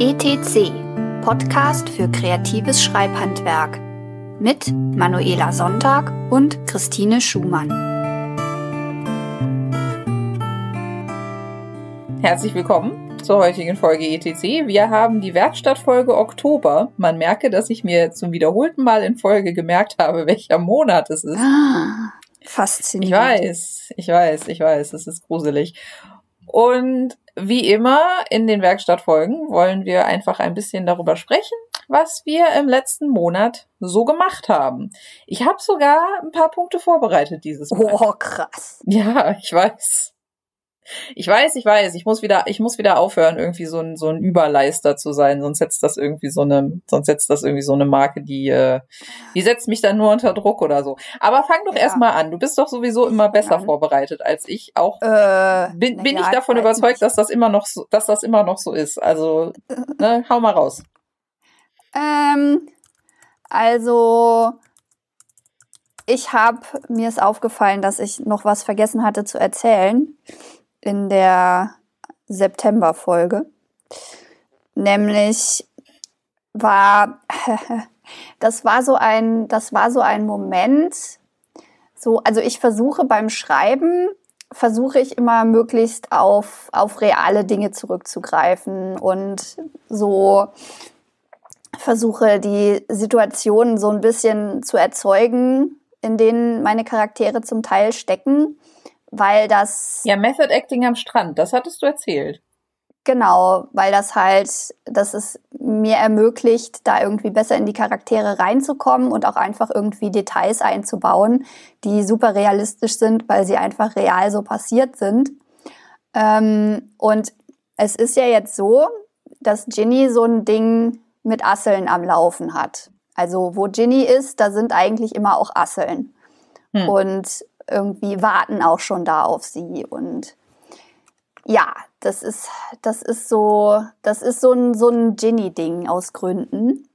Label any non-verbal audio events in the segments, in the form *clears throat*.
ETC Podcast für kreatives Schreibhandwerk mit Manuela Sonntag und Christine Schumann. Herzlich willkommen zur heutigen Folge ETC. Wir haben die Werkstattfolge Oktober. Man merke, dass ich mir zum wiederholten Mal in Folge gemerkt habe, welcher Monat es ist. Ah, faszinierend. Ich weiß, ich weiß, ich weiß, es ist gruselig. Und wie immer in den Werkstattfolgen wollen wir einfach ein bisschen darüber sprechen, was wir im letzten Monat so gemacht haben. Ich habe sogar ein paar Punkte vorbereitet dieses Mal. Oh, krass. Ja, ich weiß. Ich weiß, ich weiß, ich muss wieder, ich muss wieder aufhören, irgendwie so ein, so ein Überleister zu sein, sonst setzt das irgendwie so eine, sonst setzt das irgendwie so eine Marke, die, äh, die setzt mich dann nur unter Druck oder so. Aber fang doch ja. erstmal an. Du bist doch sowieso immer besser ja. vorbereitet als ich. Auch äh, bin, bin ja, ich davon überzeugt, nicht. dass das immer noch so, dass das immer noch so ist. Also, *laughs* ne, hau mal raus. Ähm, also, ich habe, mir ist aufgefallen, dass ich noch was vergessen hatte zu erzählen in der September-Folge. Nämlich war, *laughs* das war so ein, das war so ein Moment, so, also ich versuche beim Schreiben, versuche ich immer möglichst auf, auf reale Dinge zurückzugreifen und so versuche die Situationen so ein bisschen zu erzeugen, in denen meine Charaktere zum Teil stecken weil das. Ja, Method Acting am Strand, das hattest du erzählt. Genau, weil das halt, das es mir ermöglicht, da irgendwie besser in die Charaktere reinzukommen und auch einfach irgendwie Details einzubauen, die super realistisch sind, weil sie einfach real so passiert sind. Ähm, und es ist ja jetzt so, dass Ginny so ein Ding mit Asseln am Laufen hat. Also wo Ginny ist, da sind eigentlich immer auch Asseln. Hm. Und irgendwie warten auch schon da auf sie und ja, das ist, das ist so, das ist so ein, so ein Ginny-Ding aus Gründen.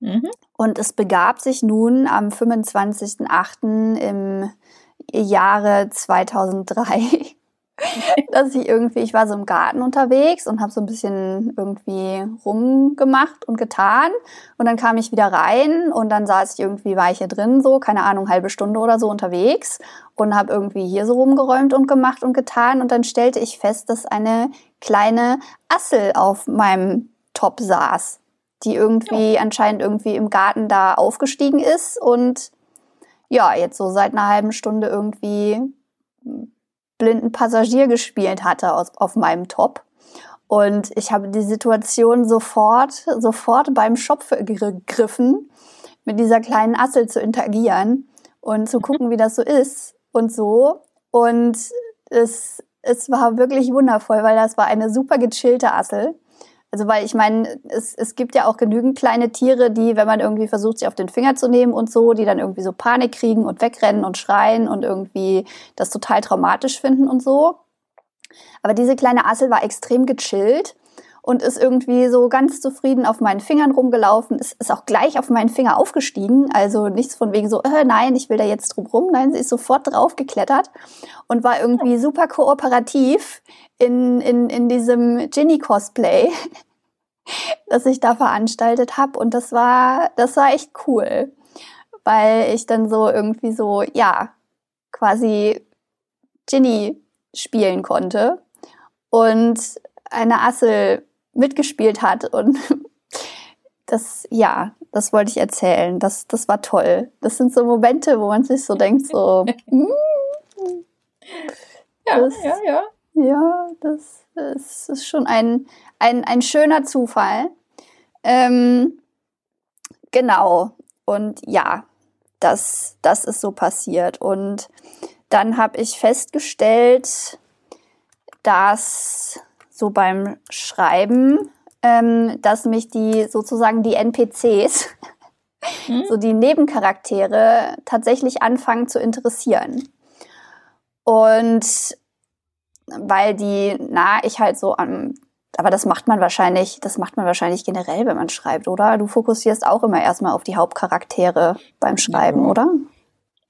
Mhm. Und es begab sich nun am 25.08. im Jahre 2003, *laughs* dass ich irgendwie, ich war so im Garten unterwegs und habe so ein bisschen irgendwie rumgemacht und getan. Und dann kam ich wieder rein und dann saß ich irgendwie, war ich hier drin, so, keine Ahnung, halbe Stunde oder so unterwegs und habe irgendwie hier so rumgeräumt und gemacht und getan. Und dann stellte ich fest, dass eine kleine Assel auf meinem Top saß, die irgendwie ja. anscheinend irgendwie im Garten da aufgestiegen ist und ja, jetzt so seit einer halben Stunde irgendwie blinden Passagier gespielt hatte aus, auf meinem Top. Und ich habe die Situation sofort, sofort beim Schopf gegriffen, mit dieser kleinen Assel zu interagieren und zu gucken, wie das so ist und so. Und es, es war wirklich wundervoll, weil das war eine super gechillte Assel. Also weil ich meine, es, es gibt ja auch genügend kleine Tiere, die, wenn man irgendwie versucht, sie auf den Finger zu nehmen und so, die dann irgendwie so Panik kriegen und wegrennen und schreien und irgendwie das total traumatisch finden und so. Aber diese kleine Assel war extrem gechillt und ist irgendwie so ganz zufrieden auf meinen Fingern rumgelaufen, ist, ist auch gleich auf meinen Finger aufgestiegen, also nichts von wegen so, äh, nein, ich will da jetzt drum rum, nein, sie ist sofort drauf geklettert und war irgendwie super kooperativ in, in, in diesem Ginny-Cosplay, *laughs* das ich da veranstaltet habe und das war, das war echt cool, weil ich dann so irgendwie so, ja, quasi Ginny spielen konnte und eine Assel mitgespielt hat. Und *laughs* das, ja, das wollte ich erzählen. Das, das war toll. Das sind so Momente, wo man sich so denkt, so, mm, *laughs* ja, das, ja, ja. Ja, das, das ist schon ein, ein, ein schöner Zufall. Ähm, genau. Und ja, das, das ist so passiert. Und dann habe ich festgestellt, dass so beim Schreiben, ähm, dass mich die sozusagen die NPCs, mhm. so die Nebencharaktere tatsächlich anfangen zu interessieren. Und weil die, na, ich halt so am, aber das macht man wahrscheinlich, das macht man wahrscheinlich generell, wenn man schreibt, oder? Du fokussierst auch immer erstmal auf die Hauptcharaktere beim Schreiben, ja. oder?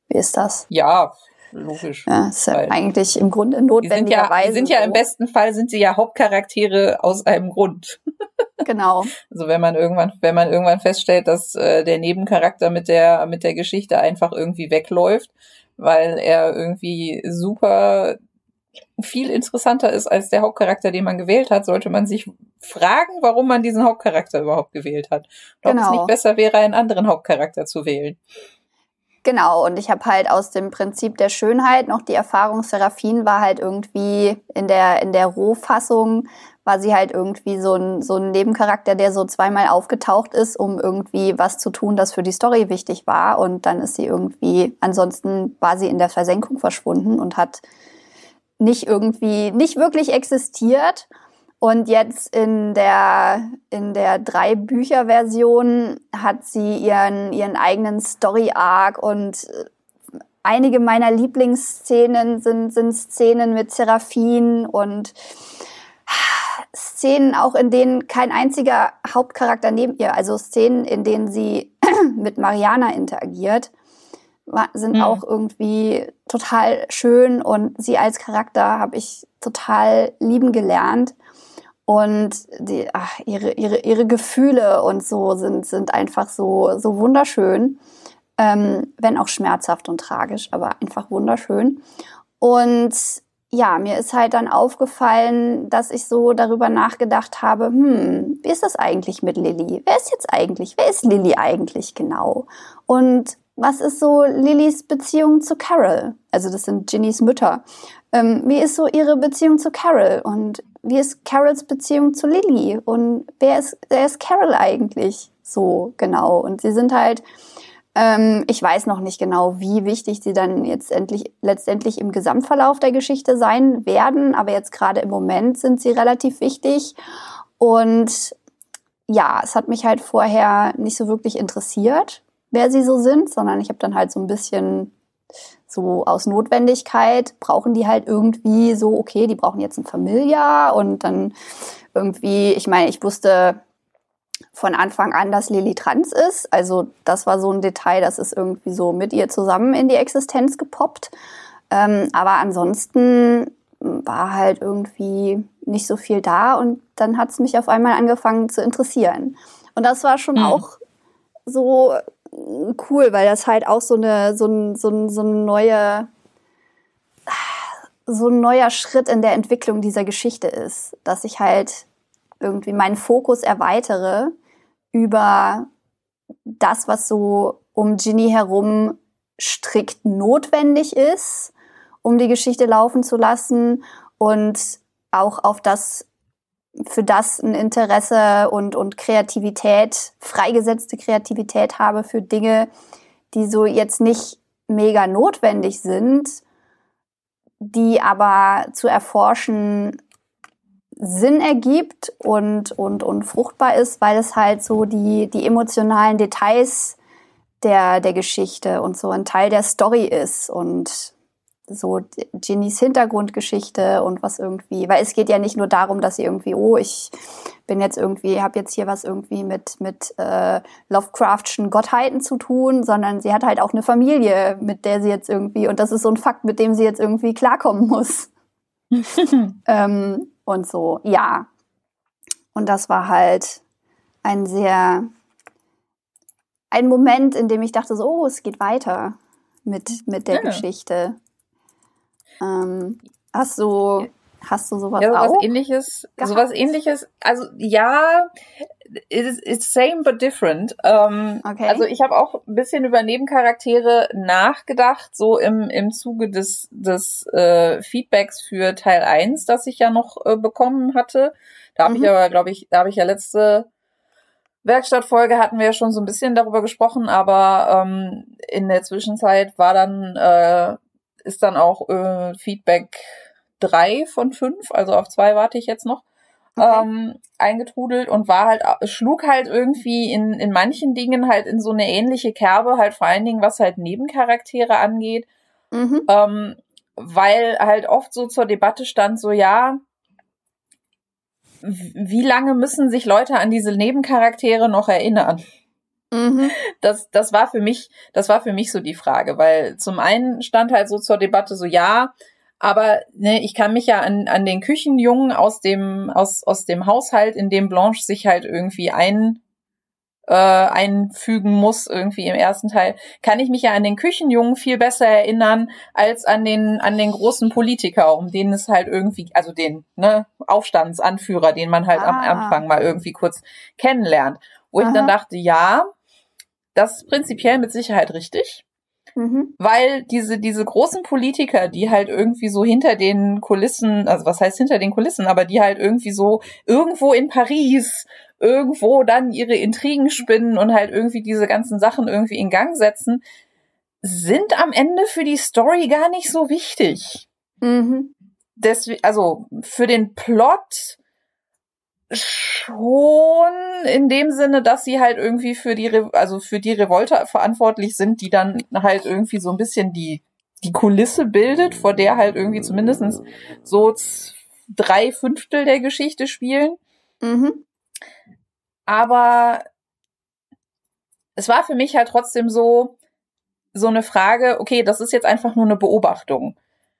Wie ist das? Ja, logisch. Ja, ist ja eigentlich im Grunde notwendigerweise. Die sind ja, die sind ja im besten Fall sind sie ja Hauptcharaktere aus einem Grund. *laughs* Genau. Also wenn man irgendwann, wenn man irgendwann feststellt, dass äh, der Nebencharakter mit der mit der Geschichte einfach irgendwie wegläuft, weil er irgendwie super viel interessanter ist als der Hauptcharakter, den man gewählt hat, sollte man sich fragen, warum man diesen Hauptcharakter überhaupt gewählt hat. Und genau. ob es nicht genau. besser wäre, einen anderen Hauptcharakter zu wählen. Genau, und ich habe halt aus dem Prinzip der Schönheit noch die Erfahrung, Seraphin war halt irgendwie in der, in der Rohfassung, war sie halt irgendwie so ein, so ein Nebencharakter, der so zweimal aufgetaucht ist, um irgendwie was zu tun, das für die Story wichtig war. Und dann ist sie irgendwie, ansonsten war sie in der Versenkung verschwunden und hat nicht irgendwie, nicht wirklich existiert. Und jetzt in der, in der Drei-Bücher-Version hat sie ihren, ihren eigenen Story-Arc und äh, einige meiner Lieblingsszenen sind, sind Szenen mit Seraphin und Szenen auch, in denen kein einziger Hauptcharakter neben ihr, also Szenen, in denen sie *clears throat* mit Mariana interagiert sind mhm. auch irgendwie total schön und sie als Charakter habe ich total lieben gelernt. Und die, ach, ihre, ihre, ihre Gefühle und so sind, sind einfach so, so wunderschön. Ähm, wenn auch schmerzhaft und tragisch, aber einfach wunderschön. Und ja, mir ist halt dann aufgefallen, dass ich so darüber nachgedacht habe, hm, wie ist das eigentlich mit Lilly? Wer ist jetzt eigentlich? Wer ist Lilly eigentlich genau? Und was ist so Lillys Beziehung zu Carol? Also das sind Ginnys Mütter. Ähm, wie ist so ihre Beziehung zu Carol? Und wie ist Carols Beziehung zu Lily? Und wer ist, wer ist Carol eigentlich so genau? Und sie sind halt, ähm, ich weiß noch nicht genau, wie wichtig sie dann jetzt endlich, letztendlich im Gesamtverlauf der Geschichte sein werden, aber jetzt gerade im Moment sind sie relativ wichtig. Und ja, es hat mich halt vorher nicht so wirklich interessiert wer sie so sind, sondern ich habe dann halt so ein bisschen so aus Notwendigkeit brauchen die halt irgendwie so, okay, die brauchen jetzt ein Familiar und dann irgendwie, ich meine, ich wusste von Anfang an, dass Lilly trans ist. Also das war so ein Detail, das ist irgendwie so mit ihr zusammen in die Existenz gepoppt. Ähm, aber ansonsten war halt irgendwie nicht so viel da und dann hat es mich auf einmal angefangen zu interessieren. Und das war schon mhm. auch so cool, weil das halt auch so eine, so ein, so ein, so ein neue, so ein neuer Schritt in der Entwicklung dieser Geschichte ist, dass ich halt irgendwie meinen Fokus erweitere über das, was so um Ginny herum strikt notwendig ist, um die Geschichte laufen zu lassen und auch auf das für das ein Interesse und, und Kreativität, freigesetzte Kreativität habe für Dinge, die so jetzt nicht mega notwendig sind, die aber zu erforschen Sinn ergibt und, und, und fruchtbar ist, weil es halt so die, die emotionalen Details der, der Geschichte und so ein Teil der Story ist und so Ginnys Hintergrundgeschichte und was irgendwie, weil es geht ja nicht nur darum, dass sie irgendwie, oh, ich bin jetzt irgendwie, habe jetzt hier was irgendwie mit mit äh, Lovecraftschen Gottheiten zu tun, sondern sie hat halt auch eine Familie, mit der sie jetzt irgendwie und das ist so ein Fakt, mit dem sie jetzt irgendwie klarkommen muss. *laughs* ähm, und so, ja. Und das war halt ein sehr ein Moment, in dem ich dachte so, oh, es geht weiter mit mit der ja. Geschichte. Ähm, hast du, hast du sowas ja, sowas auch? ähnliches, gehabt? sowas ähnliches, also ja, it's, it's same but different. Ähm, okay. Also ich habe auch ein bisschen über Nebencharaktere nachgedacht, so im, im Zuge des, des äh, Feedbacks für Teil 1, das ich ja noch äh, bekommen hatte. Da habe mhm. ich aber, glaube ich, da habe ich ja letzte Werkstattfolge hatten wir ja schon so ein bisschen darüber gesprochen, aber ähm, in der Zwischenzeit war dann äh, ist dann auch äh, Feedback drei von fünf, also auf zwei warte ich jetzt noch, okay. ähm, eingetrudelt und war halt, schlug halt irgendwie in, in manchen Dingen halt in so eine ähnliche Kerbe, halt vor allen Dingen, was halt Nebencharaktere angeht. Mhm. Ähm, weil halt oft so zur Debatte stand, so ja, wie lange müssen sich Leute an diese Nebencharaktere noch erinnern? Mhm. Das, das war für mich, das war für mich so die Frage, weil zum einen stand halt so zur Debatte so, ja, Aber ne, ich kann mich ja an, an den Küchenjungen aus dem, aus, aus dem Haushalt, in dem Blanche sich halt irgendwie ein, äh, einfügen muss, irgendwie im ersten Teil, kann ich mich ja an den Küchenjungen viel besser erinnern als an den, an den großen Politiker, um den es halt irgendwie, also den ne, Aufstandsanführer, den man halt ah. am Anfang mal irgendwie kurz kennenlernt. Wo Aha. ich dann dachte, ja, das ist prinzipiell mit Sicherheit richtig. Mhm. Weil diese, diese großen Politiker, die halt irgendwie so hinter den Kulissen, also was heißt hinter den Kulissen, aber die halt irgendwie so irgendwo in Paris irgendwo dann ihre Intrigen spinnen und halt irgendwie diese ganzen Sachen irgendwie in Gang setzen, sind am Ende für die Story gar nicht so wichtig. Mhm. Deswegen, also für den Plot schon in dem Sinne, dass sie halt irgendwie für die, Re also für die Revolte verantwortlich sind, die dann halt irgendwie so ein bisschen die, die Kulisse bildet, vor der halt irgendwie zumindestens so drei Fünftel der Geschichte spielen. Mhm. Aber es war für mich halt trotzdem so, so eine Frage, okay, das ist jetzt einfach nur eine Beobachtung.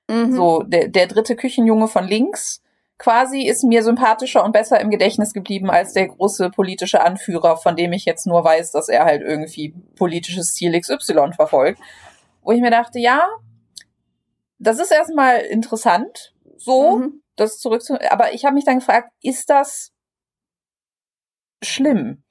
Mhm. So, der, der dritte Küchenjunge von links quasi ist mir sympathischer und besser im Gedächtnis geblieben als der große politische Anführer, von dem ich jetzt nur weiß, dass er halt irgendwie politisches Ziel XY verfolgt. Wo ich mir dachte, ja, das ist erstmal interessant, so, mhm. das zurückzu, aber ich habe mich dann gefragt, ist das schlimm?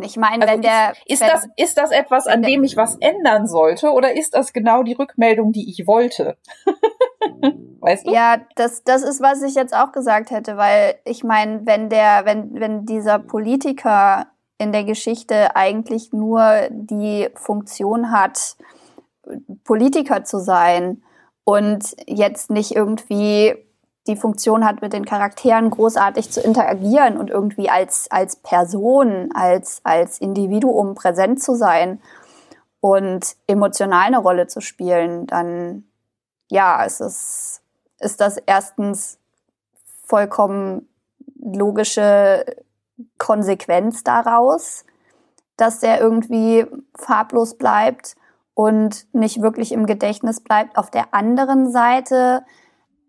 Ich meine, also wenn der. Ist, wenn, das, ist das etwas, an dem ich was ändern sollte, oder ist das genau die Rückmeldung, die ich wollte? *laughs* *laughs* weißt du? Ja, das, das ist, was ich jetzt auch gesagt hätte, weil ich meine, wenn der, wenn, wenn dieser Politiker in der Geschichte eigentlich nur die Funktion hat, Politiker zu sein und jetzt nicht irgendwie die Funktion hat, mit den Charakteren großartig zu interagieren und irgendwie als, als Person, als, als Individuum präsent zu sein und emotional eine Rolle zu spielen, dann ja, es ist, ist das erstens vollkommen logische Konsequenz daraus, dass der irgendwie farblos bleibt und nicht wirklich im Gedächtnis bleibt. Auf der anderen Seite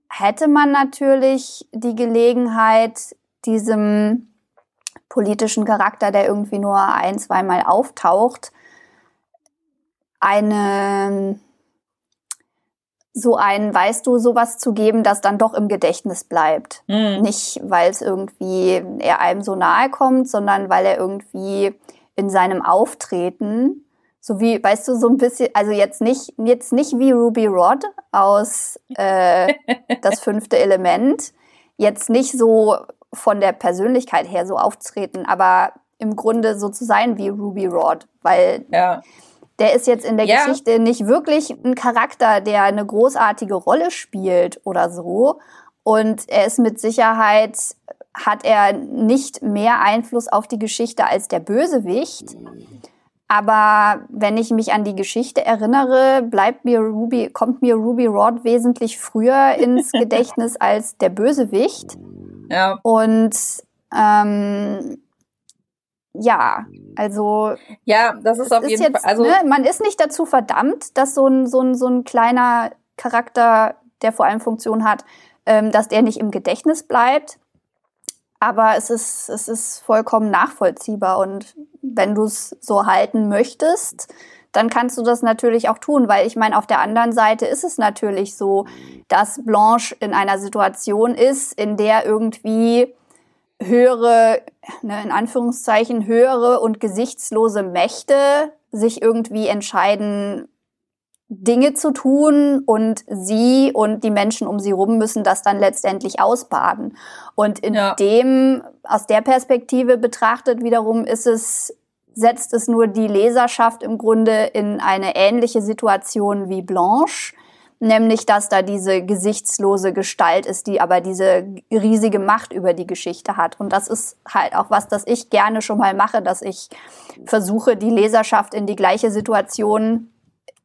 hätte man natürlich die Gelegenheit, diesem politischen Charakter, der irgendwie nur ein, zweimal auftaucht, eine so ein, weißt du, sowas zu geben, das dann doch im Gedächtnis bleibt. Mhm. Nicht, weil es irgendwie er einem so nahe kommt, sondern weil er irgendwie in seinem Auftreten so wie, weißt du, so ein bisschen, also jetzt nicht, jetzt nicht wie Ruby Rod aus äh, *laughs* das fünfte Element, jetzt nicht so von der Persönlichkeit her so auftreten, aber im Grunde so zu sein wie Ruby Rod, weil ja. Der ist jetzt in der ja. Geschichte nicht wirklich ein Charakter, der eine großartige Rolle spielt oder so. Und er ist mit Sicherheit, hat er nicht mehr Einfluss auf die Geschichte als der Bösewicht. Aber wenn ich mich an die Geschichte erinnere, bleibt mir Ruby, kommt mir Ruby Rod wesentlich früher *laughs* ins Gedächtnis als der Bösewicht. Ja. Und ähm, ja, also ja, das ist auf jeden jetzt, Fall. Also ne, man ist nicht dazu verdammt, dass so ein so ein so ein kleiner Charakter, der vor allem Funktion hat, ähm, dass der nicht im Gedächtnis bleibt. Aber es ist, es ist vollkommen nachvollziehbar. Und wenn du es so halten möchtest, dann kannst du das natürlich auch tun, weil ich meine, auf der anderen Seite ist es natürlich so, dass Blanche in einer Situation ist, in der irgendwie höhere, ne, in Anführungszeichen, höhere und gesichtslose Mächte sich irgendwie entscheiden, Dinge zu tun und sie und die Menschen um sie rum müssen das dann letztendlich ausbaden. Und in ja. dem, aus der Perspektive betrachtet wiederum ist es, setzt es nur die Leserschaft im Grunde in eine ähnliche Situation wie Blanche, nämlich dass da diese gesichtslose Gestalt ist, die aber diese riesige Macht über die Geschichte hat. Und das ist halt auch was, das ich gerne schon mal mache, dass ich versuche, die Leserschaft in die gleiche Situation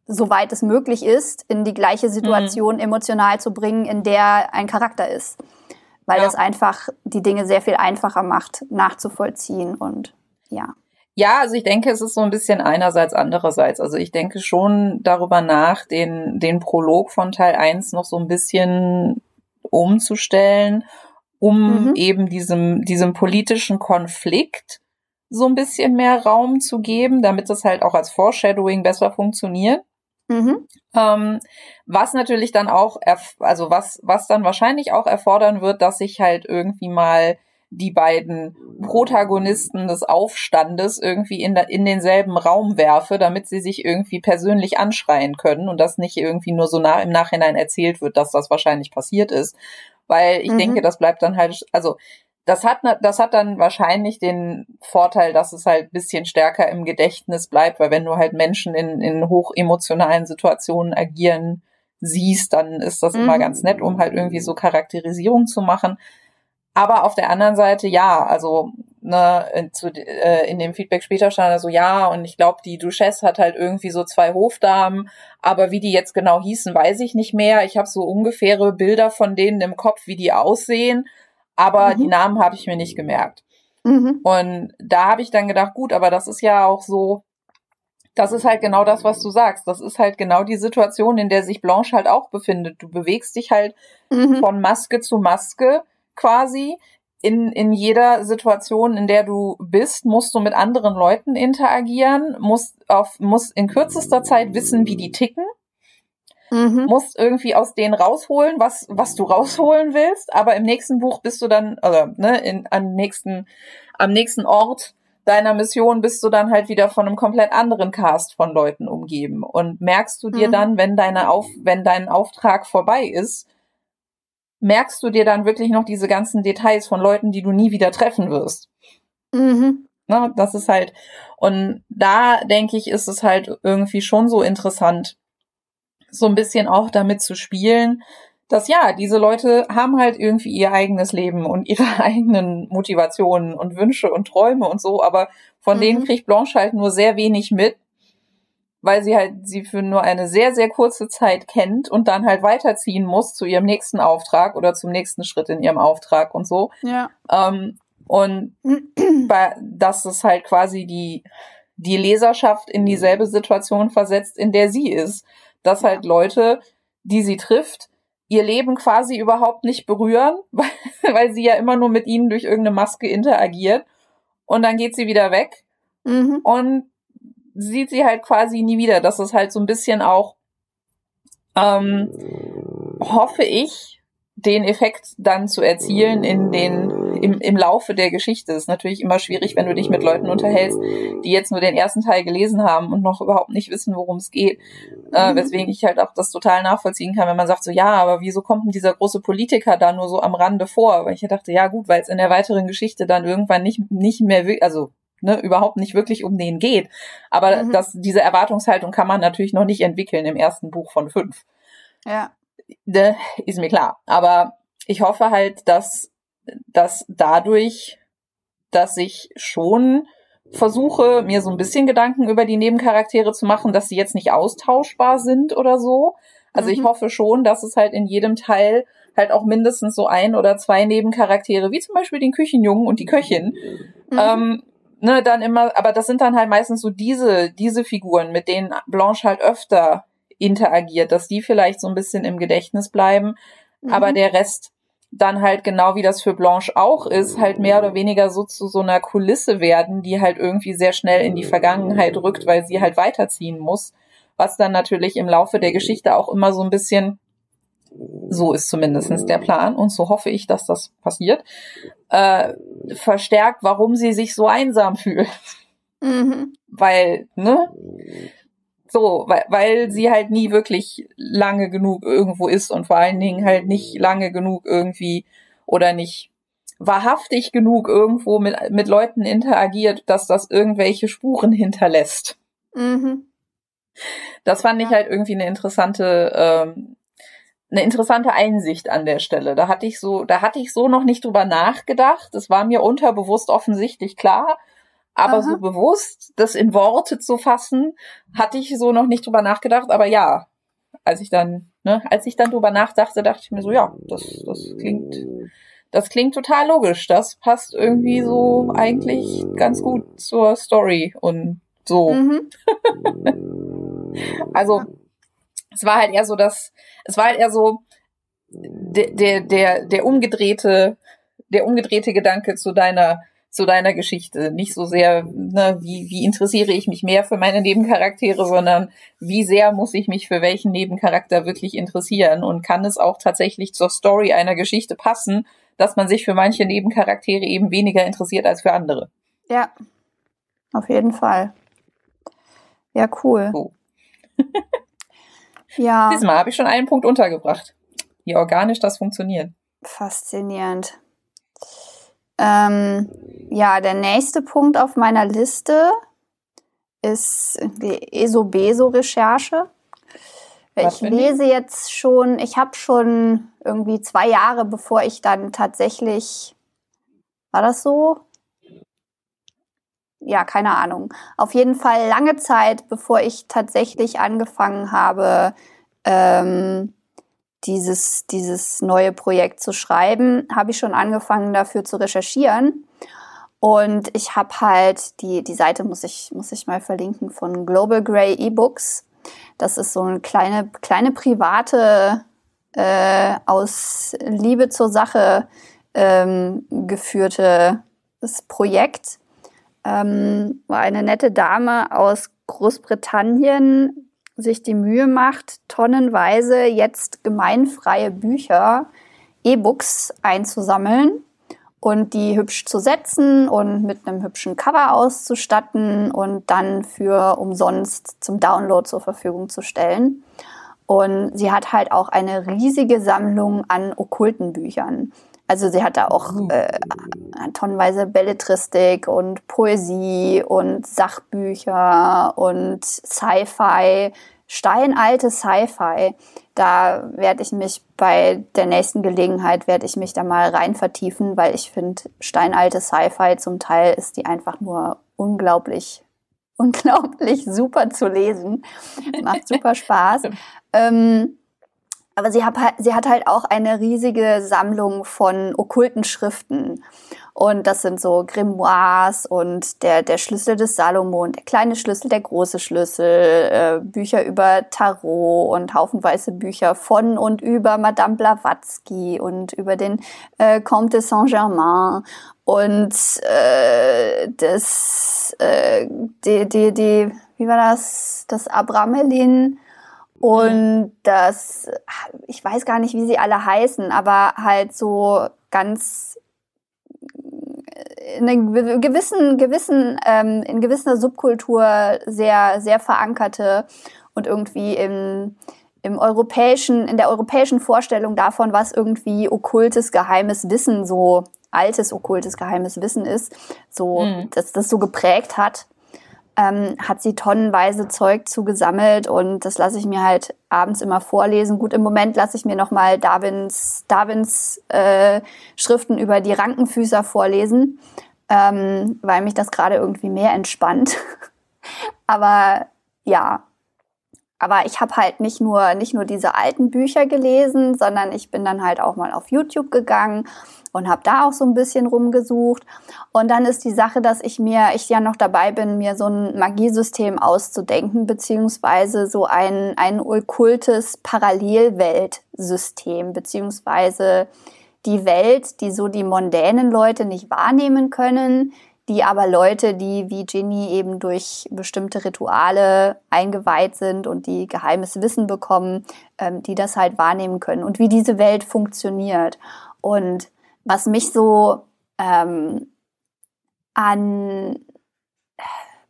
soweit es möglich ist, in die gleiche Situation mhm. emotional zu bringen, in der ein Charakter ist. Weil ja. das einfach die Dinge sehr viel einfacher macht, nachzuvollziehen und ja. Ja, also ich denke, es ist so ein bisschen einerseits, andererseits. Also ich denke schon darüber nach, den, den Prolog von Teil 1 noch so ein bisschen umzustellen, um mhm. eben diesem, diesem politischen Konflikt so ein bisschen mehr Raum zu geben, damit das halt auch als Foreshadowing besser funktioniert. Mhm. Ähm, was natürlich dann auch, also was, was dann wahrscheinlich auch erfordern wird, dass ich halt irgendwie mal die beiden Protagonisten des Aufstandes irgendwie in, in denselben Raum werfe, damit sie sich irgendwie persönlich anschreien können und das nicht irgendwie nur so nach, im Nachhinein erzählt wird, dass das wahrscheinlich passiert ist. Weil ich mhm. denke, das bleibt dann halt, also das hat, das hat dann wahrscheinlich den Vorteil, dass es halt bisschen stärker im Gedächtnis bleibt, weil wenn du halt Menschen in, in hochemotionalen Situationen agieren siehst, dann ist das mhm. immer ganz nett, um halt irgendwie so Charakterisierung zu machen. Aber auf der anderen Seite, ja, also ne, in, zu, äh, in dem Feedback später stand er so, ja, und ich glaube, die Duchesse hat halt irgendwie so zwei Hofdamen, aber wie die jetzt genau hießen, weiß ich nicht mehr. Ich habe so ungefähre Bilder von denen im Kopf, wie die aussehen, aber mhm. die Namen habe ich mir nicht gemerkt. Mhm. Und da habe ich dann gedacht, gut, aber das ist ja auch so, das ist halt genau das, was du sagst. Das ist halt genau die Situation, in der sich Blanche halt auch befindet. Du bewegst dich halt mhm. von Maske zu Maske quasi. In, in jeder Situation, in der du bist, musst du mit anderen Leuten interagieren, musst auf, musst in kürzester Zeit wissen, wie die ticken, mhm. musst irgendwie aus denen rausholen, was, was du rausholen willst, aber im nächsten Buch bist du dann, also, ne, in, am nächsten, am nächsten Ort deiner Mission bist du dann halt wieder von einem komplett anderen Cast von Leuten umgeben und merkst du dir mhm. dann, wenn deine auf, wenn dein Auftrag vorbei ist, merkst du dir dann wirklich noch diese ganzen Details von Leuten, die du nie wieder treffen wirst. Mhm. Ne, das ist halt, und da denke ich, ist es halt irgendwie schon so interessant, so ein bisschen auch damit zu spielen, dass ja, diese Leute haben halt irgendwie ihr eigenes Leben und *laughs* ihre eigenen Motivationen und Wünsche und Träume und so, aber von mhm. denen kriegt Blanche halt nur sehr wenig mit weil sie halt sie für nur eine sehr, sehr kurze Zeit kennt und dann halt weiterziehen muss zu ihrem nächsten Auftrag oder zum nächsten Schritt in ihrem Auftrag und so. Ja. Ähm, und *clears throat* bei, dass es halt quasi die, die Leserschaft in dieselbe Situation versetzt, in der sie ist. Dass halt Leute, die sie trifft, ihr Leben quasi überhaupt nicht berühren, *laughs* weil, weil sie ja immer nur mit ihnen durch irgendeine Maske interagiert. Und dann geht sie wieder weg. Mhm. Und sieht sie halt quasi nie wieder. Das ist halt so ein bisschen auch, ähm, hoffe ich, den Effekt dann zu erzielen in den, im, im Laufe der Geschichte. Das ist natürlich immer schwierig, wenn du dich mit Leuten unterhältst, die jetzt nur den ersten Teil gelesen haben und noch überhaupt nicht wissen, worum es geht. Äh, mhm. weswegen ich halt auch das total nachvollziehen kann, wenn man sagt so, ja, aber wieso kommt denn dieser große Politiker da nur so am Rande vor? Weil ich dachte, ja gut, weil es in der weiteren Geschichte dann irgendwann nicht, nicht mehr, also ne, überhaupt nicht wirklich um den geht. Aber mhm. das, diese Erwartungshaltung kann man natürlich noch nicht entwickeln im ersten Buch von fünf. Ja. Ne, ist mir klar. Aber ich hoffe halt, dass, dass dadurch, dass ich schon versuche, mir so ein bisschen Gedanken über die Nebencharaktere zu machen, dass sie jetzt nicht austauschbar sind oder so. Also mhm. ich hoffe schon, dass es halt in jedem Teil halt auch mindestens so ein oder zwei Nebencharaktere, wie zum Beispiel den Küchenjungen und die Köchin, mhm. ähm, ne, dann immer, aber das sind dann halt meistens so diese, diese Figuren, mit denen Blanche halt öfter interagiert, dass die vielleicht so ein bisschen im Gedächtnis bleiben, mhm. aber der Rest dann halt genau wie das für Blanche auch ist, halt mehr oder weniger so zu so einer Kulisse werden, die halt irgendwie sehr schnell in die Vergangenheit rückt, weil sie halt weiterziehen muss, was dann natürlich im Laufe der Geschichte auch immer so ein bisschen so ist zumindestens der Plan und so hoffe ich, dass das passiert, äh, verstärkt, warum sie sich so einsam fühlt. Mhm. Weil, ne? So, weil, weil sie halt nie wirklich lange genug irgendwo ist und vor allen Dingen halt nicht lange genug irgendwie oder nicht wahrhaftig genug irgendwo mit, mit Leuten interagiert, dass das irgendwelche Spuren hinterlässt. Mhm. Das fand ich halt irgendwie eine interessante ähm, eine interessante Einsicht an der Stelle. Da hatte ich so, da hatte ich so noch nicht drüber nachgedacht. Das war mir unterbewusst offensichtlich klar. Aber Aha. so bewusst, das in Worte zu fassen, hatte ich so noch nicht drüber nachgedacht. Aber ja, als ich dann, ne, als ich dann drüber nachdachte, dachte ich mir so, ja, das, das klingt, das klingt total logisch. Das passt irgendwie so eigentlich ganz gut zur Story und so. Mhm. *laughs* also, es war halt eher so, dass, es war halt eher so, der, der, der, der umgedrehte, der umgedrehte Gedanke zu deiner zu deiner Geschichte. Nicht so sehr, ne, wie, wie interessiere ich mich mehr für meine Nebencharaktere, sondern wie sehr muss ich mich für welchen Nebencharakter wirklich interessieren und kann es auch tatsächlich zur Story einer Geschichte passen, dass man sich für manche Nebencharaktere eben weniger interessiert als für andere. Ja, auf jeden Fall. Ja, cool. So. *laughs* ja. Diesmal habe ich schon einen Punkt untergebracht. Wie organisch das funktioniert. Faszinierend. Ähm, ja, der nächste Punkt auf meiner Liste ist die ESO-BESO-Recherche. Ich lese jetzt schon, ich habe schon irgendwie zwei Jahre, bevor ich dann tatsächlich, war das so? Ja, keine Ahnung. Auf jeden Fall lange Zeit, bevor ich tatsächlich angefangen habe, ähm, dieses, dieses neue Projekt zu schreiben, habe ich schon angefangen dafür zu recherchieren. Und ich habe halt, die, die Seite muss ich, muss ich mal verlinken, von Global Grey E-Books. Das ist so eine kleine, kleine private, äh, aus Liebe zur Sache ähm, geführte Projekt. Ähm, eine nette Dame aus Großbritannien, sich die Mühe macht, tonnenweise jetzt gemeinfreie Bücher, E-Books einzusammeln und die hübsch zu setzen und mit einem hübschen Cover auszustatten und dann für umsonst zum Download zur Verfügung zu stellen. Und sie hat halt auch eine riesige Sammlung an okkulten Büchern. Also sie hat da auch uh. äh, tonnenweise Belletristik und Poesie und Sachbücher und Sci-Fi, steinalte Sci-Fi. Da werde ich mich bei der nächsten Gelegenheit, werde ich mich da mal rein vertiefen, weil ich finde, steinalte Sci-Fi zum Teil ist die einfach nur unglaublich, *laughs* unglaublich super zu lesen. Macht super Spaß. *laughs* ähm, aber sie hat, halt, sie hat halt auch eine riesige Sammlung von okkulten Schriften. Und das sind so Grimoires und der, der Schlüssel des Salomon, der kleine Schlüssel, der große Schlüssel, äh, Bücher über Tarot und haufenweise Bücher von und über Madame Blavatsky und über den äh, Comte de Saint-Germain und äh, das, äh, die, die, die, wie war das, das Abramelin und das, ich weiß gar nicht, wie sie alle heißen, aber halt so ganz in einer gewissen, gewissen, ähm, in gewisser Subkultur sehr, sehr verankerte und irgendwie im, im europäischen, in der europäischen Vorstellung davon, was irgendwie okkultes, geheimes Wissen, so altes okkultes, geheimes Wissen ist, so, mhm. dass das so geprägt hat ähm, hat sie tonnenweise Zeug zugesammelt und das lasse ich mir halt abends immer vorlesen. Gut, im Moment lasse ich mir nochmal Darwins, Darwins äh, Schriften über die Rankenfüßer vorlesen, ähm, weil mich das gerade irgendwie mehr entspannt. *laughs* Aber ja, aber ich habe halt nicht nur, nicht nur diese alten Bücher gelesen, sondern ich bin dann halt auch mal auf YouTube gegangen und habe da auch so ein bisschen rumgesucht. Und dann ist die Sache, dass ich mir, ich ja noch dabei bin, mir so ein Magiesystem auszudenken, beziehungsweise so ein, ein okkultes Parallelweltsystem, beziehungsweise die Welt, die so die mondänen Leute nicht wahrnehmen können, die aber Leute, die wie Ginny eben durch bestimmte Rituale eingeweiht sind und die geheimes Wissen bekommen, ähm, die das halt wahrnehmen können und wie diese Welt funktioniert. Und was mich so ähm, an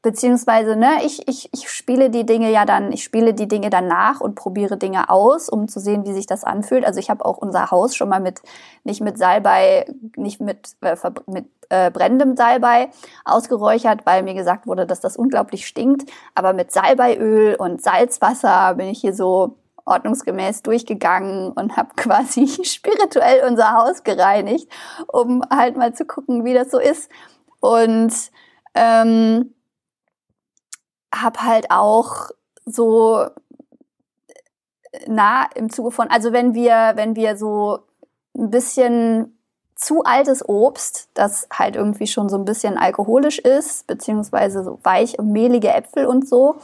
beziehungsweise ne, ich, ich, ich spiele die Dinge ja dann, ich spiele die Dinge dann nach und probiere Dinge aus, um zu sehen, wie sich das anfühlt. Also ich habe auch unser Haus schon mal mit nicht mit Salbei, nicht mit äh, mit äh, brennendem Salbei ausgeräuchert, weil mir gesagt wurde, dass das unglaublich stinkt. Aber mit Salbeiöl und Salzwasser bin ich hier so ordnungsgemäß durchgegangen und habe *laughs* quasi spirituell unser Haus gereinigt, um halt mal zu gucken, wie das so ist. Und ähm, habe halt auch so nah im Zuge von, also wenn wir, wenn wir so ein bisschen zu altes Obst, das halt irgendwie schon so ein bisschen alkoholisch ist, beziehungsweise so weich und mehlige Äpfel und so.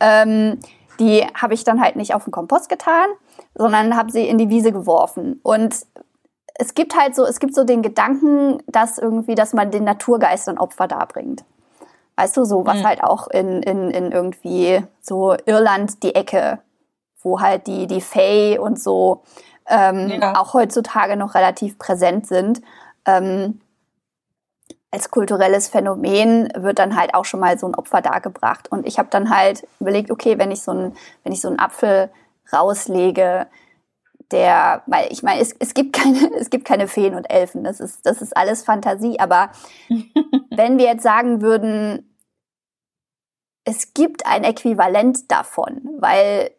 Ähm, die habe ich dann halt nicht auf den Kompost getan, sondern habe sie in die Wiese geworfen. Und es gibt halt so, es gibt so den Gedanken, dass irgendwie, dass man den Naturgeist ein Opfer darbringt. Weißt du, so was mhm. halt auch in, in, in irgendwie so Irland die Ecke, wo halt die, die Fae und so ähm, ja. auch heutzutage noch relativ präsent sind. Ähm, als kulturelles Phänomen wird dann halt auch schon mal so ein Opfer dargebracht. Und ich habe dann halt überlegt, okay, wenn ich so ein, wenn ich so einen Apfel rauslege, der, weil ich meine, es, es gibt keine, *laughs* es gibt keine Feen und Elfen. Das ist, das ist alles Fantasie. Aber *laughs* wenn wir jetzt sagen würden, es gibt ein Äquivalent davon, weil,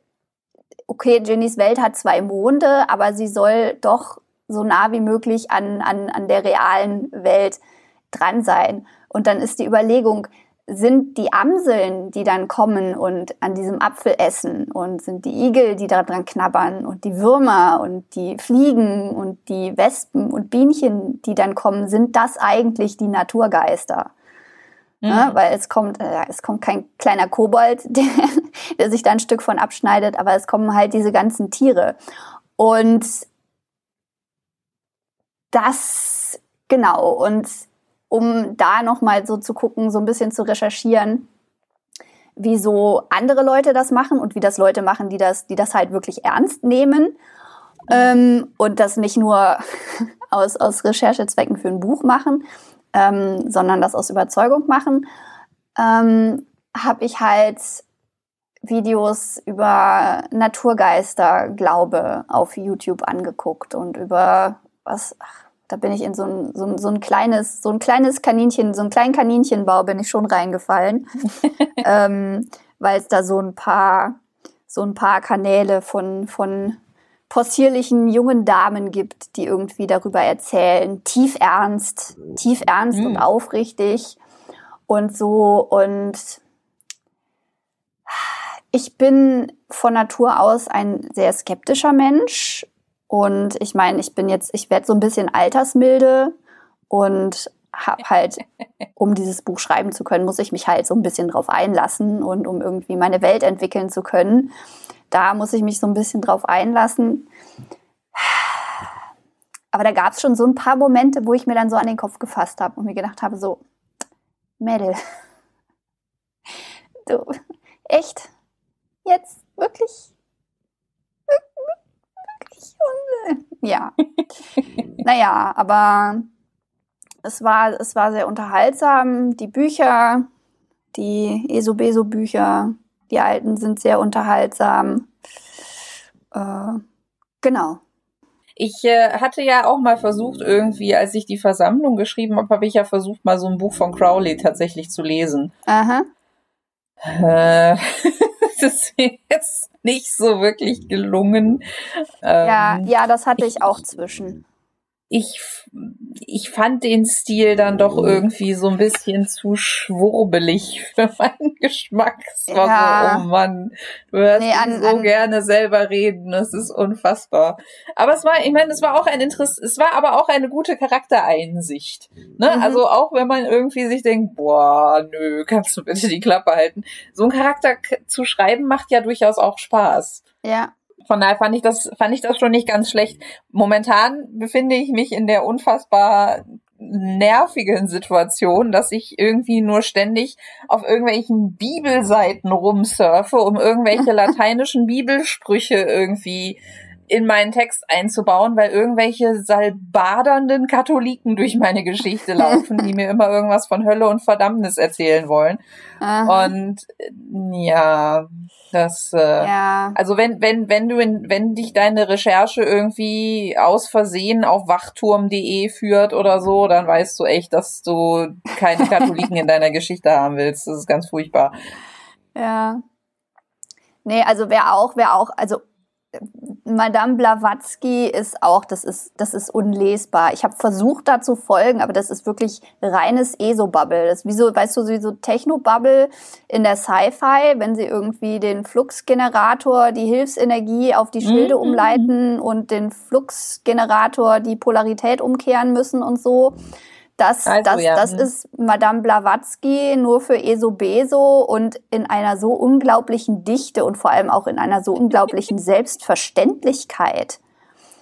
okay, Ginnys Welt hat zwei Monde, aber sie soll doch so nah wie möglich an, an, an der realen Welt dran sein. Und dann ist die Überlegung, sind die Amseln, die dann kommen und an diesem Apfel essen und sind die Igel, die daran knabbern und die Würmer und die Fliegen und die Wespen und Bienchen, die dann kommen, sind das eigentlich die Naturgeister? Mhm. Ja, weil es kommt, äh, es kommt kein kleiner Kobold, *laughs* der, der sich da ein Stück von abschneidet, aber es kommen halt diese ganzen Tiere. Und das, genau, und um da nochmal so zu gucken, so ein bisschen zu recherchieren, wie so andere Leute das machen und wie das Leute machen, die das, die das halt wirklich ernst nehmen. Ähm, und das nicht nur *laughs* aus, aus Recherchezwecken für ein Buch machen, ähm, sondern das aus Überzeugung machen, ähm, habe ich halt Videos über Naturgeisterglaube auf YouTube angeguckt und über was, ach, da bin ich in so ein, so ein, so ein kleines, so ein kleines Kaninchen, so einen kleinen Kaninchenbau bin ich schon reingefallen, *laughs* ähm, weil es da so ein paar, so ein paar Kanäle von, von possierlichen jungen Damen gibt, die irgendwie darüber erzählen, tief ernst, tief ernst mhm. und aufrichtig und so. Und ich bin von Natur aus ein sehr skeptischer Mensch und ich meine, ich bin jetzt, ich werde so ein bisschen altersmilde und habe *laughs* halt, um dieses Buch schreiben zu können, muss ich mich halt so ein bisschen drauf einlassen und um irgendwie meine Welt entwickeln zu können, da muss ich mich so ein bisschen drauf einlassen. Aber da gab es schon so ein paar Momente, wo ich mir dann so an den Kopf gefasst habe und mir gedacht habe, so, Mädel, *laughs* du, echt, jetzt, wirklich, ja. *laughs* naja, aber es war, es war sehr unterhaltsam. Die Bücher, die ESO-BESO-Bücher, die alten sind sehr unterhaltsam. Äh, genau. Ich äh, hatte ja auch mal versucht, irgendwie, als ich die Versammlung geschrieben habe, habe ich ja versucht, mal so ein Buch von Crowley tatsächlich zu lesen. Aha. Äh, *laughs* *laughs* ist jetzt nicht so wirklich gelungen. Ja, ähm, ja, das hatte ich auch zwischen ich, ich fand den Stil dann doch irgendwie so ein bisschen zu schwurbelig für *laughs* meinen Geschmack. Es war ja. so, oh Mann, du hörst nee, an, so an gerne selber reden, das ist unfassbar. Aber es war, ich meine, es war auch ein Interess, es war aber auch eine gute Charaktereinsicht. Ne? Mhm. Also auch wenn man irgendwie sich denkt, boah, nö, kannst du bitte die Klappe halten. So ein Charakter zu schreiben macht ja durchaus auch Spaß. Ja. Von daher fand ich das, fand ich das schon nicht ganz schlecht. Momentan befinde ich mich in der unfassbar nervigen Situation, dass ich irgendwie nur ständig auf irgendwelchen Bibelseiten rumsurfe, um irgendwelche *laughs* lateinischen Bibelsprüche irgendwie in meinen Text einzubauen, weil irgendwelche salbadernden Katholiken durch meine Geschichte laufen, die mir immer irgendwas von Hölle und Verdammnis erzählen wollen. Aha. Und ja, das, äh, ja. also wenn, wenn, wenn du in, wenn dich deine Recherche irgendwie aus Versehen auf wachturm.de führt oder so, dann weißt du echt, dass du keine Katholiken in deiner Geschichte haben willst. Das ist ganz furchtbar. Ja. Nee, also wer auch, wer auch, also Madame Blavatsky ist auch, das ist, das ist unlesbar. Ich habe versucht, da zu folgen, aber das ist wirklich reines ESO-Bubble. Das ist wie so, weißt du, wie so Techno-Bubble in der Sci-Fi, wenn sie irgendwie den Fluxgenerator, die Hilfsenergie auf die Schilde mhm. umleiten und den Fluxgenerator die Polarität umkehren müssen und so. Das, also, das, ja. das ist Madame Blavatsky nur für ESO Beso und in einer so unglaublichen Dichte und vor allem auch in einer so unglaublichen *laughs* Selbstverständlichkeit.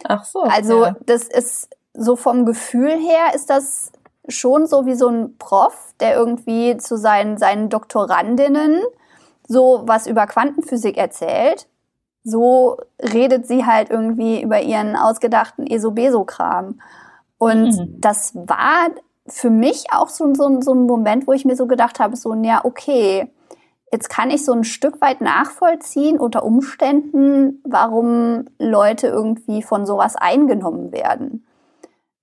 Ach so. Also, ja. das ist so vom Gefühl her ist das schon so wie so ein Prof, der irgendwie zu seinen, seinen Doktorandinnen so was über Quantenphysik erzählt. So redet sie halt irgendwie über ihren ausgedachten ESO-Beso-Kram. Und mhm. das war für mich auch so, so, so ein Moment, wo ich mir so gedacht habe, so, ja, okay, jetzt kann ich so ein Stück weit nachvollziehen unter Umständen, warum Leute irgendwie von sowas eingenommen werden.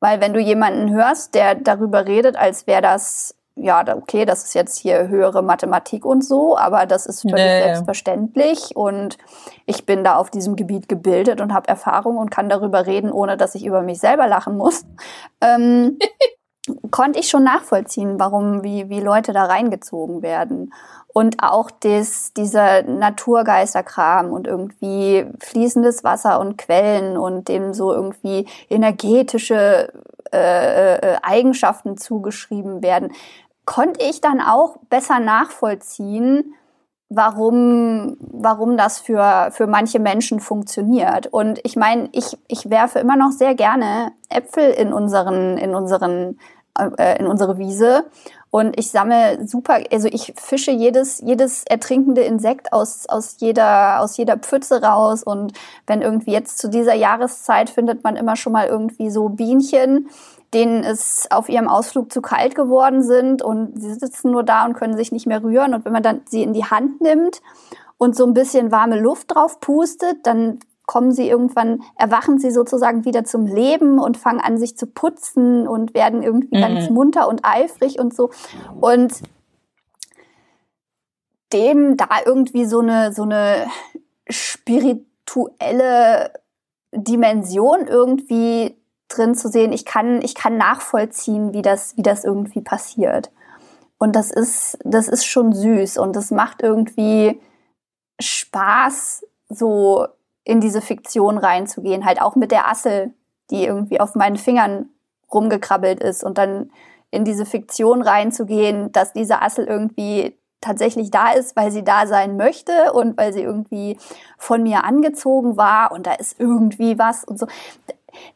Weil wenn du jemanden hörst, der darüber redet, als wäre das, ja, okay, das ist jetzt hier höhere Mathematik und so, aber das ist völlig nee. selbstverständlich und ich bin da auf diesem Gebiet gebildet und habe Erfahrung und kann darüber reden, ohne dass ich über mich selber lachen muss. Ähm, *laughs* konnte ich schon nachvollziehen, warum, wie, wie Leute da reingezogen werden. Und auch des, dieser Naturgeisterkram und irgendwie fließendes Wasser und Quellen und dem so irgendwie energetische äh, äh, Eigenschaften zugeschrieben werden, konnte ich dann auch besser nachvollziehen, warum, warum das für, für manche Menschen funktioniert. Und ich meine, ich, ich werfe immer noch sehr gerne Äpfel in unseren, in unseren äh, in unsere Wiese und ich sammle super, also ich fische jedes, jedes ertrinkende Insekt aus, aus, jeder, aus jeder Pfütze raus. Und wenn irgendwie jetzt zu dieser Jahreszeit findet man immer schon mal irgendwie so Bienchen, denen es auf ihrem Ausflug zu kalt geworden sind und sie sitzen nur da und können sich nicht mehr rühren. Und wenn man dann sie in die Hand nimmt und so ein bisschen warme Luft drauf pustet, dann kommen sie irgendwann, erwachen sie sozusagen wieder zum Leben und fangen an, sich zu putzen und werden irgendwie mhm. ganz munter und eifrig und so. Und dem da irgendwie so eine, so eine spirituelle Dimension irgendwie drin zu sehen. Ich kann, ich kann nachvollziehen, wie das, wie das irgendwie passiert. Und das ist, das ist schon süß und das macht irgendwie Spaß, so in diese Fiktion reinzugehen, halt auch mit der Assel, die irgendwie auf meinen Fingern rumgekrabbelt ist und dann in diese Fiktion reinzugehen, dass diese Assel irgendwie tatsächlich da ist, weil sie da sein möchte und weil sie irgendwie von mir angezogen war und da ist irgendwie was und so.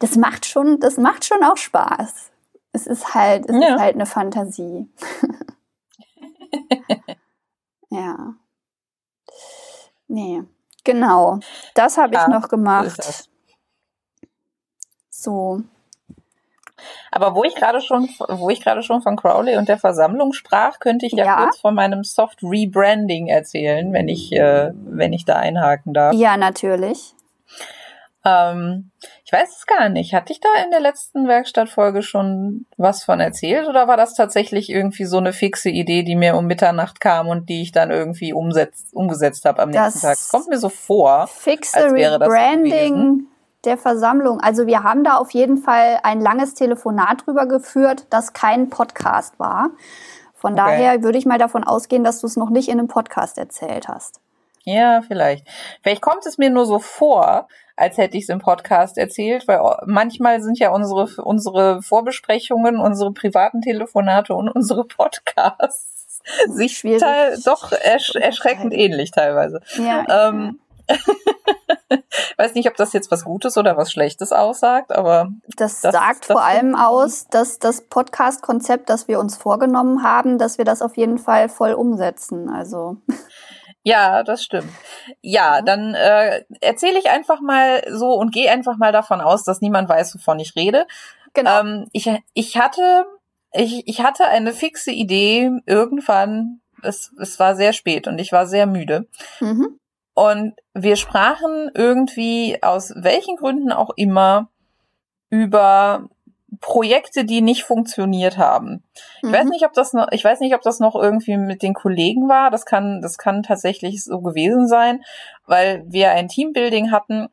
Das macht schon, das macht schon auch Spaß. Es ist halt, es ja. ist halt eine Fantasie. *laughs* *laughs* ja. Nee. Genau, das habe ich noch gemacht. So. Aber wo ich gerade schon, wo ich gerade schon von Crowley und der Versammlung sprach, könnte ich ja, ja. kurz von meinem Soft Rebranding erzählen, wenn ich, äh, wenn ich da einhaken darf. Ja, natürlich. Ähm, ich weiß es gar nicht. Hatte ich da in der letzten Werkstattfolge schon was von erzählt oder war das tatsächlich irgendwie so eine fixe Idee, die mir um Mitternacht kam und die ich dann irgendwie umsetzt, umgesetzt habe am nächsten Tag? kommt mir so vor. Fixe Rebranding der Versammlung. Also wir haben da auf jeden Fall ein langes Telefonat drüber geführt, das kein Podcast war. Von okay. daher würde ich mal davon ausgehen, dass du es noch nicht in einem Podcast erzählt hast. Ja, vielleicht. Vielleicht kommt es mir nur so vor, als hätte ich es im Podcast erzählt, weil manchmal sind ja unsere, unsere Vorbesprechungen, unsere privaten Telefonate und unsere Podcasts *laughs* sich doch ersch erschreckend ähnlich teilweise. Ja, ähm, *laughs* weiß nicht, ob das jetzt was Gutes oder was Schlechtes aussagt, aber. Das, das sagt das vor allem aus, dass das Podcast-Konzept, das wir uns vorgenommen haben, dass wir das auf jeden Fall voll umsetzen. Also. Ja, das stimmt. Ja, dann äh, erzähle ich einfach mal so und gehe einfach mal davon aus, dass niemand weiß, wovon ich rede. Genau. Ähm, ich, ich hatte ich, ich hatte eine fixe Idee irgendwann. Es, es war sehr spät und ich war sehr müde. Mhm. Und wir sprachen irgendwie aus welchen Gründen auch immer über Projekte, die nicht funktioniert haben. Ich mhm. weiß nicht, ob das noch, ich weiß nicht, ob das noch irgendwie mit den Kollegen war. Das kann, das kann tatsächlich so gewesen sein, weil wir ein Teambuilding hatten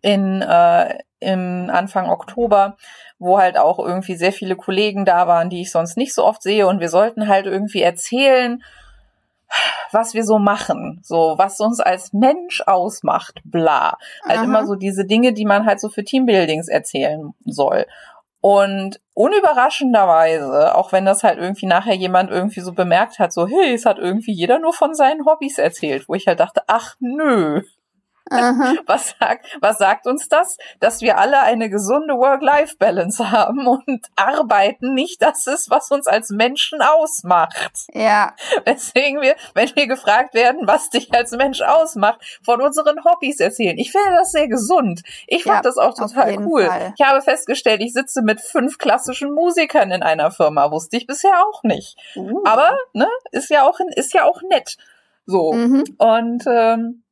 in äh, im Anfang Oktober, wo halt auch irgendwie sehr viele Kollegen da waren, die ich sonst nicht so oft sehe und wir sollten halt irgendwie erzählen, was wir so machen, so was uns als Mensch ausmacht, bla. Halt Aha. immer so diese Dinge, die man halt so für Teambuildings erzählen soll. Und unüberraschenderweise, auch wenn das halt irgendwie nachher jemand irgendwie so bemerkt hat, so, hey, es hat irgendwie jeder nur von seinen Hobbys erzählt, wo ich halt dachte, ach nö. *laughs* was sagt, was sagt uns das? Dass wir alle eine gesunde Work-Life-Balance haben und arbeiten nicht das ist, was uns als Menschen ausmacht. Ja, Weswegen wir, wenn wir gefragt werden, was dich als Mensch ausmacht, von unseren Hobbys erzählen. Ich finde das sehr gesund. Ich fand Ja, das auch total cool. Fall. Ich habe festgestellt, ich sitze mit fünf klassischen Musikern in einer Firma. Wusste ich bisher auch nicht. Uh. Aber, ne, ist ja auch, ist ja auch nett. So. Mhm. Und ähm,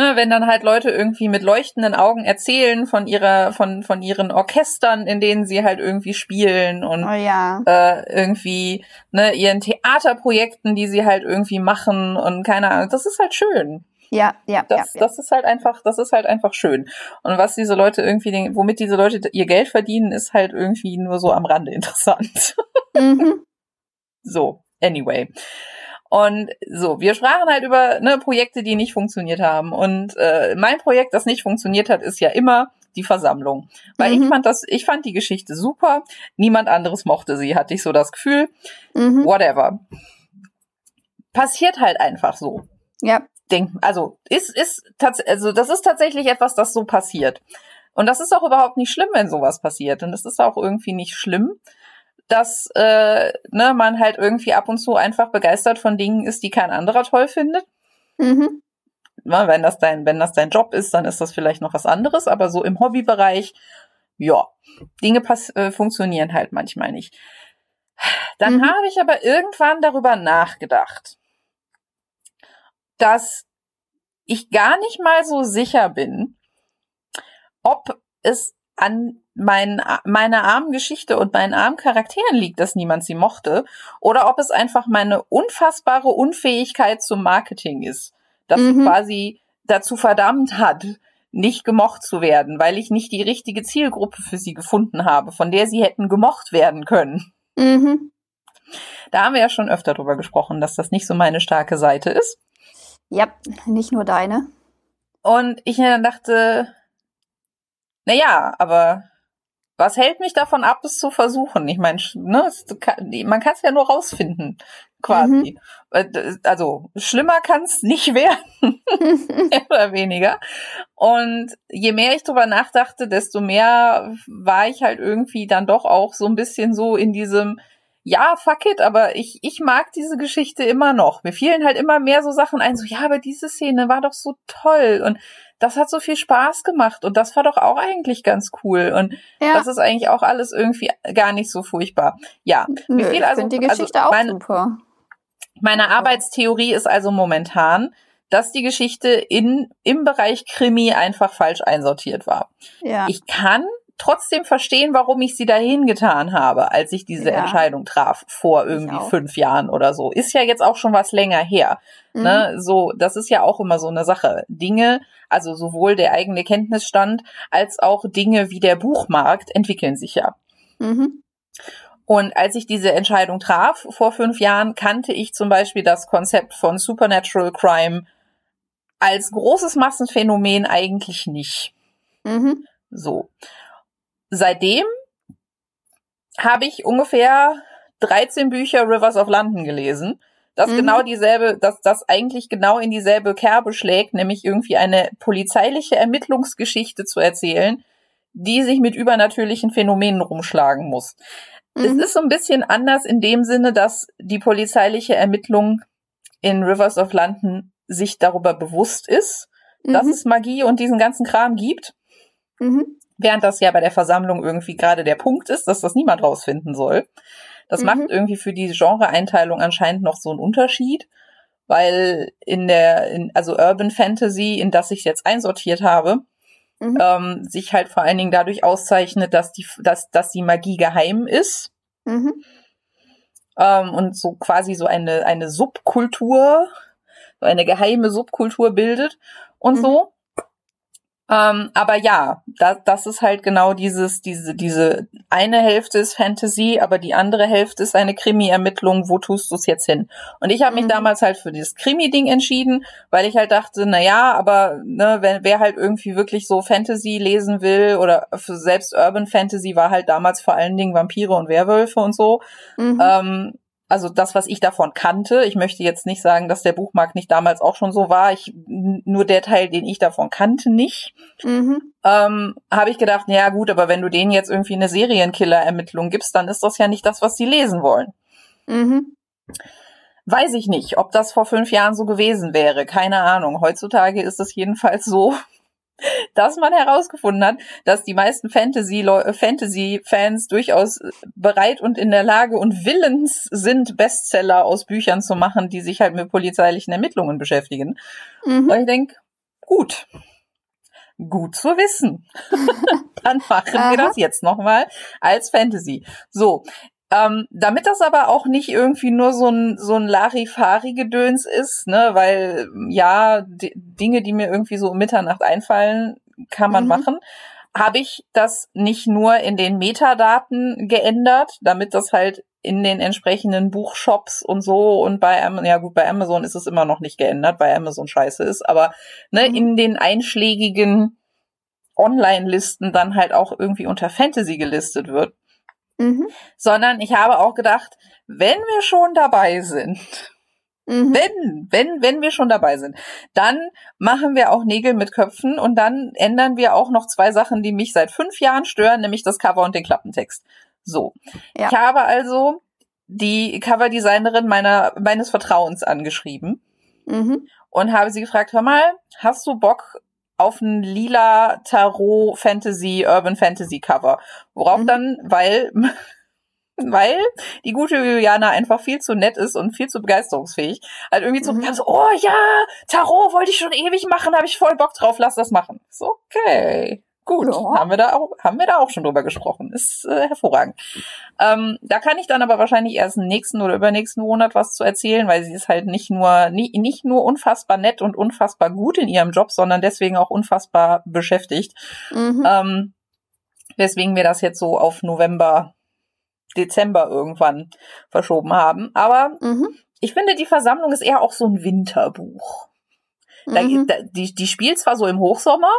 ne, wenn dann halt Leute irgendwie mit leuchtenden Augen erzählen von ihrer, von, von ihren Orchestern, in denen sie halt irgendwie spielen und Oh ja. äh, irgendwie ne, ihren Theaterprojekten, die sie halt irgendwie machen und keine Ahnung, das ist halt schön. Ja, ja, Das, ja. das ist halt einfach, das ist halt einfach schön. Und was diese Leute irgendwie, womit diese Leute ihr Geld verdienen, ist halt irgendwie nur so am Rande interessant. ja. *laughs* Mhm. So, anyway. Und so, wir sprachen halt über ne, Projekte, die nicht funktioniert haben. Und äh, mein Projekt, das nicht funktioniert hat, ist ja immer die Versammlung. Weil Mhm. ich fand das, ich fand die Geschichte super. Niemand anderes mochte sie, hatte ich so das Gefühl. Mhm. Whatever. Passiert halt einfach so. Ja. Denk, also ist ist also das ist tatsächlich etwas, das so passiert. Und das ist auch überhaupt nicht schlimm, wenn sowas passiert. Und es ist auch irgendwie nicht schlimm, dass äh, ne, man halt irgendwie ab und zu einfach begeistert von Dingen ist, die kein anderer toll findet. Mhm. Na, wenn das dein, wenn das dein Job ist, dann ist das vielleicht noch was anderes, aber so im Hobbybereich, ja, Dinge pass äh, funktionieren halt manchmal nicht. Dann Mhm. habe ich aber irgendwann darüber nachgedacht, dass ich gar nicht mal so sicher bin, ob es an meinen, meiner armen Geschichte und meinen armen Charakteren liegt, dass niemand sie mochte, oder ob es einfach meine unfassbare Unfähigkeit zum Marketing ist, das Mhm. sie quasi dazu verdammt hat, nicht gemocht zu werden, weil ich nicht die richtige Zielgruppe für sie gefunden habe, von der sie hätten gemocht werden können. Mhm. Da haben wir ja schon öfter drüber gesprochen, dass das nicht so meine starke Seite ist. Ja, nicht nur deine. Und ich dann dachte, na ja, aber was hält mich davon ab, es zu versuchen? Ich meine, ne, man kann es ja nur rausfinden, quasi. Äh, d- Also schlimmer kann es nicht *laughs* werden, mehr oder weniger. Und je mehr ich drüber nachdachte, desto mehr war ich halt irgendwie dann doch auch so ein bisschen so in diesem, ja, fuck it, aber ich, ich mag diese Geschichte immer noch. Mir fielen halt immer mehr so Sachen ein, so, ja, aber diese Szene war doch so toll und das hat so viel Spaß gemacht und das war doch auch eigentlich ganz cool und ja, das ist eigentlich auch alles irgendwie gar nicht so furchtbar. Ja, nö, fiel ich also- die also Geschichte auch meine- super. meine Arbeitstheorie ist also momentan, dass die Geschichte in, im Bereich Krimi einfach falsch einsortiert war. Ja. Ich kann trotzdem verstehen, warum ich sie dahin getan habe, als ich diese Ja. Entscheidung traf, vor irgendwie fünf Jahren oder so. Ist ja jetzt auch schon was länger her. Mhm. Ne? So, das ist ja auch immer so eine Sache. Dinge, also sowohl der eigene Kenntnisstand als auch Dinge wie der Buchmarkt entwickeln sich ja. Mhm. Und als ich diese Entscheidung traf vor fünf Jahren, kannte ich zum Beispiel das Konzept von Supernatural Crime als großes Massenphänomen eigentlich nicht. Mhm. So. Seitdem habe ich ungefähr 13 Bücher Rivers of London gelesen, das Mhm. genau dieselbe, dass das eigentlich genau in dieselbe Kerbe schlägt, nämlich irgendwie eine polizeiliche Ermittlungsgeschichte zu erzählen, die sich mit übernatürlichen Phänomenen rumschlagen muss. Es Mhm. ist so ein bisschen anders in dem Sinne, dass die polizeiliche Ermittlung in Rivers of London sich darüber bewusst ist, dass Mhm. es Magie und diesen ganzen Kram gibt. Mhm. Während das ja bei der Versammlung irgendwie gerade der Punkt ist, dass das niemand rausfinden soll. Das Mhm. macht irgendwie für die Genreeinteilung anscheinend noch so einen Unterschied, weil in der, in, also Urban Fantasy, in das ich jetzt einsortiert habe, Mhm. ähm, sich halt vor allen Dingen dadurch auszeichnet, dass die, dass, dass die Magie geheim ist Mhm. ähm, und so quasi so eine, eine Subkultur, so eine geheime Subkultur bildet und Mhm. so. Ähm, aber ja, da, das ist halt genau dieses, diese, diese eine Hälfte ist Fantasy, aber die andere Hälfte ist eine Krimi-Ermittlung. Wo tust du es jetzt hin? Und ich habe mich mhm. damals halt für dieses Krimi-Ding entschieden, weil ich halt dachte, na ja, aber ne, wenn wer halt irgendwie wirklich so Fantasy lesen will oder für selbst Urban Fantasy war halt damals vor allen Dingen Vampire und Werwölfe und so. Mhm. Ähm, also das, was ich davon kannte. Ich möchte jetzt nicht sagen, dass der Buchmarkt nicht damals auch schon so war. Ich, nur der Teil, den ich davon kannte, nicht. Mhm. Ähm, Habe ich gedacht, ja gut, aber wenn du denen jetzt irgendwie eine Serienkiller-Ermittlung gibst, dann ist das ja nicht das, was sie lesen wollen. Mhm. Weiß ich nicht, ob das vor fünf Jahren so gewesen wäre. Keine Ahnung. Heutzutage ist es jedenfalls so, *laughs* dass man herausgefunden hat, dass die meisten Fantasy-Fans Fantasy durchaus bereit und in der Lage und willens sind, Bestseller aus Büchern zu machen, die sich halt mit polizeilichen Ermittlungen beschäftigen. Mhm. Und ich denke, gut. Gut zu wissen. *laughs* Dann machen wir das jetzt nochmal als Fantasy. So, ähm, damit das aber auch nicht irgendwie nur so ein, so ein Larifari-Gedöns ist, ne, weil ja, die Dinge, die mir irgendwie so um Mitternacht einfallen, kann man mhm. machen, habe ich das nicht nur in den Metadaten geändert, damit das halt in den entsprechenden Buchshops und so und bei Amazon, ja gut, bei Amazon ist es immer noch nicht geändert, weil Amazon scheiße ist, aber ne, mhm. in den einschlägigen Online-Listen dann halt auch irgendwie unter Fantasy gelistet wird. Mhm. Sondern ich habe auch gedacht, wenn wir schon dabei sind, mhm. wenn, wenn, wenn wir schon dabei sind, dann machen wir auch Nägel mit Köpfen und dann ändern wir auch noch zwei Sachen, die mich seit fünf Jahren stören, nämlich das Cover und den Klappentext. So. Ja. Ich habe also die Coverdesignerin meiner, meines Vertrauens angeschrieben mhm. und habe sie gefragt, hör mal, hast du Bock, auf ein lila Tarot Fantasy, Urban Fantasy Cover. Worauf mhm. dann, weil, *laughs* weil die gute Juliana einfach viel zu nett ist und viel zu begeisterungsfähig, halt irgendwie zu mhm. so, oh ja, Tarot wollte ich schon ewig machen, habe ich voll Bock drauf, lass das machen. So, okay. Gut, ja. haben wir da auch, haben wir da auch schon drüber gesprochen. Ist äh, hervorragend. Ähm, da kann ich dann aber wahrscheinlich erst nächsten oder übernächsten Monat was zu erzählen, weil sie ist halt nicht nur nicht, nicht nur unfassbar nett und unfassbar gut in ihrem Job, sondern deswegen auch unfassbar beschäftigt. Mhm. Ähm, weswegen wir das jetzt so auf November, Dezember irgendwann verschoben haben. Aber mhm. ich finde, die Versammlung ist eher auch so ein Winterbuch. Da, mhm. da, die, die spielt zwar so im Hochsommer,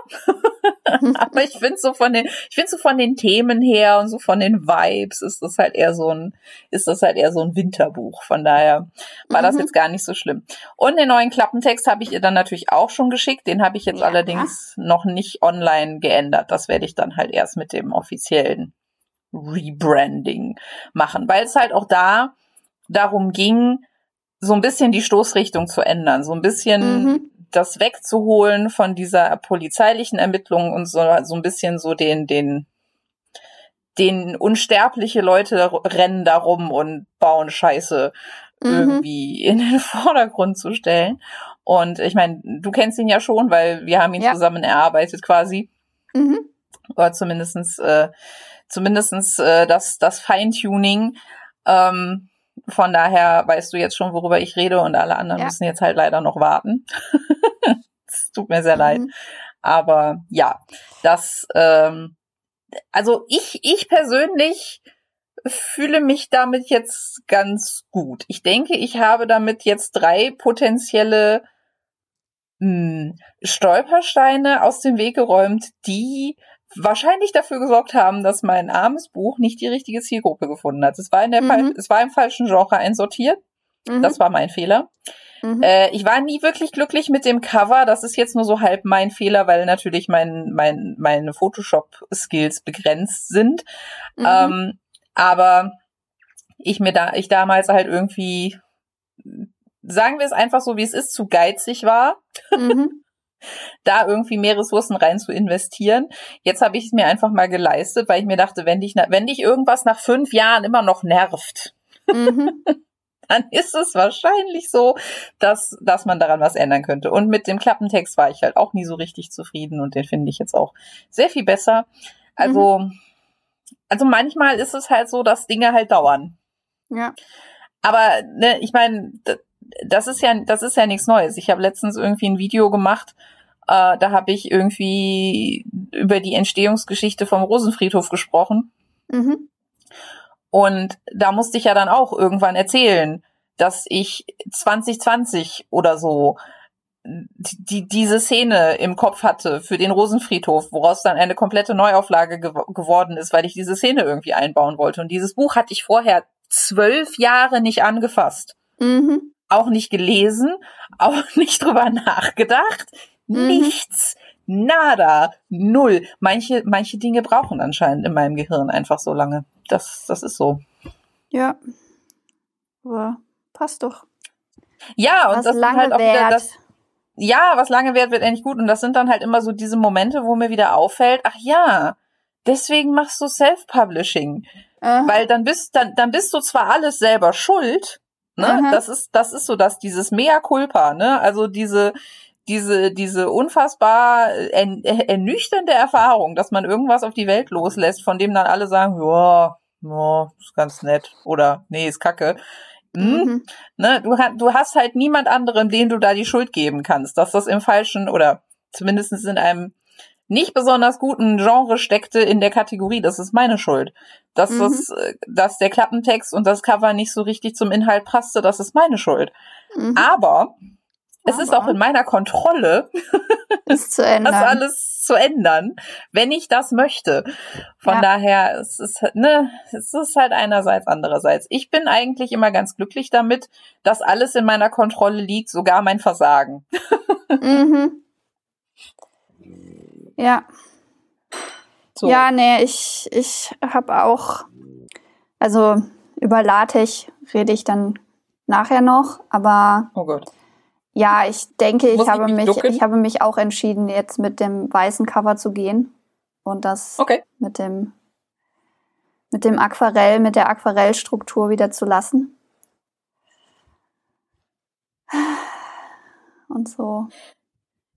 *laughs* aber ich finde so von den, ich finde so von den Themen her und so von den Vibes ist das halt eher so ein, ist das halt eher so ein Winterbuch. Von daher war mhm. das jetzt gar nicht so schlimm. Und den neuen Klappentext habe ich ihr dann natürlich auch schon geschickt. Den habe ich jetzt ja. allerdings noch nicht online geändert. Das werde ich dann halt erst mit dem offiziellen Rebranding machen, weil es halt auch da darum ging, so ein bisschen die Stoßrichtung zu ändern, so ein bisschen mhm das wegzuholen von dieser polizeilichen Ermittlung und so, so ein bisschen so den, den, den unsterbliche Leute rennen da rum und bauen Scheiße mhm. irgendwie in den *laughs* Vordergrund zu stellen. Und ich meine, du kennst ihn ja schon, weil wir haben ihn ja. zusammen erarbeitet quasi. Mhm. Oder zumindestens, äh, zumindestens äh, das, das Feintuning. Ähm, von daher weißt du jetzt schon, worüber ich rede und alle anderen ja. müssen jetzt halt leider noch warten. *laughs* Es tut mir sehr mhm. leid. Aber ja, das, ähm, also ich, ich persönlich fühle mich damit jetzt ganz gut. Ich denke, ich habe damit jetzt drei potenzielle mh, hm, Stolpersteine aus dem Weg geräumt, die wahrscheinlich dafür gesorgt haben, dass mein armes Buch nicht die richtige Zielgruppe gefunden hat. Es war in der mhm. es war im falschen Genre einsortiert. Mhm. Das war mein Fehler. Mhm. Äh, ich war nie wirklich glücklich mit dem Cover. Das ist jetzt nur so halb mein Fehler, weil natürlich mein, mein, meine Photoshop-Skills begrenzt sind. Mhm. Ähm, aber ich mir da, ich damals halt irgendwie, sagen wir es einfach so, wie es ist, zu geizig war. Mhm. *laughs* da irgendwie mehr Ressourcen rein zu investieren. Jetzt habe ich es mir einfach mal geleistet, weil ich mir dachte, wenn dich, wenn dich irgendwas nach fünf Jahren immer noch nervt, mhm. *laughs* dann ist es wahrscheinlich so, dass, dass man daran was ändern könnte. Und mit dem Klappentext war ich halt auch nie so richtig zufrieden und den finde ich jetzt auch sehr viel besser. Also, mhm. also manchmal ist es halt so, dass Dinge halt dauern. Ja. Aber ne, ich meine, das ist ja, das ist ja nichts Neues. Ich habe letztens irgendwie ein Video gemacht, Äh, da habe ich irgendwie über die Entstehungsgeschichte vom Rosenfriedhof gesprochen. Mhm. Und da musste ich ja dann auch irgendwann erzählen, dass ich 2020 oder so die, diese Szene im Kopf hatte für den Rosenfriedhof, woraus dann eine komplette Neuauflage ge geworden ist, weil ich diese Szene irgendwie einbauen wollte. Und dieses Buch hatte ich vorher zwölf Jahre nicht angefasst. Mhm. Auch nicht gelesen, *laughs* auch nicht drüber nachgedacht. Mhm. Nichts. Nada. Null. Manche, manche Dinge brauchen anscheinend in meinem Gehirn einfach so lange. Das, das ist so. Ja. Aber passt doch. Ja, und Was das lange halt auch wieder das, ja, was lange währt, wird endlich gut. Und das sind dann halt immer so diese Momente, wo mir wieder auffällt, ach ja, deswegen machst du Self-Publishing. Aha. Weil dann bist, dann, dann bist du zwar alles selber schuld, ne? Das ist, das ist so dass dieses Mea culpa, ne? Also diese, diese, diese unfassbar ernüchternde Erfahrung, dass man irgendwas auf die Welt loslässt, von dem dann alle sagen, ja, ja, ist ganz nett oder nee, ist kacke. Hm? Mhm. Ne, du, du hast halt niemand anderem, den du da die Schuld geben kannst, dass das im falschen oder zumindest in einem nicht besonders guten Genre steckte in der Kategorie, das ist meine Schuld. Dass, mhm. das, äh, dass der Klappentext und das Cover nicht so richtig zum Inhalt passte, das ist meine Schuld. Mhm. Aber es ist auch in meiner Kontrolle, *laughs* das, alles zu ändern, wenn ich das möchte. Von ja. daher, es ist, ne, es ist halt einerseits, andererseits. Ich bin eigentlich immer ganz glücklich damit, dass alles in meiner Kontrolle liegt, sogar mein Versagen. *laughs* mhm. Ja. So. Ja, nee, ich, ich habe auch, also über LaTeX rede ich dann nachher noch, aber oh Gott. Ja, ich denke, ich habe mich, ich habe mich auch entschieden, jetzt mit dem weißen Cover zu gehen und das okay. mit dem mit dem Aquarell, mit der Aquarellstruktur wieder zu lassen. Und so.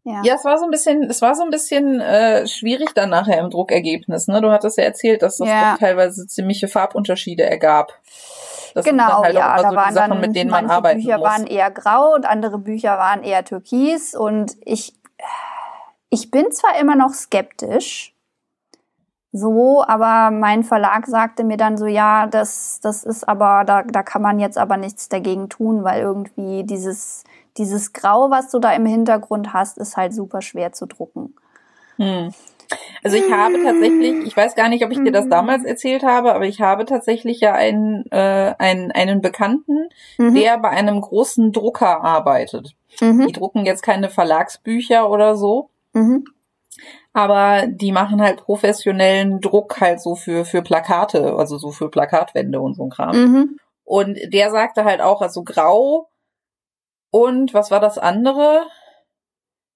Ja. ja, es war so ein bisschen, es war so ein bisschen äh, schwierig dann nachher im Druckergebnis. Ne? Du hattest ja erzählt, dass das ja. teilweise ziemliche Farbunterschiede ergab. Das genau, halt ja, da so waren Sachen, dann mit denen manche man Bücher muss. waren eher grau und andere Bücher waren eher türkis und ich ich bin zwar immer noch skeptisch, so, aber mein Verlag sagte mir dann so, ja, das, das ist aber, da, da kann man jetzt aber nichts dagegen tun, weil irgendwie dieses, dieses Grau, was du da im Hintergrund hast, ist halt super schwer zu drucken. Hm. Also ich habe tatsächlich, ich weiß gar nicht, ob ich dir das mhm. damals erzählt habe, aber ich habe tatsächlich ja einen, äh, einen, einen Bekannten, mhm. der bei einem großen Drucker arbeitet. Mhm. Die drucken jetzt keine Verlagsbücher oder so. Mhm. Aber die machen halt professionellen Druck halt so für, für Plakate, also so für Plakatwände und so ein Kram. Mhm. Und der sagte halt auch, also grau und was war das andere?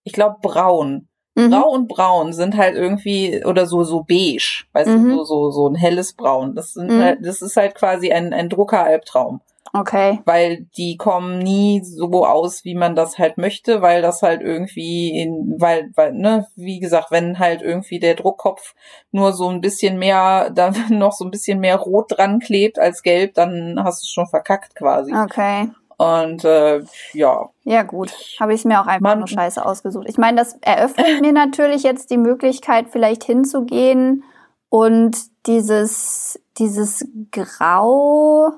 Ich glaube braun. Mhm. Grau und Braun sind halt irgendwie, oder so, so beige, weißt mhm. du, so, so, so ein helles Braun. Das sind mhm. halt, das ist halt quasi ein, ein Druckeralbtraum. Okay. Weil die kommen nie so aus, wie man das halt möchte, weil das halt irgendwie in, weil, weil, ne, wie gesagt, wenn halt irgendwie der Druckkopf nur so ein bisschen mehr, *laughs* da noch so ein bisschen mehr rot dran klebt als gelb, dann hast du es schon verkackt quasi. Okay. Und äh, ja. Ja gut, habe ich mir auch einfach Man, nur scheiße ausgesucht. Ich meine, das eröffnet *laughs* mir natürlich jetzt die Möglichkeit, vielleicht hinzugehen und dieses, dieses Grau,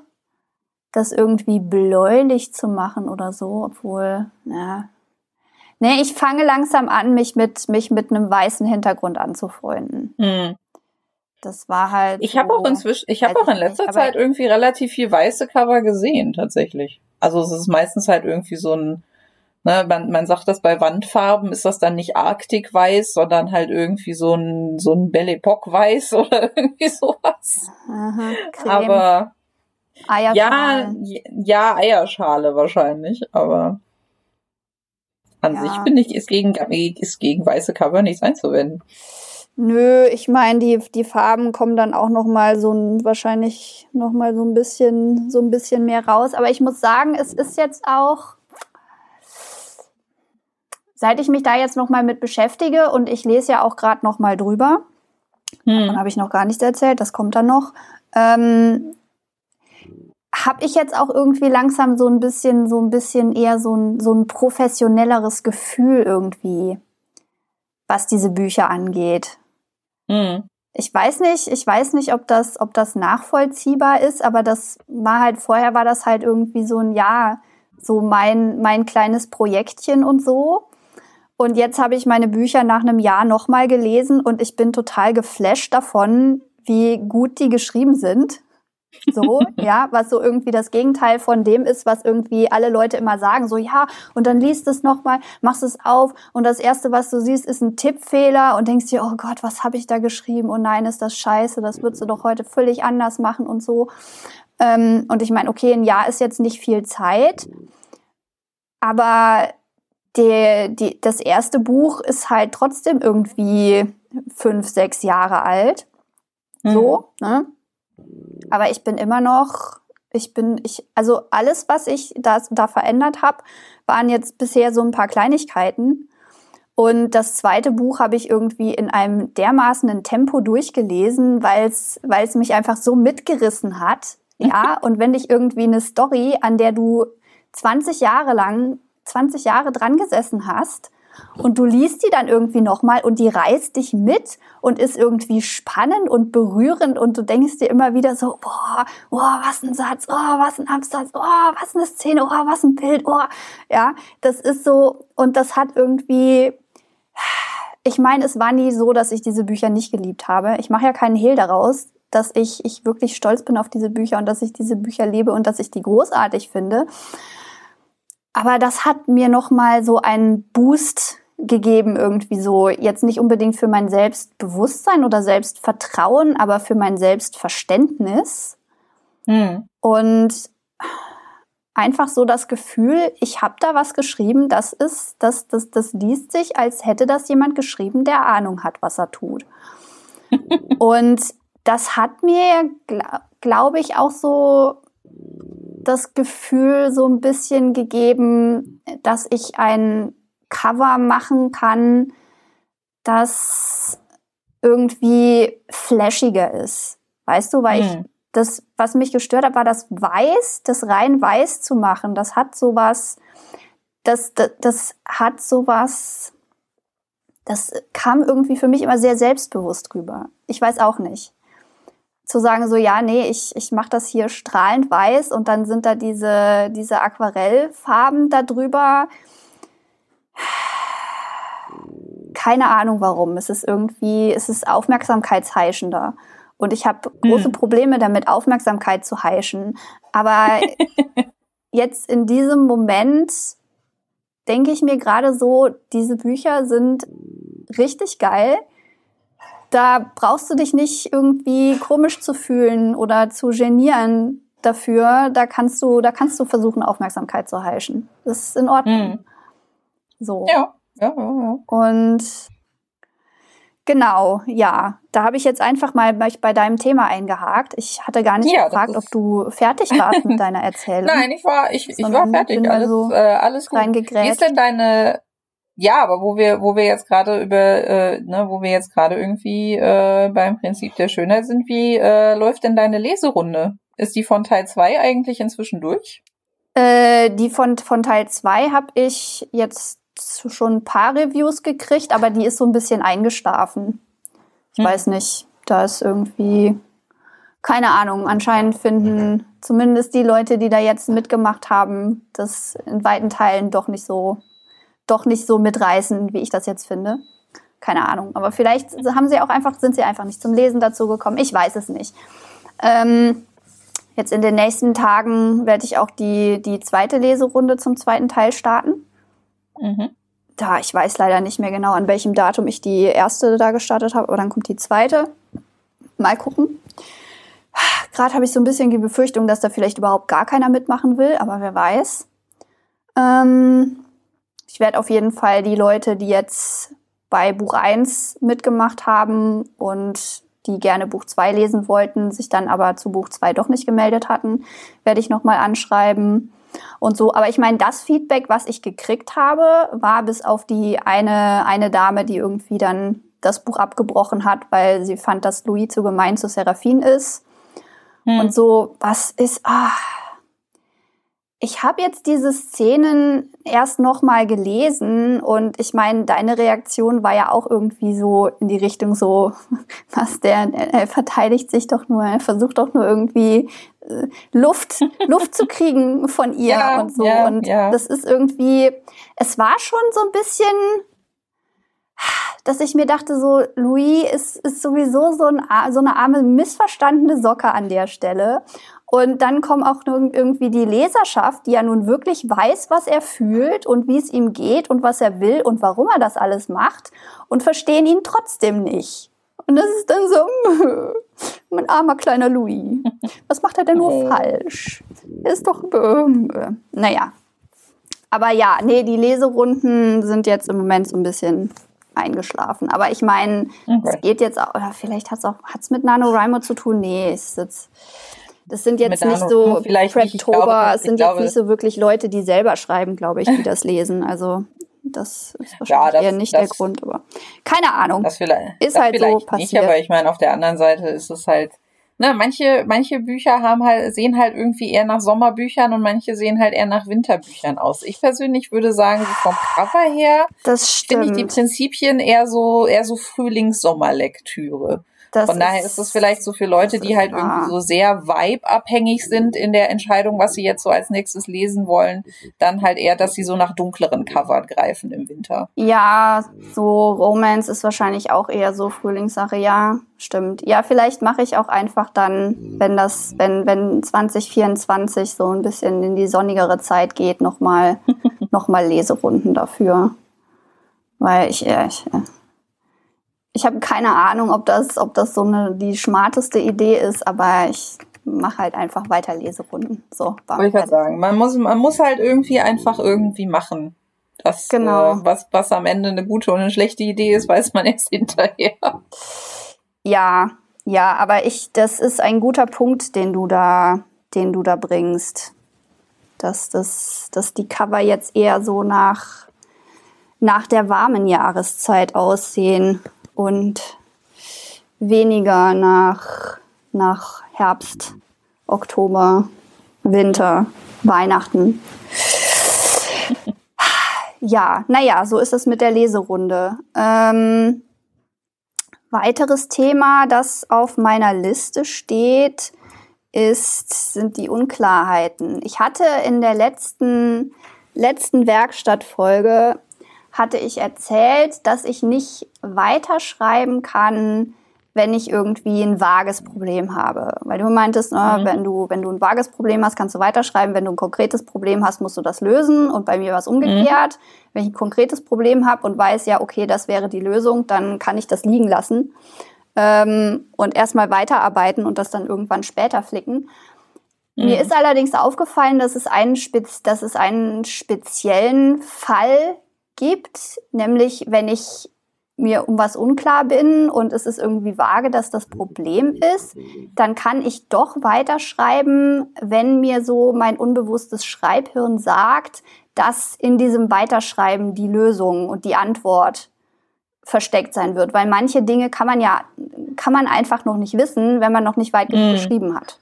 das irgendwie bläulich zu machen oder so, obwohl, ja. Nee, ich fange langsam an, mich mit, mich mit einem weißen Hintergrund anzufreunden. Hm. Das war halt. Ich so, habe auch inzwischen, ich habe auch in letzter nicht, Zeit irgendwie relativ viel weiße Cover gesehen, tatsächlich. Also es ist meistens halt irgendwie so ein, ne, man, man sagt das bei Wandfarben, ist das dann nicht Arktikweiß, sondern halt irgendwie so ein, so ein Belle Epoque Weiß *laughs* oder irgendwie sowas. Aha, aber Eierschale. ja, ja, Eierschale wahrscheinlich, aber an ja. sich finde ich, ist gegen, ist gegen weiße Cover nichts einzuwenden. Nö, ich meine, die, die Farben kommen dann auch noch mal so ein, wahrscheinlich noch mal so ein bisschen, so ein bisschen mehr raus. Aber ich muss sagen, es ist jetzt auch, seit ich mich da jetzt noch mal mit beschäftige und ich lese ja auch gerade noch mal drüber, hm. davon habe ich noch gar nichts erzählt, das kommt dann noch, ähm, habe ich jetzt auch irgendwie langsam so ein bisschen, so ein bisschen eher so ein, so ein professionelleres Gefühl irgendwie was diese Bücher angeht. Mhm. Ich weiß nicht, ich weiß nicht, ob das, ob das nachvollziehbar ist, aber das war halt, vorher war das halt irgendwie so ein Jahr, so mein, mein kleines Projektchen und so. Und jetzt habe ich meine Bücher nach einem Jahr nochmal gelesen und ich bin total geflasht davon, wie gut die geschrieben sind. So, ja, was so irgendwie das Gegenteil von dem ist, was irgendwie alle Leute immer sagen. So, ja, und dann liest es nochmal, machst es auf und das Erste, was du siehst, ist ein Tippfehler und denkst dir, oh Gott, was habe ich da geschrieben? Oh nein, ist das scheiße, das würdest du doch heute völlig anders machen und so. Ähm, und ich meine, okay, ein Jahr ist jetzt nicht viel Zeit, aber der, die, das erste Buch ist halt trotzdem irgendwie fünf, sechs Jahre alt. So, mhm. ne? Aber ich bin immer noch, ich bin, ich, also alles, was ich da, da verändert habe, waren jetzt bisher so ein paar Kleinigkeiten. Und das zweite Buch habe ich irgendwie in einem dermaßenen Tempo durchgelesen, weil es weil es mich einfach so mitgerissen hat. Ja, *laughs* und wenn dich irgendwie eine Story, an der du 20 Jahre lang, 20 Jahre dran gesessen hast, und du liest die dann irgendwie nochmal und die reißt dich mit und ist irgendwie spannend und berührend und du denkst dir immer wieder so, boah, boah, was ein Satz, oh, was ein Absatz, oh, was eine Szene, oh, was ein Bild, oh, ja, das ist so und das hat irgendwie, ich meine, es war nie so, dass ich diese Bücher nicht geliebt habe. Ich mache ja keinen Hehl daraus, dass ich, ich wirklich stolz bin auf diese Bücher und dass ich diese Bücher lebe und dass ich die großartig finde. Aber das hat mir nochmal so einen Boost gegeben, irgendwie so, jetzt nicht unbedingt für mein Selbstbewusstsein oder Selbstvertrauen, aber für mein Selbstverständnis. Hm. Und einfach so das Gefühl, ich habe da was geschrieben, das ist, das, das, das liest sich, als hätte das jemand geschrieben, der Ahnung hat, was er tut. *laughs* Und das hat mir, glaube glaub ich, auch so das Gefühl so ein bisschen gegeben, dass ich ein Cover machen kann, das irgendwie flashiger ist. Weißt du, weil hm. ich das, was mich gestört hat, war das Weiß, das rein Weiß zu machen. Das hat sowas, das, das, das hat sowas, das kam irgendwie für mich immer sehr selbstbewusst rüber. Ich weiß auch nicht zu sagen, so ja, nee, ich, ich mache das hier strahlend weiß und dann sind da diese, diese Aquarellfarben da drüber. Keine Ahnung warum. Es ist irgendwie, es ist aufmerksamkeitsheischender. Und ich habe große hm. Probleme damit, Aufmerksamkeit zu heischen. Aber *laughs* jetzt in diesem Moment denke ich mir gerade so, diese Bücher sind richtig geil da brauchst du dich nicht irgendwie komisch zu fühlen oder zu genieren dafür. Da kannst du, da kannst du versuchen, Aufmerksamkeit zu heischen. Das ist in Ordnung. Mhm. So. Ja. Ja, ja, ja. Und genau, ja, da habe ich jetzt einfach mal bei deinem Thema eingehakt. Ich hatte gar nicht ja, gefragt, ob du fertig warst *laughs* mit deiner Erzählung. Nein, ich war, ich, ich war fertig. Alles, so äh, alles gut. Wie ist denn deine ja, aber wo wir, wo wir jetzt gerade über, äh, ne, wo wir jetzt gerade irgendwie äh, beim Prinzip der Schönheit sind, wie äh, läuft denn deine Leserunde? Ist die von Teil 2 eigentlich inzwischen durch? Äh, die von, von Teil 2 habe ich jetzt schon ein paar Reviews gekriegt, aber die ist so ein bisschen eingeschlafen. Ich hm. weiß nicht, da ist irgendwie, keine Ahnung, anscheinend finden zumindest die Leute, die da jetzt mitgemacht haben, das in weiten Teilen doch nicht so doch nicht so mitreißen, wie ich das jetzt finde. Keine Ahnung. Aber vielleicht haben sie auch einfach, sind sie einfach nicht zum Lesen dazu gekommen. Ich weiß es nicht. Ähm, jetzt in den nächsten Tagen werde ich auch die, die zweite Leserunde zum zweiten Teil starten. Mhm. Da, ich weiß leider nicht mehr genau, an welchem Datum ich die erste da gestartet habe, aber dann kommt die zweite. Mal gucken. Gerade habe ich so ein bisschen die Befürchtung, dass da vielleicht überhaupt gar keiner mitmachen will, aber wer weiß. Ähm, ich werde auf jeden Fall die Leute, die jetzt bei Buch 1 mitgemacht haben und die gerne Buch 2 lesen wollten, sich dann aber zu Buch 2 doch nicht gemeldet hatten, werde ich nochmal anschreiben und so. Aber ich meine, das Feedback, was ich gekriegt habe, war bis auf die eine, eine Dame, die irgendwie dann das Buch abgebrochen hat, weil sie fand, dass Louis zu gemein zu Seraphin ist. Hm. Und so, was ist, ah, ich habe jetzt diese Szenen erst noch mal gelesen und ich meine, deine Reaktion war ja auch irgendwie so in die Richtung so, *laughs* was der, er verteidigt sich doch nur, er versucht doch nur irgendwie äh, Luft, *laughs* Luft zu kriegen von ihr ja, und so. Ja, und ja. das ist irgendwie, es war schon so ein bisschen, dass ich mir dachte, so, Louis ist, ist sowieso so, ein, so eine arme, missverstandene Socke an der Stelle. Und dann kommen auch irgendwie die Leserschaft, die ja nun wirklich weiß, was er fühlt und wie es ihm geht und was er will und warum er das alles macht und verstehen ihn trotzdem nicht. Und das ist dann so, *laughs* mein armer kleiner Louis. Was macht er denn nur falsch? Er ist doch, äh, naja. Aber ja, nee, die Leserunden sind jetzt im Moment so ein bisschen eingeschlafen. Aber ich meine, okay. es geht jetzt auch, oder vielleicht hat es auch, hat's mit NaNoWriMo zu tun? Nee, es ist jetzt, das sind jetzt nicht so Preptober, es sind jetzt nicht so wirklich Leute, die selber schreiben, glaube ich, die das lesen. Also das ist wahrscheinlich ja, das, eher nicht das, der Grund, aber keine Ahnung. Das vielleicht, ist halt so passiert. Nicht, aber ich meine, auf der anderen Seite ist es halt, ne, manche, manche Bücher haben halt, sehen halt irgendwie eher nach Sommerbüchern und manche sehen halt eher nach Winterbüchern aus. Ich persönlich würde sagen, so vom Cover her finde ich die Prinzipien eher so, eher so Frühlings-Sommerlektüre. Das Von daher ist es vielleicht so für Leute, die halt irgendwie so sehr vibe-abhängig sind in der Entscheidung, was sie jetzt so als nächstes lesen wollen, dann halt eher, dass sie so nach dunkleren Covern greifen im Winter. Ja, so Romance ist wahrscheinlich auch eher so Frühlingssache, ja, stimmt. Ja, vielleicht mache ich auch einfach dann, wenn das, wenn, wenn 2024 so ein bisschen in die sonnigere Zeit geht, nochmal *laughs* noch mal Leserunden dafür. Weil ich, ja, ich ich habe keine Ahnung, ob das, ob das so eine die schmarteste Idee ist, aber ich mache halt einfach weiter Leserunden. So, Wollte ich gerade sagen. Man muss, man muss halt irgendwie einfach irgendwie machen. Das, genau. Äh, was, was am Ende eine gute und eine schlechte Idee ist, weiß man *laughs* erst hinterher. Ja, ja, aber ich, das ist ein guter Punkt, den du da, den du da bringst. Dass, das, dass die Cover jetzt eher so nach, nach der warmen Jahreszeit aussehen und weniger nach, nach Herbst, Oktober, Winter, Weihnachten. Ja, naja, so ist es mit der Leserunde. Ähm, weiteres Thema, das auf meiner Liste steht, ist, sind die Unklarheiten. Ich hatte in der letzten, letzten Werkstattfolge hatte ich erzählt, dass ich nicht weiterschreiben kann, wenn ich irgendwie ein vages Problem habe. Weil du meintest, ne, mhm. wenn, du, wenn du ein vages Problem hast, kannst du weiterschreiben. Wenn du ein konkretes Problem hast, musst du das lösen. Und bei mir war es umgekehrt. Mhm. Wenn ich ein konkretes Problem habe und weiß, ja, okay, das wäre die Lösung, dann kann ich das liegen lassen ähm, und erstmal weiterarbeiten und das dann irgendwann später flicken. Mhm. Mir ist allerdings aufgefallen, dass es einen, dass es einen speziellen Fall gibt, nämlich wenn ich mir um was unklar bin und es ist irgendwie vage, dass das Problem ist, dann kann ich doch weiterschreiben, wenn mir so mein unbewusstes Schreibhirn sagt, dass in diesem Weiterschreiben die Lösung und die Antwort versteckt sein wird, weil manche Dinge kann man ja kann man einfach noch nicht wissen, wenn man noch nicht weit genug mm. geschrieben hat.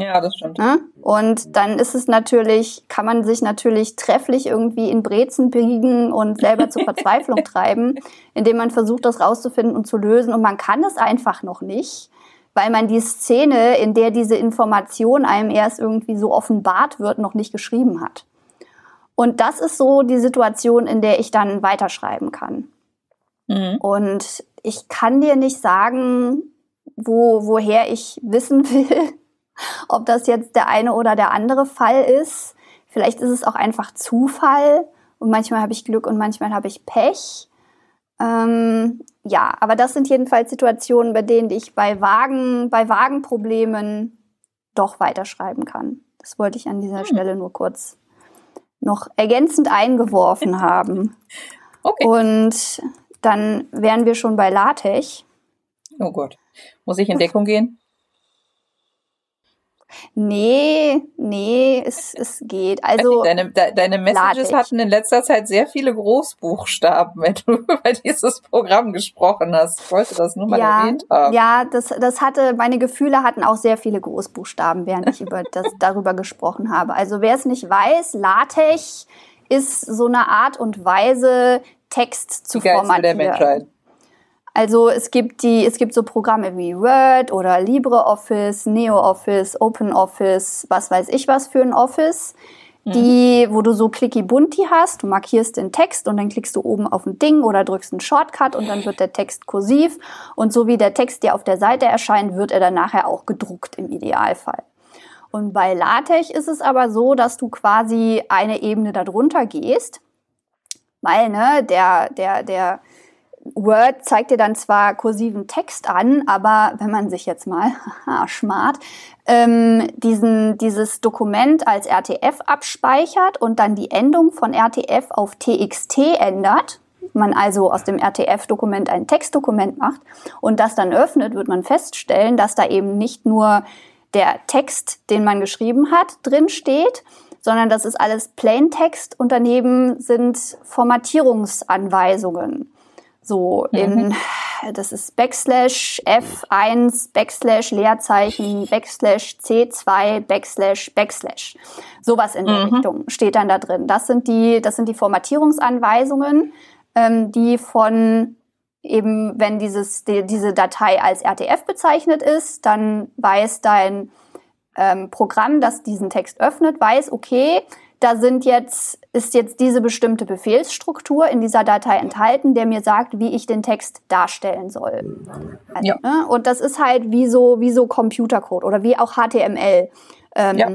Ja, das stimmt. Ne? Und dann ist es natürlich, kann man sich natürlich trefflich irgendwie in Brezen biegen und selber zur *laughs* Verzweiflung treiben, indem man versucht, das rauszufinden und zu lösen. Und man kann es einfach noch nicht, weil man die Szene, in der diese Information einem erst irgendwie so offenbart wird, noch nicht geschrieben hat. Und das ist so die Situation, in der ich dann weiterschreiben kann. Mhm. Und ich kann dir nicht sagen, wo, woher ich wissen *laughs* will, ob das jetzt der eine oder der andere Fall ist. Vielleicht ist es auch einfach Zufall und manchmal habe ich Glück und manchmal habe ich Pech. Ähm, ja, aber das sind jedenfalls Situationen, bei denen ich bei Wagen, bei Wagenproblemen doch weiterschreiben kann. Das wollte ich an dieser hm. Stelle nur kurz noch ergänzend eingeworfen *laughs* haben. Okay. Und dann wären wir schon bei LaTeX. Oh Gott. Muss ich in Deckung gehen? Nee, nee, es, es geht. Also deine, de, deine Messages hatten in letzter Zeit sehr viele Großbuchstaben, *laughs* wenn du über dieses Programm gesprochen hast. Ich wollte das nur mal ja, erwähnt haben. Ja, das, das hatte, meine Gefühle hatten auch sehr viele Großbuchstaben, während ich über *laughs* das, darüber gesprochen habe. Also wer es nicht weiß, LaTeX ist so eine Art und Weise, Text zu Die geilste der formatieren. Menschheit. Also es gibt die, es gibt so Programme wie Word oder LibreOffice, NeoOffice, OpenOffice, was weiß ich was für ein Office, die, wo du so clicky bunti hast, du markierst den Text und dann klickst du oben auf ein Ding oder drückst einen Shortcut und dann wird der Text kursiv und so wie der Text dir auf der Seite erscheint, wird er dann nachher auch gedruckt im Idealfall. Und bei LaTeX ist es aber so, dass du quasi eine Ebene darunter gehst, weil ne, der, der, der Word zeigt dir dann zwar kursiven Text an, aber wenn man sich jetzt mal, *laughs* haha, smart, ähm, diesen, dieses Dokument als RTF abspeichert und dann die Endung von RTF auf TXT ändert, man also aus dem RTF-Dokument ein Textdokument macht und das dann öffnet, wird man feststellen, dass da eben nicht nur der Text, den man geschrieben hat, drin steht, sondern das ist alles Plaintext und daneben sind Formatierungsanweisungen. So in, das ist Backslash F1, Backslash Leerzeichen, Backslash C2, Backslash, Backslash. Sowas in der Mhm. Richtung steht dann da drin. Das sind die, das sind die Formatierungsanweisungen, ähm, die von eben, wenn dieses, die, diese Datei als RTF bezeichnet ist, dann weiß dein ähm, Programm, das diesen Text öffnet, weiß, okay, da sind jetzt, ist jetzt diese bestimmte Befehlsstruktur in dieser Datei enthalten, der mir sagt, wie ich den Text darstellen soll. Also, Ja. ne? Und das ist halt wie so, wie so Computercode oder wie auch HTML. Ähm, Ja.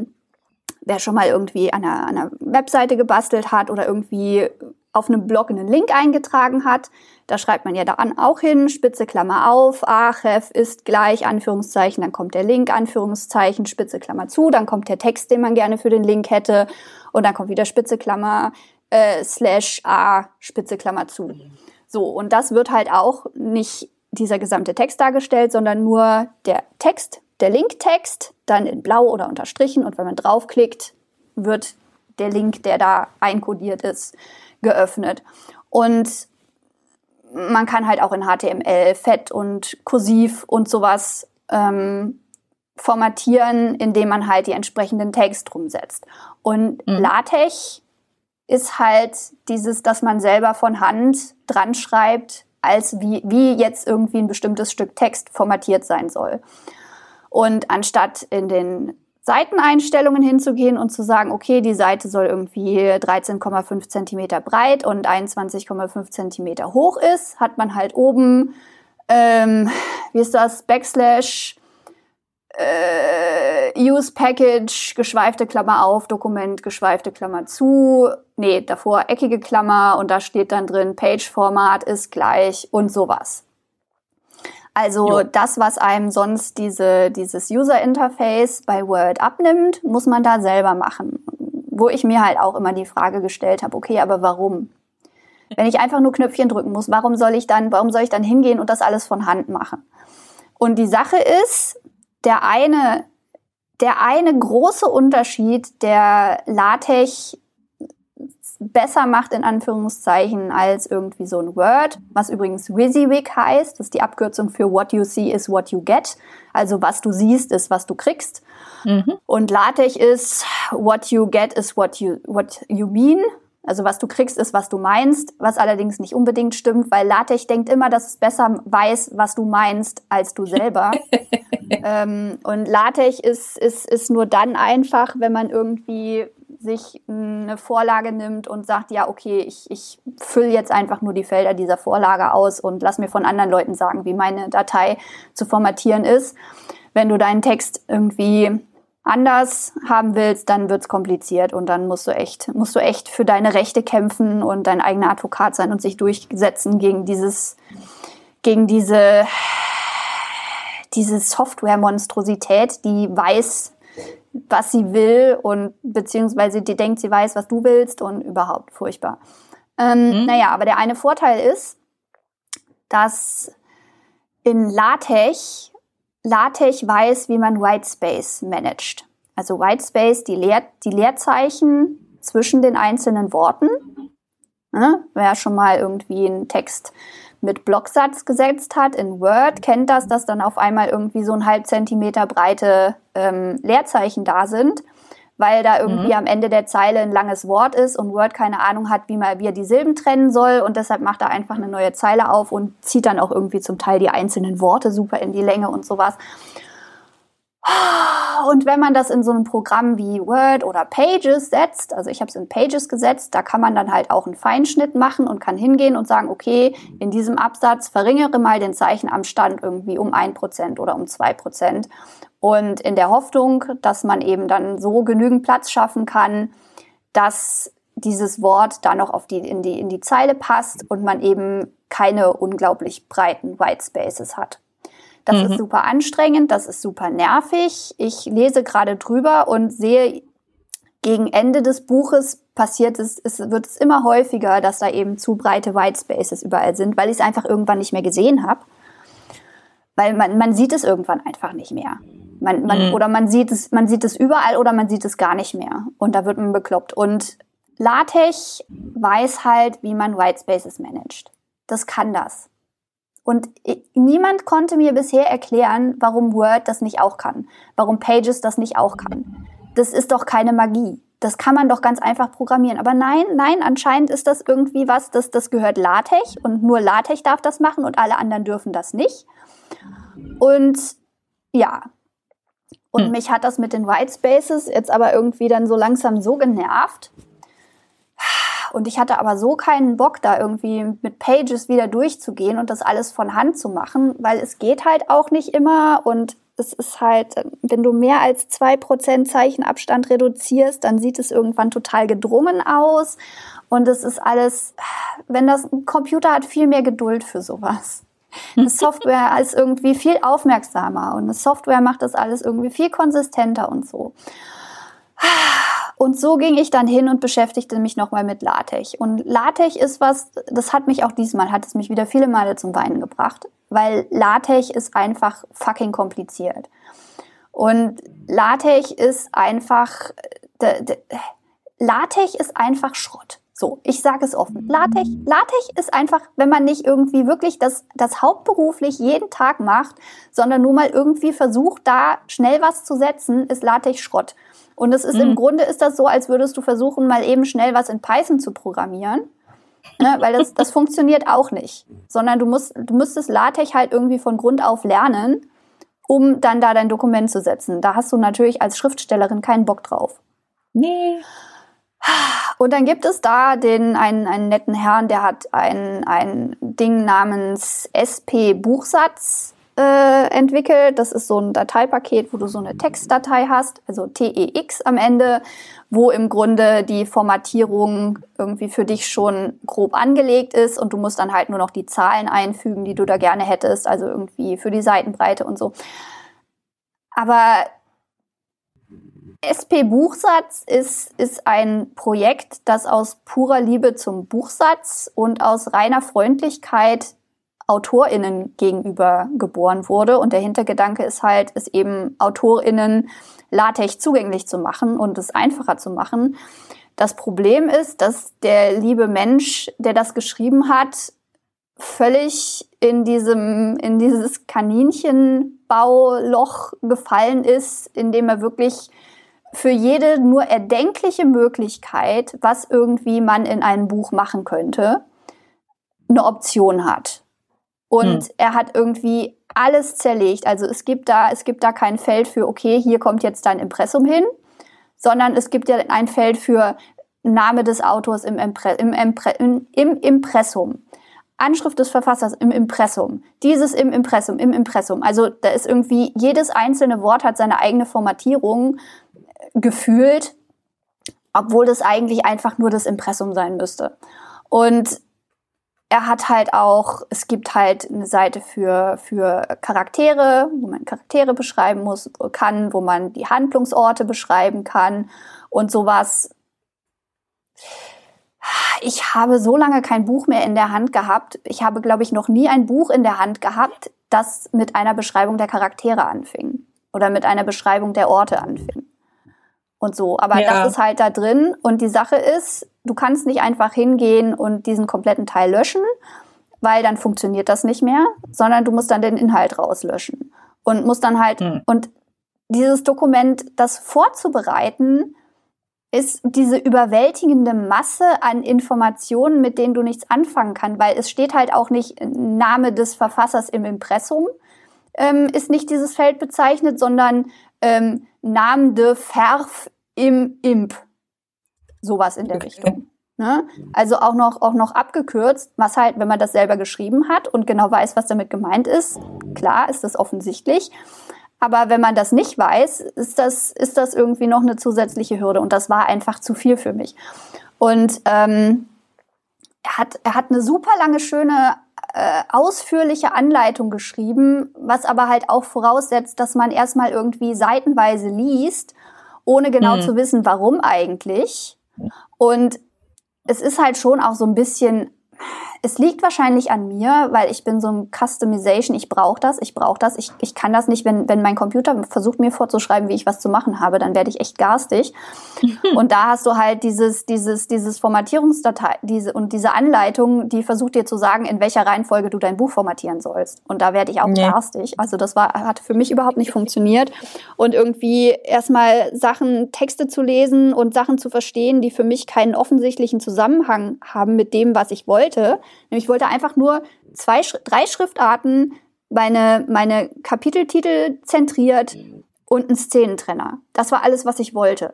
Wer schon mal irgendwie an einer, an einer Webseite gebastelt hat oder irgendwie auf einem Blog einen Link eingetragen hat, da schreibt man ja da an auch hin, Spitze Klammer auf, Archef ist gleich, Anführungszeichen, dann kommt der Link, Anführungszeichen, Spitze Klammer zu, dann kommt der Text, den man gerne für den Link hätte und dann kommt wieder Spitze Klammer, äh, slash A, Spitze Klammer zu. So, und das wird halt auch nicht dieser gesamte Text dargestellt, sondern nur der Text, der Linktext, dann in blau oder unterstrichen und wenn man draufklickt, wird der Link, der da einkodiert ist, geöffnet. Und man kann halt auch in HTML, Fett und Kursiv und sowas ähm, formatieren, indem man halt die entsprechenden Tags drum setzt. Und Mhm. LaTeX ist halt dieses, dass man selber von Hand dran schreibt, als wie, wie jetzt irgendwie ein bestimmtes Stück Text formatiert sein soll. Und anstatt in den Seiteneinstellungen hinzugehen und zu sagen, okay, die Seite soll irgendwie 13,5 Zentimeter breit und 21,5 Zentimeter hoch ist, hat man halt oben, ähm, wie ist das, Backslash, äh, Use Package, geschweifte Klammer auf, Dokument, geschweifte Klammer zu, nee, davor eckige Klammer und da steht dann drin, Page-Format ist gleich und sowas. Also Jo. das, was einem sonst diese, dieses User-Interface bei Word abnimmt, muss man da selber machen. Wo ich mir halt auch immer die Frage gestellt habe, okay, aber warum? Wenn ich einfach nur Knöpfchen drücken muss, warum soll ich dann, warum soll ich dann hingehen und das alles von Hand machen? Und die Sache ist, der eine, der eine große Unterschied, der LaTeX besser macht, in Anführungszeichen, als irgendwie so ein Word, was übrigens WYSIWYG heißt. Das ist die Abkürzung für What you see is what you get. Also was du siehst, ist was du kriegst. Mhm. Und LaTeX ist What you get is what you, what you mean. Also was du kriegst, ist was du meinst, was allerdings nicht unbedingt stimmt, weil LaTeX denkt immer, dass es besser weiß, was du meinst, als du selber. *laughs* ähm, und LaTeX ist, ist, ist nur dann einfach, wenn man irgendwie sich eine Vorlage nimmt und sagt, ja, okay, ich, ich fülle jetzt einfach nur die Felder dieser Vorlage aus und lass mir von anderen Leuten sagen, wie meine Datei zu formatieren ist. Wenn du deinen Text irgendwie anders haben willst, dann wird's kompliziert und dann musst du echt, musst du echt für deine Rechte kämpfen und dein eigener Advokat sein und sich durchsetzen gegen dieses, gegen diese, diese Software-Monstrosität, die weiß, was sie will und beziehungsweise die denkt, sie weiß, was du willst und überhaupt furchtbar. Ähm, Mhm. Naja, aber der eine Vorteil ist, dass in LaTeX LaTeX weiß, wie man Whitespace managt. Also Whitespace, die, Leer, die Leerzeichen zwischen den einzelnen Worten. Ne? Wer schon mal irgendwie einen Text mit Blocksatz gesetzt hat in Word, kennt das, dass dann auf einmal irgendwie so ein halb Zentimeter breite ähm, Leerzeichen da sind, weil da irgendwie mhm. am Ende der Zeile ein langes Wort ist und Word keine Ahnung hat, wie, man, wie er die Silben trennen soll und deshalb macht er einfach eine neue Zeile auf und zieht dann auch irgendwie zum Teil die einzelnen Worte super in die Länge und sowas. Und wenn man das in so einem Programm wie Word oder Pages setzt, also ich habe es in Pages gesetzt, da kann man dann halt auch einen Feinschnitt machen und kann hingehen und sagen, okay, in diesem Absatz verringere mal den Zeichenabstand irgendwie um ein Prozent oder um zwei Prozent. Und in der Hoffnung, dass man eben dann so genügend Platz schaffen kann, dass dieses Wort da noch auf die, in, die, in die Zeile passt und man eben keine unglaublich breiten White Spaces hat. Das mhm. ist super anstrengend, das ist super nervig. Ich lese gerade drüber und sehe, gegen Ende des Buches passiert es, es wird es immer häufiger, dass da eben zu breite White Spaces überall sind, weil ich es einfach irgendwann nicht mehr gesehen habe. Weil man, man sieht es irgendwann einfach nicht mehr. Man, man, mhm. Oder man sieht, es, man sieht es überall oder man sieht es gar nicht mehr. Und da wird man bekloppt. Und LaTeX weiß halt, wie man White Spaces managt. Das kann das. Und niemand konnte mir bisher erklären, warum Word das nicht auch kann, warum Pages das nicht auch kann. Das ist doch keine Magie. Das kann man doch ganz einfach programmieren. Aber nein, nein, anscheinend ist das irgendwie was, das, das gehört LaTeX und nur LaTeX darf das machen und alle anderen dürfen das nicht. Und ja. Und hm. mich hat das mit den White Spaces jetzt aber irgendwie dann so langsam so genervt, und ich hatte aber so keinen Bock, da irgendwie mit Pages wieder durchzugehen und das alles von Hand zu machen, weil es geht halt auch nicht immer und es ist halt, wenn du mehr als zwei Prozent Zeichenabstand reduzierst, dann sieht es irgendwann total gedrungen aus. Und es ist alles, wenn das ein Computer hat viel mehr Geduld für sowas. Eine *laughs* Software ist irgendwie viel aufmerksamer und eine Software macht das alles irgendwie viel konsistenter und so. Und so ging ich dann hin und beschäftigte mich nochmal mit LaTeX. Und LaTeX ist was, das hat mich auch diesmal, hat es mich wieder viele Male zum Weinen gebracht, weil LaTeX ist einfach fucking kompliziert. Und LaTeX ist einfach, LaTeX ist einfach Schrott. So, ich sage es offen. LaTeX, LaTeX ist einfach, wenn man nicht irgendwie wirklich das, das hauptberuflich jeden Tag macht, sondern nur mal irgendwie versucht, da schnell was zu setzen, ist LaTeX Schrott. Und es ist mhm. im Grunde ist das so, als würdest du versuchen, mal eben schnell was in Python zu programmieren. Ne, weil das, das funktioniert auch nicht. Sondern du musst, du müsstest LaTeX halt irgendwie von Grund auf lernen, um dann da dein Dokument zu setzen. Da hast du natürlich als Schriftstellerin keinen Bock drauf. Nee. Und dann gibt es da den, einen, einen netten Herrn, der hat ein, ein Ding namens SP Buchsatz äh, entwickelt. Das ist so ein Dateipaket, wo du so eine Textdatei hast, also TEX am Ende, wo im Grunde die Formatierung irgendwie für dich schon grob angelegt ist und du musst dann halt nur noch die Zahlen einfügen, die du da gerne hättest, also irgendwie für die Seitenbreite und so. Aber SP Buchsatz ist, ist ein Projekt, das aus purer Liebe zum Buchsatz und aus reiner Freundlichkeit AutorInnen gegenüber geboren wurde. Und der Hintergedanke ist halt, es eben AutorInnen LaTeX zugänglich zu machen und es einfacher zu machen. Das Problem ist, dass der liebe Mensch, der das geschrieben hat, völlig in diesem, in dieses Kaninchenbauloch gefallen ist, in dem er wirklich für jede nur erdenkliche Möglichkeit, was irgendwie man in einem Buch machen könnte, eine Option hat. Und hm. er hat irgendwie alles zerlegt. Also es gibt da, es gibt da kein Feld für, okay, hier kommt jetzt dein Impressum hin, sondern es gibt ja ein Feld für Name des Autors im, Impre im, Impre im, im Impressum. Anschrift des Verfassers im Impressum, dieses im Impressum, im Impressum. Also da ist irgendwie, jedes einzelne Wort hat seine eigene Formatierung äh, gefühlt, obwohl das eigentlich einfach nur das Impressum sein müsste. Und er hat halt auch, es gibt halt eine Seite für, für Charaktere, wo man Charaktere beschreiben muss, kann, wo man die Handlungsorte beschreiben kann und sowas. Ich habe so lange kein Buch mehr in der Hand gehabt. Ich habe, glaube ich, noch nie ein Buch in der Hand gehabt, das mit einer Beschreibung der Charaktere anfing oder mit einer Beschreibung der Orte anfing und so. Aber ja. das ist halt da drin. Und die Sache ist, du kannst nicht einfach hingehen und diesen kompletten Teil löschen, weil dann funktioniert das nicht mehr, sondern du musst dann den Inhalt rauslöschen und musst dann halt, hm. und dieses Dokument, das vorzubereiten, ist diese überwältigende Masse an Informationen, mit denen du nichts anfangen kannst, weil es steht halt auch nicht Name des Verfassers im Impressum, ähm, ist nicht dieses Feld bezeichnet, sondern ähm, Name de Verf im Imp. Sowas in der. Richtung. Ne? Also auch noch, auch noch abgekürzt, was halt, wenn man das selber geschrieben hat und genau weiß, was damit gemeint ist, klar ist das offensichtlich. Aber wenn man das nicht weiß, ist das, ist das irgendwie noch eine zusätzliche Hürde. Und das war einfach zu viel für mich. Und ähm, er, hat, er hat eine super lange, schöne, äh, ausführliche Anleitung geschrieben, was aber halt auch voraussetzt, dass man erstmal irgendwie seitenweise liest, ohne genau mhm. zu wissen, warum eigentlich. Und es ist halt schon auch so ein bisschen es liegt wahrscheinlich an mir, weil ich bin so ein Customization, ich brauche das, ich brauche das, ich, ich kann das nicht, wenn, wenn mein Computer versucht mir vorzuschreiben, wie ich was zu machen habe, dann werde ich echt garstig. *laughs* und da hast du halt dieses, dieses, dieses Formatierungsdatei, diese und diese Anleitung, die versucht dir zu sagen, in welcher Reihenfolge du dein Buch formatieren sollst. Und da werde ich auch nee. garstig. Also das war, hat für mich überhaupt nicht funktioniert. Und irgendwie erstmal Sachen, Texte zu lesen und Sachen zu verstehen, die für mich keinen offensichtlichen Zusammenhang haben mit dem, was ich wollte ich wollte einfach nur zwei, drei Schriftarten, meine, meine Kapiteltitel zentriert und einen Szenentrenner. Das war alles, was ich wollte.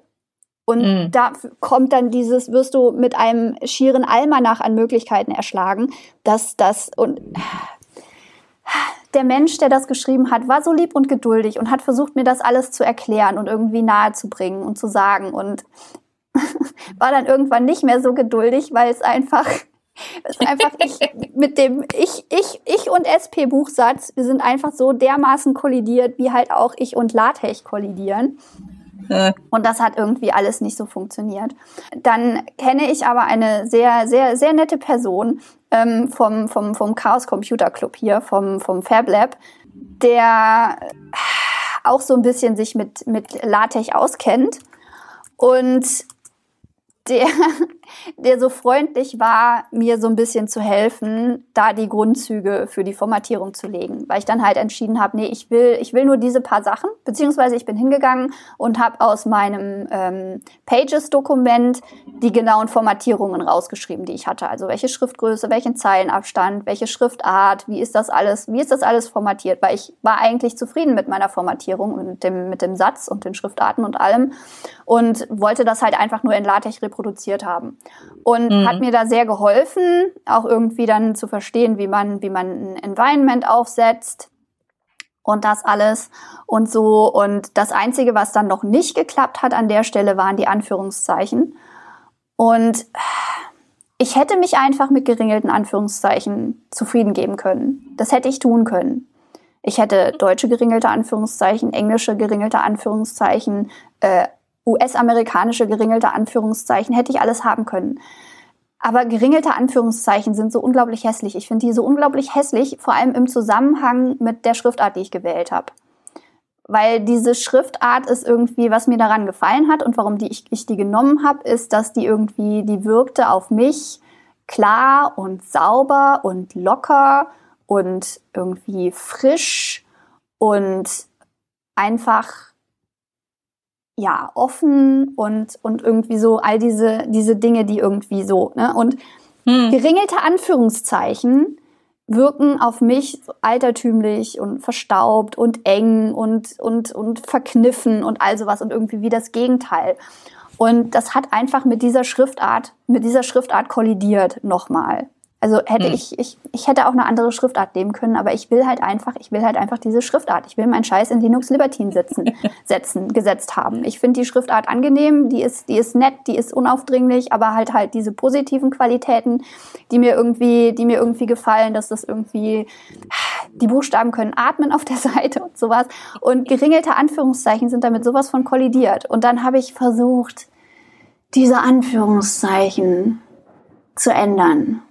Und mm. da kommt dann dieses, wirst du mit einem schieren Almanach an Möglichkeiten erschlagen, dass das und der Mensch, der das geschrieben hat, war so lieb und geduldig und hat versucht, mir das alles zu erklären und irgendwie nahezubringen und zu sagen und *laughs* war dann irgendwann nicht mehr so geduldig, weil es einfach das ist einfach ich mit dem ich, ich, ich und SP-Buchsatz, wir sind einfach so dermaßen kollidiert, wie halt auch ich und LaTeX kollidieren. Und das hat irgendwie alles nicht so funktioniert. Dann kenne ich aber eine sehr, sehr, sehr nette Person ähm, vom, vom, vom Chaos Computer Club hier, vom, vom Fab Lab, der auch so ein bisschen sich mit, mit LaTeX auskennt. Und der, der so freundlich war, mir so ein bisschen zu helfen, da die Grundzüge für die Formatierung zu legen. Weil ich dann halt entschieden habe, nee, ich will, ich will nur diese paar Sachen, beziehungsweise ich bin hingegangen und habe aus meinem ähm, Pages-Dokument die genauen Formatierungen rausgeschrieben, die ich hatte. Also welche Schriftgröße, welchen Zeilenabstand, welche Schriftart, wie ist das alles, wie ist das alles formatiert? Weil ich war eigentlich zufrieden mit meiner Formatierung und mit dem, mit dem Satz und den Schriftarten und allem und wollte das halt einfach nur in LaTeX reproduziert haben. Und mhm. hat mir da sehr geholfen, auch irgendwie dann zu verstehen, wie man, wie man ein Environment aufsetzt und das alles und so. Und das Einzige, was dann noch nicht geklappt hat an der Stelle, waren die Anführungszeichen. Und ich hätte mich einfach mit geringelten Anführungszeichen zufrieden geben können. Das hätte ich tun können. Ich hätte deutsche geringelte Anführungszeichen, englische geringelte Anführungszeichen, äh, US-amerikanische geringelte Anführungszeichen, hätte ich alles haben können. Aber geringelte Anführungszeichen sind so unglaublich hässlich. Ich finde die so unglaublich hässlich, vor allem im Zusammenhang mit der Schriftart, die ich gewählt habe. Weil diese Schriftart ist irgendwie, was mir daran gefallen hat und warum die ich, ich die genommen habe, ist, dass die irgendwie, die wirkte auf mich klar und sauber und locker und irgendwie frisch und einfach ja, offen und, und irgendwie so all diese, diese Dinge, die irgendwie so, ne? Und hm. geringelte Anführungszeichen wirken auf mich altertümlich und verstaubt und eng und, und, und verkniffen und all sowas und irgendwie wie das Gegenteil. Und das hat einfach mit dieser Schriftart, mit dieser Schriftart kollidiert nochmal. Also hätte hm. ich, ich, ich hätte auch eine andere Schriftart nehmen können, aber ich will halt einfach, ich will halt einfach diese Schriftart. Ich will meinen Scheiß in Linux Libertine setzen, *laughs* setzen, gesetzt haben. Ich finde die Schriftart angenehm, die ist, die ist nett, die ist unaufdringlich, aber halt halt diese positiven Qualitäten, die mir irgendwie, die mir irgendwie gefallen, dass das irgendwie, die Buchstaben können atmen auf der *laughs* Seite und sowas. Und geringelte Anführungszeichen sind damit sowas von kollidiert. Und dann habe ich versucht, diese Anführungszeichen zu ändern.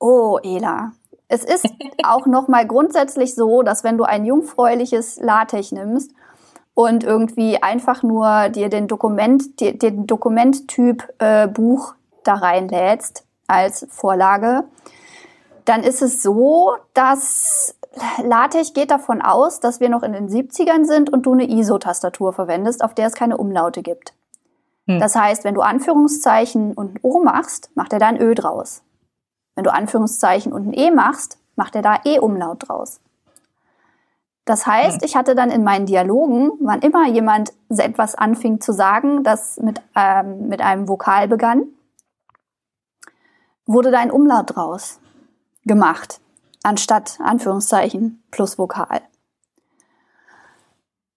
Oh, Ela. Es ist auch nochmal grundsätzlich so, dass wenn du ein jungfräuliches LaTeX nimmst und irgendwie einfach nur dir den Dokument, dir, den Dokumenttyp äh, Buch da reinlädst als Vorlage, dann ist es so, dass LaTeX geht davon aus, dass wir noch in den 70ern sind und du eine ISO-Tastatur verwendest, auf der es keine Umlaute gibt. Hm. Das heißt, wenn du Anführungszeichen und ein O machst, macht er da ein Ö draus. Wenn du Anführungszeichen und ein E machst, macht er da E-Umlaut draus. Das heißt, hm. ich hatte dann in meinen Dialogen, wann immer jemand etwas anfing zu sagen, das mit, ähm, mit einem Vokal begann, wurde da ein Umlaut draus gemacht, anstatt Anführungszeichen plus Vokal.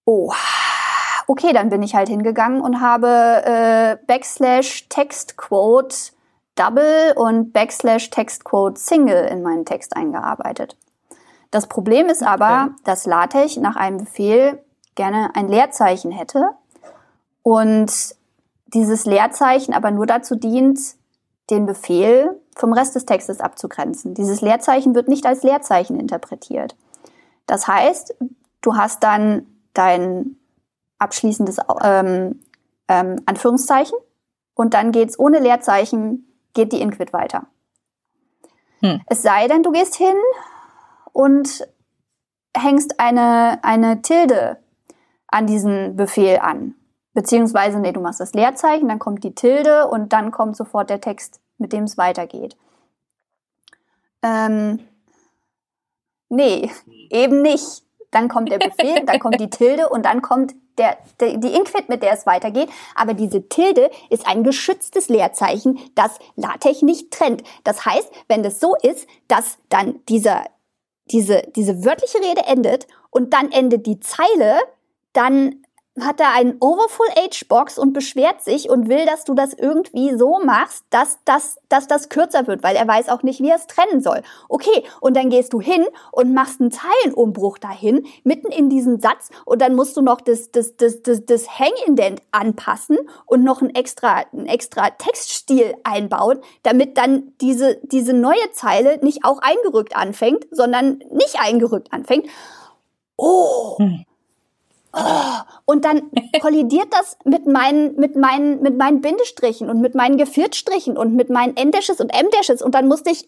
Oh, okay, dann bin ich halt hingegangen und habe äh, Backslash Textquote Double und Backslash Textquote Single in meinen Text eingearbeitet. Das Problem ist aber, okay. dass LaTeX nach einem Befehl gerne ein Leerzeichen hätte und dieses Leerzeichen aber nur dazu dient, den Befehl vom Rest des Textes abzugrenzen. Dieses Leerzeichen wird nicht als Leerzeichen interpretiert. Das heißt, du hast dann dein abschließendes ähm, ähm, Anführungszeichen und dann geht's ohne Leerzeichen, geht die Inquit weiter. Hm. Es sei denn, du gehst hin und hängst eine, eine Tilde an diesen Befehl an. Beziehungsweise, nee, du machst das Leerzeichen, dann kommt die Tilde und dann kommt sofort der Text, mit dem es weitergeht. Ähm, nee, eben nicht. Dann kommt der Befehl, dann kommt die *laughs* Tilde und dann kommt der, der, die Inquit, mit der es weitergeht. Aber diese Tilde ist ein geschütztes Leerzeichen, das LaTeX nicht trennt. Das heißt, wenn das so ist, dass dann dieser, diese, diese wörtliche Rede endet und dann endet die Zeile, dann hat er einen Overfull Age Box und beschwert sich und will, dass du das irgendwie so machst, dass das, dass das kürzer wird, weil er weiß auch nicht, wie er es trennen soll. Okay, und dann gehst du hin und machst einen Zeilenumbruch dahin, mitten in diesen Satz, und dann musst du noch das, das, das, das, das Hang-Indent anpassen und noch ein extra, ein extra Textstil einbauen, damit dann diese, diese neue Zeile nicht auch eingerückt anfängt, sondern nicht eingerückt anfängt. Oh! Hm und dann *laughs* kollidiert das mit meinen, mit meinen, mit meinen Bindestrichen und mit meinen Geviertstrichen und mit meinen N-Dashes und M-Dashes. Und dann musste ich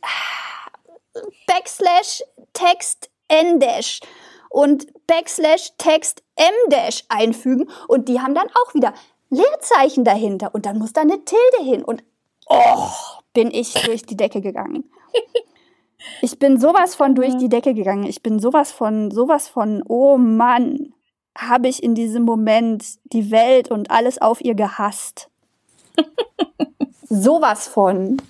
Backslash Text N-Dash und Backslash Text M-Dash einfügen. Und die haben dann auch wieder Leerzeichen dahinter. Und dann muss da eine Tilde hin. Und oh, bin ich durch die Decke gegangen. *laughs* Ich bin sowas von durch die Decke gegangen. Ich bin sowas von, sowas von, oh Mann habe ich in diesem Moment die Welt und alles auf ihr gehasst. sowas von.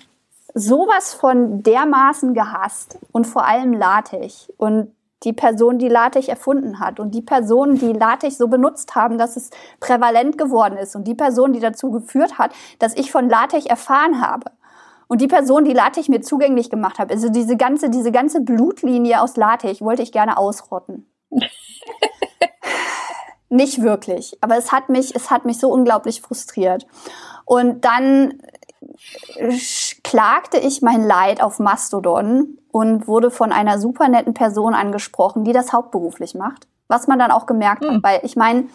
Sowas von dermaßen gehasst und vor allem LaTeX und die Person, die LaTeX erfunden hat und die Personen, die LaTeX so benutzt haben, dass es prävalent geworden ist und die Person, die dazu geführt hat, dass ich von LaTeX erfahren habe. Und die Person, die LaTeX mir zugänglich gemacht hat, also diese ganze, diese ganze Blutlinie aus LaTeX wollte ich gerne ausrotten. *laughs* Nicht wirklich, aber es hat mich, es hat mich so unglaublich frustriert. Und dann klagte ich mein Leid auf Mastodon und wurde von einer super netten Person angesprochen, die das hauptberuflich macht. Was man dann auch gemerkt mhm. hat, hm. weil ich meine,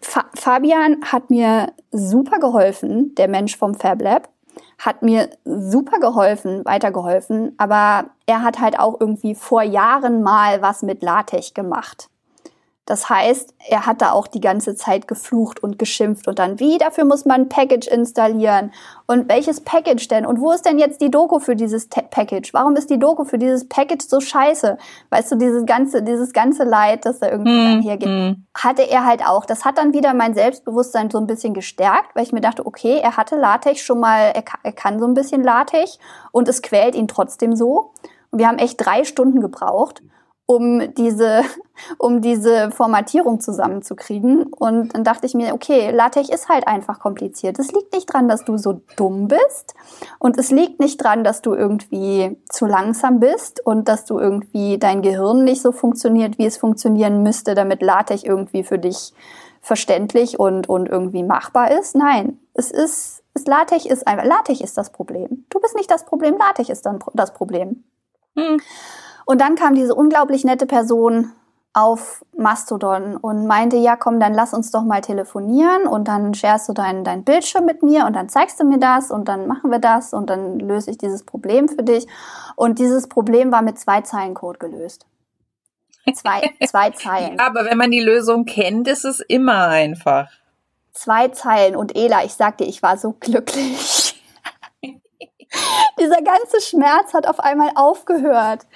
Fa Fabian hat mir super geholfen, der Mensch vom Fab Lab, hat mir super geholfen, weitergeholfen, aber er hat halt auch irgendwie vor Jahren mal was mit LaTeX gemacht. Das heißt, er hat da auch die ganze Zeit geflucht und geschimpft und dann, wie, dafür muss man ein Package installieren und welches Package denn und wo ist denn jetzt die Doku für dieses Te Package? Warum ist die Doku für dieses Package so scheiße? Weißt du, dieses ganze, dieses ganze Leid, das da irgendwie mm, dann hergeht, mm. hatte er halt auch. Das hat dann wieder mein Selbstbewusstsein so ein bisschen gestärkt, weil ich mir dachte, okay, er hatte Latex schon mal, er, er kann so ein bisschen Latex und es quält ihn trotzdem so. Und wir haben echt drei Stunden gebraucht um diese, *laughs* um diese Formatierung zusammenzukriegen. Und dann dachte ich mir, okay, LaTeX ist halt einfach kompliziert. Es liegt nicht dran, dass du so dumm bist. Und es liegt nicht dran, dass du irgendwie zu langsam bist und dass du irgendwie dein Gehirn nicht so funktioniert, wie es funktionieren müsste, damit LaTeX irgendwie für dich verständlich und, und irgendwie machbar ist. Nein, es ist, es LaTeX ist einfach, LaTeX ist das Problem. Du bist nicht das Problem, LaTeX ist dann das Problem. Hm. Und dann kam diese unglaublich nette Person auf Mastodon und meinte, ja, komm, dann lass uns doch mal telefonieren und dann sharest du deinen dein Bildschirm mit mir und dann zeigst du mir das und dann machen wir das und dann löse ich dieses Problem für dich. Und dieses Problem war mit zwei Zeilen Code gelöst. Zwei, *laughs* zwei Zeilen. Aber wenn man die Lösung kennt, ist es immer einfach. zwei Zeilen und Ela, ich sag dir, ich war so glücklich. *laughs* Dieser ganze Schmerz hat auf einmal aufgehört.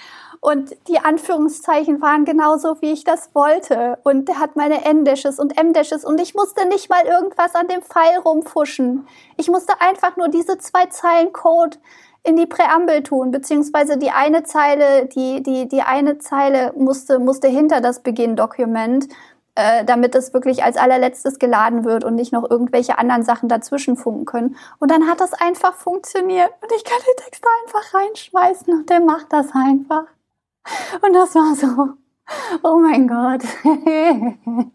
Und die Anführungszeichen waren genauso, wie ich das wollte. Und der hat meine N-Dashes und M-Dashes und ich musste nicht mal irgendwas an dem Pfeil rumfuschen. Ich musste einfach nur diese zwei Zeilen Code in die Präambel tun, beziehungsweise die eine Zeile, die, die, die eine Zeile musste, musste hinter das Beginn-Dokument, äh, damit es wirklich als allerletztes geladen wird und nicht noch irgendwelche anderen Sachen dazwischen funken können. Und dann hat das einfach funktioniert und ich kann den Text einfach reinschmeißen und der macht das einfach. Und das war so, oh mein Gott. *laughs*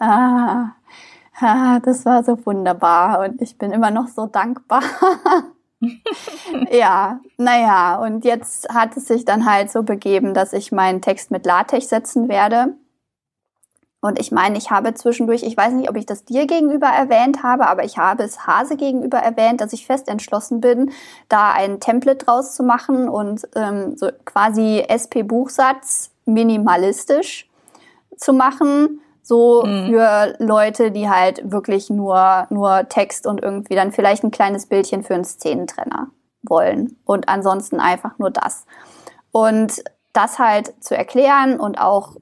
ah, ah, das war so wunderbar und ich bin immer noch so dankbar. *laughs* ja, naja, und jetzt hat es sich dann halt so begeben, dass ich meinen Text mit LaTeX setzen werde. Und ich meine, ich habe zwischendurch, ich weiß nicht, ob ich das dir gegenüber erwähnt habe, aber ich habe es Hase gegenüber erwähnt, dass ich fest entschlossen bin, da ein Template draus zu machen und ähm, so quasi SP-Buchsatz minimalistisch zu machen. So mhm. für Leute, die halt wirklich nur, nur Text und irgendwie dann vielleicht ein kleines Bildchen für einen Szenentrenner wollen. Und ansonsten einfach nur das. Und das halt zu erklären und auch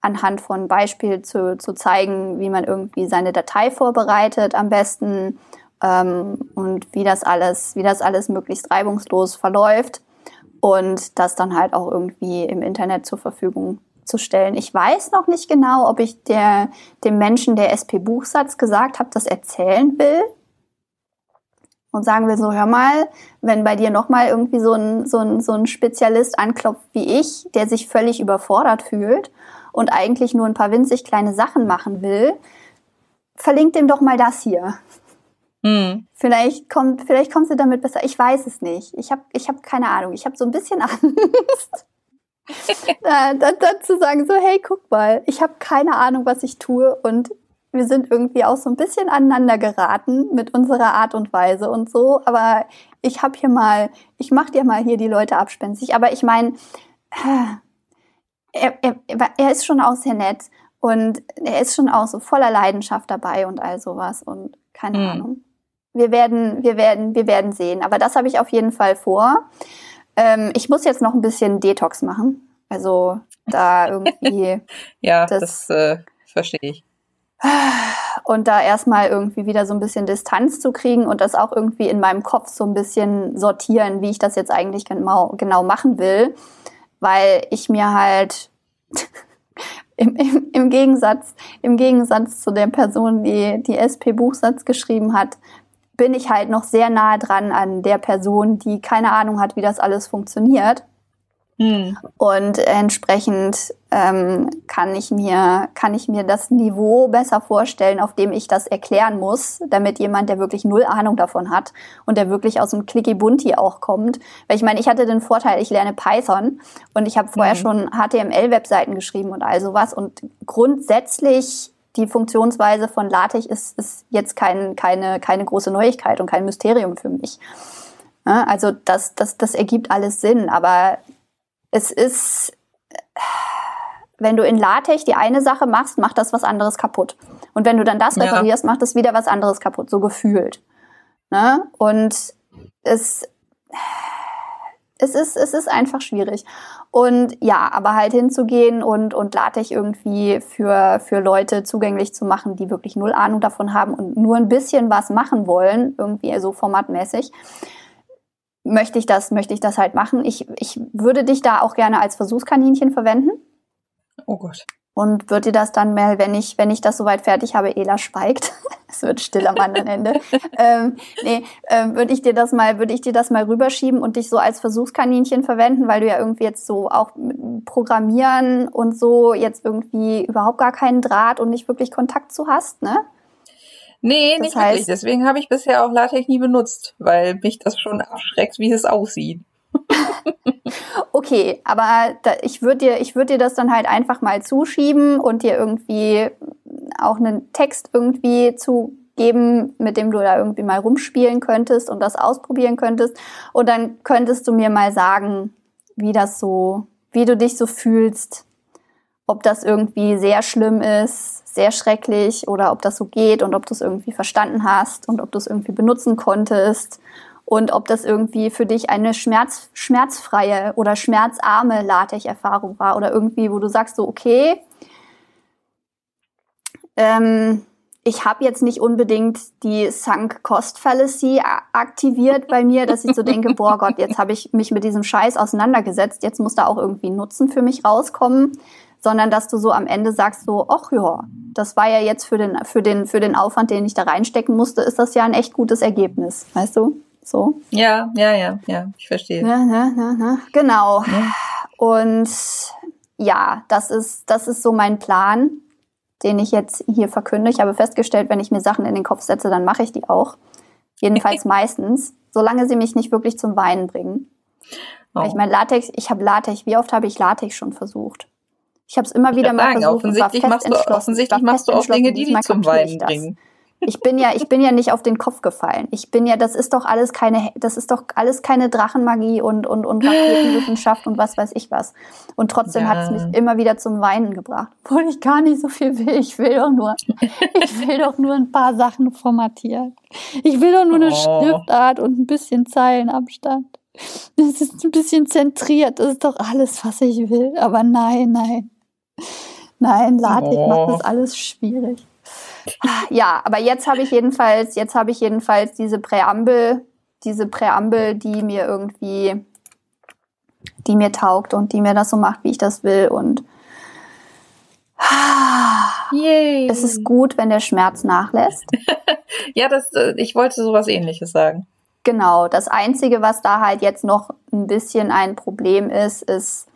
anhand von Beispielen zu, zu zeigen, wie man irgendwie seine Datei vorbereitet am besten ähm, und wie das alles, wie das alles möglichst reibungslos verläuft und das dann halt auch irgendwie im Internet zur Verfügung zu stellen. Ich weiß noch nicht genau, ob ich der, dem Menschen, der SP-Buchsatz gesagt habe, das erzählen will. Und sagen will so, hör mal, wenn bei dir nochmal irgendwie so ein, so, ein, so ein Spezialist anklopft wie ich, der sich völlig überfordert fühlt und eigentlich nur ein paar winzig kleine Sachen machen will, verlink dem doch mal das hier. Hm. Vielleicht kommt, vielleicht kommst du damit besser. Ich weiß es nicht. Ich habe, ich habe keine Ahnung. Ich habe so ein bisschen *laughs* Angst da, da, dazu sagen so, hey, guck mal, ich habe keine Ahnung, was ich tue und wir sind irgendwie auch so ein bisschen aneinander geraten mit unserer Art und Weise und so, aber ich habe hier mal, ich mach dir mal hier die Leute abspenstig, aber ich meine, er, er, er ist schon auch sehr nett und er ist schon auch so voller Leidenschaft dabei und all sowas und keine mhm. Ahnung. Wir werden, wir werden, wir werden sehen, aber das habe ich auf jeden Fall vor. Ähm, ich muss jetzt noch ein bisschen Detox machen. Also da *laughs* irgendwie. ja, das, das äh, verstehe ich. Und da erstmal irgendwie wieder so ein bisschen Distanz zu kriegen und das auch irgendwie in meinem Kopf so ein bisschen sortieren, wie ich das jetzt eigentlich genau, genau machen will. Weil ich mir halt *laughs* im, im, im, Gegensatz, im Gegensatz zu der Person, die die SP-Buchsatz geschrieben hat, bin ich halt noch sehr nahe dran an der Person, die keine Ahnung hat, wie das alles funktioniert. Hm. Und entsprechend ähm, kann ich mir kann ich mir das Niveau besser vorstellen, auf dem ich das erklären muss, damit jemand, der wirklich null Ahnung davon hat und der wirklich aus dem Clicky Bunti auch kommt, weil ich meine, ich hatte den Vorteil, ich lerne Python und ich habe vorher mhm. schon HTML-Webseiten geschrieben und all sowas und grundsätzlich die Funktionsweise von LaTeX ist, ist jetzt kein, keine, keine große Neuigkeit und kein Mysterium für mich. Ja, also das, das, das ergibt alles Sinn, aber es ist, wenn du in LaTeX die eine Sache machst, macht das was anderes kaputt. Und wenn du dann das reparierst, ja. macht das wieder was anderes kaputt, so gefühlt. Ne? Und es, es ist, es ist einfach schwierig. Und ja, aber halt hinzugehen und, und LaTeX irgendwie für, für Leute zugänglich zu machen, die wirklich null Ahnung davon haben und nur ein bisschen was machen wollen, irgendwie so formatmäßig, möchte ich das, möchte ich das halt machen. Ich, ich würde dich da auch gerne als Versuchskaninchen verwenden. Oh Gott und wird dir das dann mal, wenn ich, wenn ich das soweit fertig habe, Ela schweigt. *laughs* es wird still am anderen Ende. *laughs* ähm, nee, ähm, würde ich dir das mal, würde ich dir das mal rüberschieben und dich so als Versuchskaninchen verwenden, weil du ja irgendwie jetzt so auch Programmieren und so jetzt irgendwie überhaupt gar keinen Draht und nicht wirklich Kontakt zu hast, ne? Nee, das nicht heißt, wirklich. Deswegen habe ich bisher auch LaTeX nie benutzt, weil mich das schon abschreckt, wie es aussieht. Okay, aber da, ich würde dir, ich dir das dann halt einfach mal zuschieben und dir irgendwie auch einen Text irgendwie zu geben, mit dem du da irgendwie mal rumspielen könntest und das ausprobieren könntest. Und dann könntest du mir mal sagen, wie das so, wie du dich so fühlst ob das irgendwie sehr schlimm ist, sehr schrecklich oder ob das so geht und ob du es irgendwie verstanden hast und ob du es irgendwie benutzen konntest und ob das irgendwie für dich eine schmerz, schmerzfreie oder schmerzarme LaTeX-Erfahrung war oder irgendwie, wo du sagst so, okay, ähm, ich habe jetzt nicht unbedingt die Sunk Cost Fallacy aktiviert bei mir, dass ich so denke, boah *laughs* Gott, jetzt habe ich mich mit diesem Scheiß auseinandergesetzt, jetzt muss da auch irgendwie Nutzen für mich rauskommen, sondern dass du so am Ende sagst so, ach ja, das war ja jetzt für den für den für den Aufwand, den ich da reinstecken musste, ist das ja ein echt gutes Ergebnis, weißt du? So. Ja, ja, ja, ja, ich verstehe. Ja, ja, ja, ja. Genau. Ja. Und ja, das ist das ist so mein Plan den ich jetzt hier verkünde. Ich habe festgestellt, wenn ich mir Sachen in den Kopf setze, dann mache ich die auch. Jedenfalls *laughs* meistens, solange sie mich nicht wirklich zum Weinen bringen. Oh. Ich meine, Latex, ich habe Latex, wie oft habe ich Latex schon versucht? Ich habe es immer wieder mal sagen, versucht. Offensichtlich machst du, offensichtlich machst du auch Dinge, die dich zum Weinen bringen. Ich bin ja, ich bin ja nicht auf den Kopf gefallen. Ich bin ja, das ist doch alles keine, das ist doch alles keine Drachenmagie und, und, und Raketenwissenschaft und was weiß ich was. Und trotzdem ja. hat es mich immer wieder zum Weinen gebracht. Obwohl ich gar nicht so viel will. Ich will doch nur, ich will doch nur ein paar Sachen formatieren. Ich will doch nur eine oh. Schriftart und ein bisschen Zeilenabstand. Das ist ein bisschen zentriert. Das ist doch alles, was ich will. Aber nein, nein. Nein, LaTeX oh. macht das alles schwierig. Ja, aber jetzt habe ich jedenfalls, jetzt habe ich jedenfalls diese Präambel, diese Präambel, die mir irgendwie, die mir taugt und die mir das so macht, wie ich das will und Yay. es ist gut, wenn der Schmerz nachlässt. *laughs* ja, das, äh, ich wollte sowas ähnliches sagen. Genau, das Einzige, was da halt jetzt noch ein bisschen ein Problem ist, ist,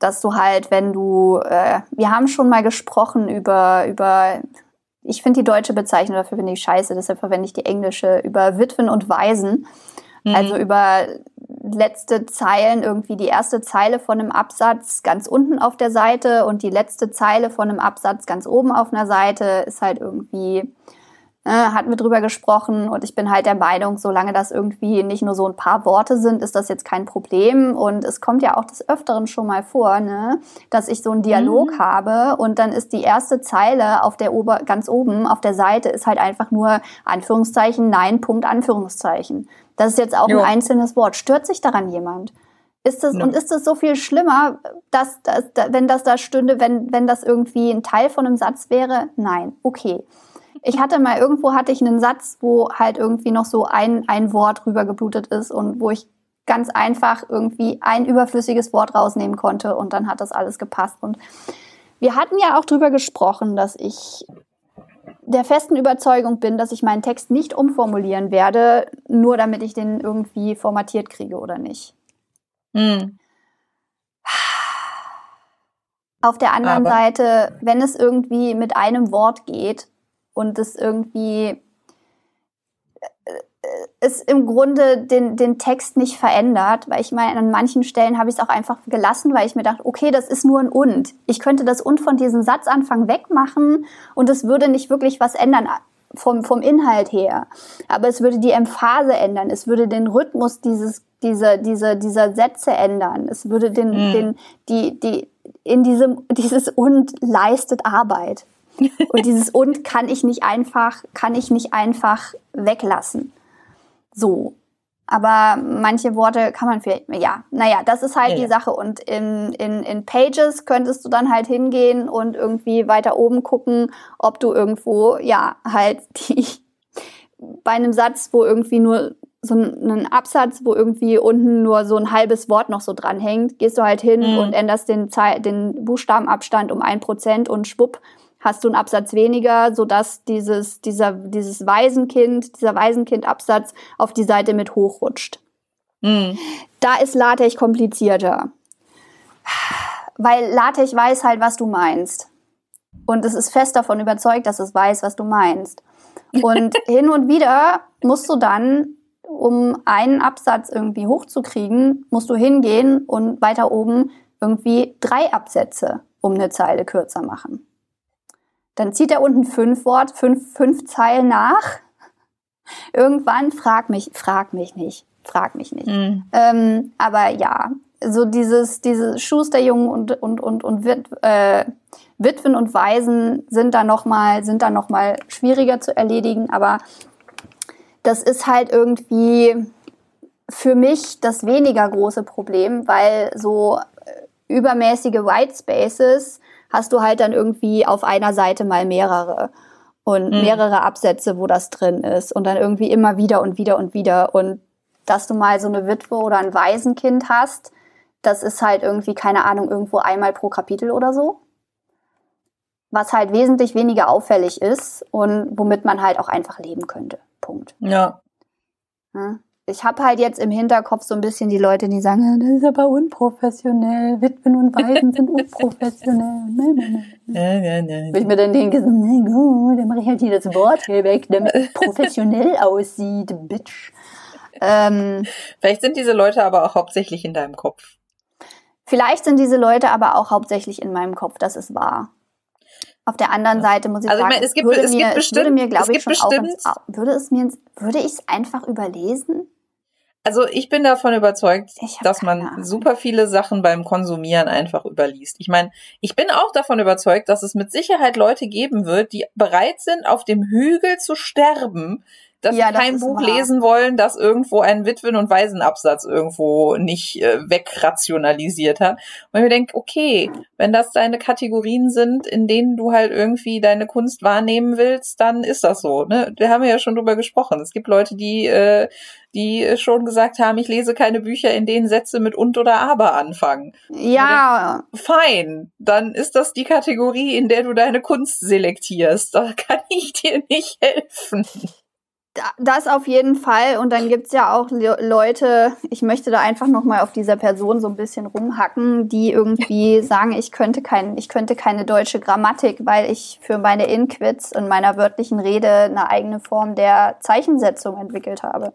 dass du halt, wenn du, äh, wir haben schon mal gesprochen über, über ich finde die deutsche Bezeichnung dafür finde ich scheiße, deshalb verwende ich die englische, über Witwen und Waisen. Mhm. Also über letzte Zeilen, irgendwie die erste Zeile von einem Absatz ganz unten auf der Seite und die letzte Zeile von einem Absatz ganz oben auf einer Seite ist halt irgendwie äh, hatten wir drüber gesprochen und ich bin halt der Meinung, solange das irgendwie nicht nur so ein paar Worte sind, ist das jetzt kein Problem. Und es kommt ja auch des Öfteren schon mal vor, ne, dass ich so einen Dialog mhm. habe und dann ist die erste Zeile auf der Ober ganz oben auf der Seite ist halt einfach nur Anführungszeichen, Nein, Punkt, Anführungszeichen. Das ist jetzt auch jo. ein einzelnes Wort. Stört sich daran jemand? Ist das, ja. und ist es so viel schlimmer, dass, dass, wenn das da stünde, wenn, wenn das irgendwie ein Teil von einem Satz wäre? Nein, okay. Ich hatte mal irgendwo hatte ich einen Satz, wo halt irgendwie noch so ein, ein Wort rübergeblutet ist und wo ich ganz einfach irgendwie ein überflüssiges Wort rausnehmen konnte und dann hat das alles gepasst. Und wir hatten ja auch drüber gesprochen, dass ich der festen Überzeugung bin, dass ich meinen Text nicht umformulieren werde, nur damit ich den irgendwie formatiert kriege oder nicht. Hm. Auf der anderen Aber Seite, wenn es irgendwie mit einem Wort geht, und es irgendwie es im Grunde den, den Text nicht verändert, weil ich meine, an manchen Stellen habe ich es auch einfach gelassen, weil ich mir dachte, okay, das ist nur ein und. Ich könnte das und von diesem Satzanfang wegmachen und es würde nicht wirklich was ändern vom, vom Inhalt her. Aber es würde die Emphase ändern, es würde den Rhythmus dieses, dieser, dieser, dieser Sätze ändern, es würde den, mhm. den, die, die, in diesem, dieses und leistet Arbeit. Und dieses und kann ich nicht einfach, kann ich nicht einfach weglassen. So. Aber manche Worte kann man vielleicht, ja, naja, das ist halt ja, die ja. Sache. Und in, in, in Pages könntest du dann halt hingehen und irgendwie weiter oben gucken, ob du irgendwo, ja, halt *laughs* die, bei einem Satz, wo irgendwie nur so einen Absatz, wo irgendwie unten nur so ein halbes Wort noch so dranhängt, gehst du halt hin mhm. und änderst den, den Buchstabenabstand um ein Prozent und schwupp, hast du einen Absatz weniger, sodass dieses, dieser, dieses Waisenkind, dieser Waisenkind-Absatz auf die Seite mit hochrutscht. Mhm. Da ist LaTeX komplizierter. Weil LaTeX weiß halt, was du meinst. Und es ist fest davon überzeugt, dass es weiß, was du meinst. Und *laughs* hin und wieder musst du dann, um einen Absatz irgendwie hochzukriegen, musst du hingehen und weiter oben irgendwie drei Absätze um eine Zeile kürzer machen. Dann zieht er unten fünf Wort, fünf, fünf Zeilen nach. Irgendwann frag mich, frag mich nicht, frag mich nicht. Mhm. Ähm, aber ja, so dieses, diese Schusterjungen und, und, und, und Wit, äh, Witwen und Waisen sind da nochmal, sind da noch mal schwieriger zu erledigen, aber das ist halt irgendwie für mich das weniger große Problem, weil so äh, übermäßige White Spaces hast du halt dann irgendwie auf einer Seite mal mehrere und mhm. mehrere Absätze, wo das drin ist und dann irgendwie immer wieder und wieder und wieder und dass du mal so eine Witwe oder ein Waisenkind hast, das ist halt irgendwie, keine Ahnung, irgendwo einmal pro Kapitel oder so. Was halt wesentlich weniger auffällig ist und womit man halt auch einfach leben könnte. Punkt. Ja. ja ich habe halt jetzt im Hinterkopf so ein bisschen die Leute, die sagen, das ist aber unprofessionell, Witwen und Waisen sind *laughs* unprofessionell. Nee, nee, nee. Ja, ja, ja. ich mir dann denke, na gut, dann mache ich halt hier das Wort hier weg, damit es professionell *laughs* aussieht, Bitch. Ähm, Vielleicht sind diese Leute aber auch hauptsächlich in deinem Kopf. Vielleicht sind diese Leute aber auch hauptsächlich in meinem Kopf, das ist wahr. Auf der anderen Seite muss ich also, sagen, ich meine, es, gibt, würde, es, mir, bestimmt, würde mir, glaube ich, schon bestimmt, auch, würde es mir, würde ich es einfach überlesen? Also ich bin davon überzeugt, dass man super viele Sachen beim Konsumieren einfach überliest. Ich meine, ich bin auch davon überzeugt, dass es mit Sicherheit Leute geben wird, die bereit sind, auf dem Hügel zu sterben, dass ja, sie kein Buch wahr. lesen wollen, das irgendwo einen Witwen- und Waisenabsatz irgendwo nicht äh, wegrationalisiert hat. Und ich mir denke, okay, wenn das deine Kategorien sind, in denen du halt irgendwie deine Kunst wahrnehmen willst, dann ist das so. Ne? Wir haben ja schon drüber gesprochen. Es gibt Leute, die, äh, die schon gesagt haben, ich lese keine Bücher, in denen Sätze mit und oder aber anfangen. Ja. Denke, fein, dann ist das die Kategorie, in der du deine Kunst selektierst. Da kann ich dir nicht helfen. Das auf jeden Fall. Und dann gibt's ja auch Leute, ich möchte da einfach nochmal auf dieser Person so ein bisschen rumhacken, die irgendwie *laughs* sagen, ich könnte, kein, ich könnte keine deutsche Grammatik, weil ich für meine Inquits in meiner wörtlichen Rede eine eigene Form der Zeichensetzung entwickelt habe.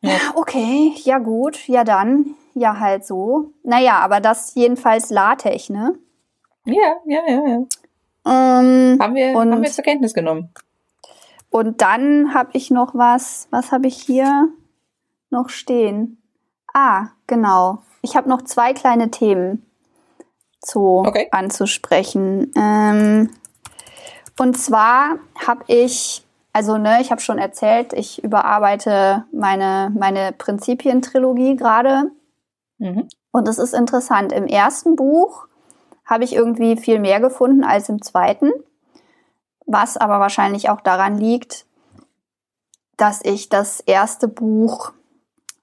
Ja. Okay, ja gut, ja dann, ja halt so. Naja, aber das jedenfalls LaTeX, ne? Ja, ja, ja, ja. Ähm, haben, wir, haben wir zur Kenntnis genommen. Und dann habe ich noch was, was habe ich hier noch stehen? Ah, genau. Ich habe noch zwei kleine Themen zu okay. anzusprechen. Ähm, und zwar habe ich, also ne, ich habe schon erzählt, ich überarbeite meine, meine Prinzipientrilogie gerade. Mhm. Und es ist interessant. Im ersten Buch habe ich irgendwie viel mehr gefunden als im zweiten was aber wahrscheinlich auch daran liegt, dass ich das erste Buch,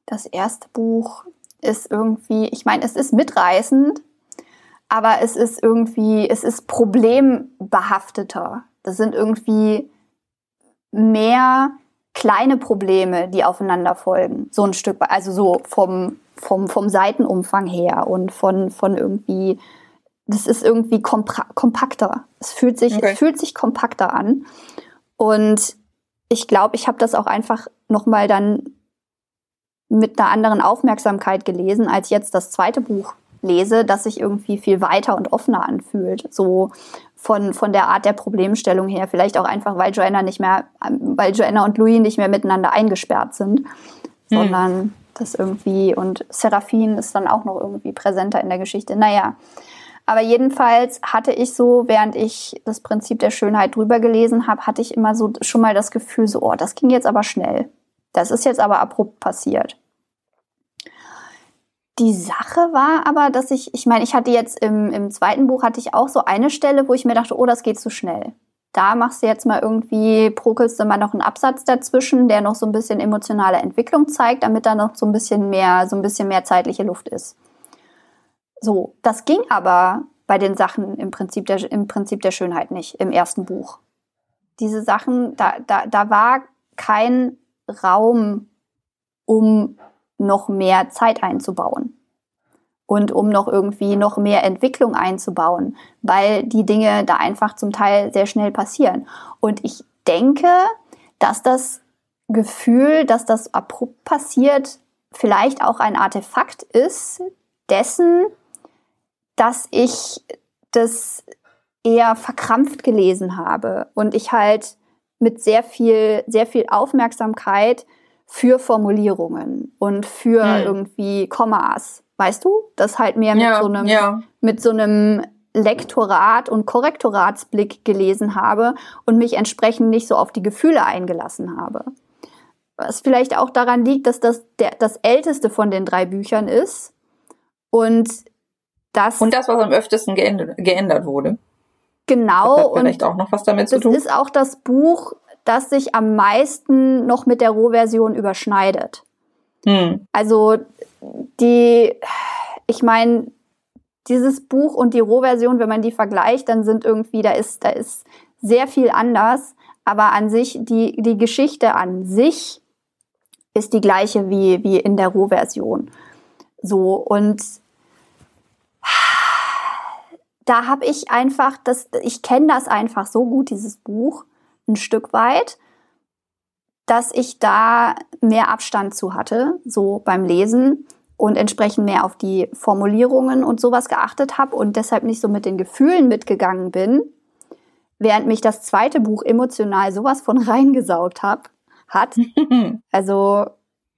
das erste Buch ist irgendwie, ich meine, es ist mitreißend, aber es ist irgendwie, es ist problembehafteter. Das sind irgendwie mehr kleine Probleme, die aufeinander folgen. So ein Stück, also so vom, vom, vom Seitenumfang her und von, von irgendwie das ist irgendwie kompakter. Es fühlt sich, okay. es fühlt sich kompakter an. Und ich glaube, ich habe das auch einfach nochmal dann mit einer anderen Aufmerksamkeit gelesen, als jetzt das zweite Buch lese, das sich irgendwie viel weiter und offener anfühlt. So von, von der Art der Problemstellung her. Vielleicht auch einfach, weil Joanna nicht mehr, weil Joanna und Louis nicht mehr miteinander eingesperrt sind, hm. sondern das irgendwie und Seraphine ist dann auch noch irgendwie präsenter in der Geschichte. Naja, aber jedenfalls hatte ich so, während ich das Prinzip der Schönheit drüber gelesen habe, hatte ich immer so schon mal das Gefühl, so, oh, das ging jetzt aber schnell. Das ist jetzt aber abrupt passiert. Die Sache war aber, dass ich, ich meine, ich hatte jetzt im, im zweiten Buch hatte ich auch so eine Stelle, wo ich mir dachte, oh, das geht zu schnell. Da machst du jetzt mal irgendwie, prokelst du mal noch einen Absatz dazwischen, der noch so ein bisschen emotionale Entwicklung zeigt, damit da noch so ein bisschen mehr, so ein bisschen mehr zeitliche Luft ist. So, das ging aber bei den Sachen im Prinzip der, im Prinzip der Schönheit nicht, im ersten Buch. Diese Sachen, da, da, da war kein Raum, um noch mehr Zeit einzubauen und um noch irgendwie noch mehr Entwicklung einzubauen, weil die Dinge da einfach zum Teil sehr schnell passieren. Und ich denke, dass das Gefühl, dass das abrupt passiert, vielleicht auch ein Artefakt ist dessen, dass ich das eher verkrampft gelesen habe und ich halt mit sehr viel, sehr viel Aufmerksamkeit für Formulierungen und für hm. irgendwie Kommas Weißt du? Das halt mehr mit Ja, so einem, ja. mit so einem Lektorat und Korrektoratsblick gelesen habe und mich entsprechend nicht so auf die Gefühle eingelassen habe. Was vielleicht auch daran liegt, dass das der, das älteste von den drei Büchern ist und das, Und das, was am öftesten geändert, wurde. Das genau hat und vielleicht auch noch was damit zu das tun. ist auch das Buch, das sich am meisten noch mit der Rohversion überschneidet. Hm. Also die, ich meine, dieses Buch und die Rohversion, wenn man die vergleicht, dann sind irgendwie, da ist, da ist sehr viel anders. Aber an sich, die, die Geschichte an sich ist die gleiche wie, wie in der Rohversion. So, und da habe ich einfach, das, ich kenne das einfach so gut, dieses Buch, ein Stück weit, dass ich da mehr Abstand zu hatte, so beim Lesen und entsprechend mehr auf die Formulierungen und sowas geachtet habe und deshalb nicht so mit den Gefühlen mitgegangen bin, während mich das zweite Buch emotional sowas von *laughs* reingesaugt hab, hat. *laughs* Also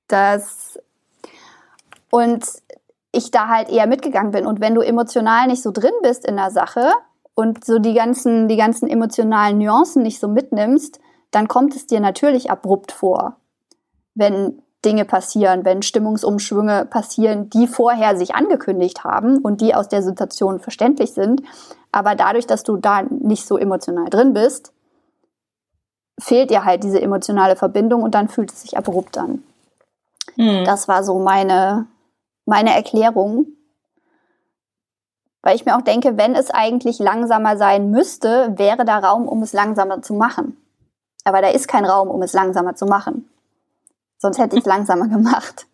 das und ich da halt eher mitgegangen bin. Und wenn du emotional nicht so drin bist in der Sache und so die ganzen, die ganzen emotionalen Nuancen nicht so mitnimmst, dann kommt es dir natürlich abrupt vor, wenn Dinge passieren, wenn Stimmungsumschwünge passieren, die vorher sich angekündigt haben und die aus der Situation verständlich sind. Aber dadurch, dass du da nicht so emotional drin bist, fehlt dir halt diese emotionale Verbindung und dann fühlt es sich abrupt an. Hm. Das war so meine, meine Erklärung. Weil ich mir auch denke, wenn es eigentlich langsamer sein müsste, wäre da Raum, um es langsamer zu machen. Aber da ist kein Raum, um es langsamer zu machen. Sonst hätte ich es *laughs* langsamer gemacht.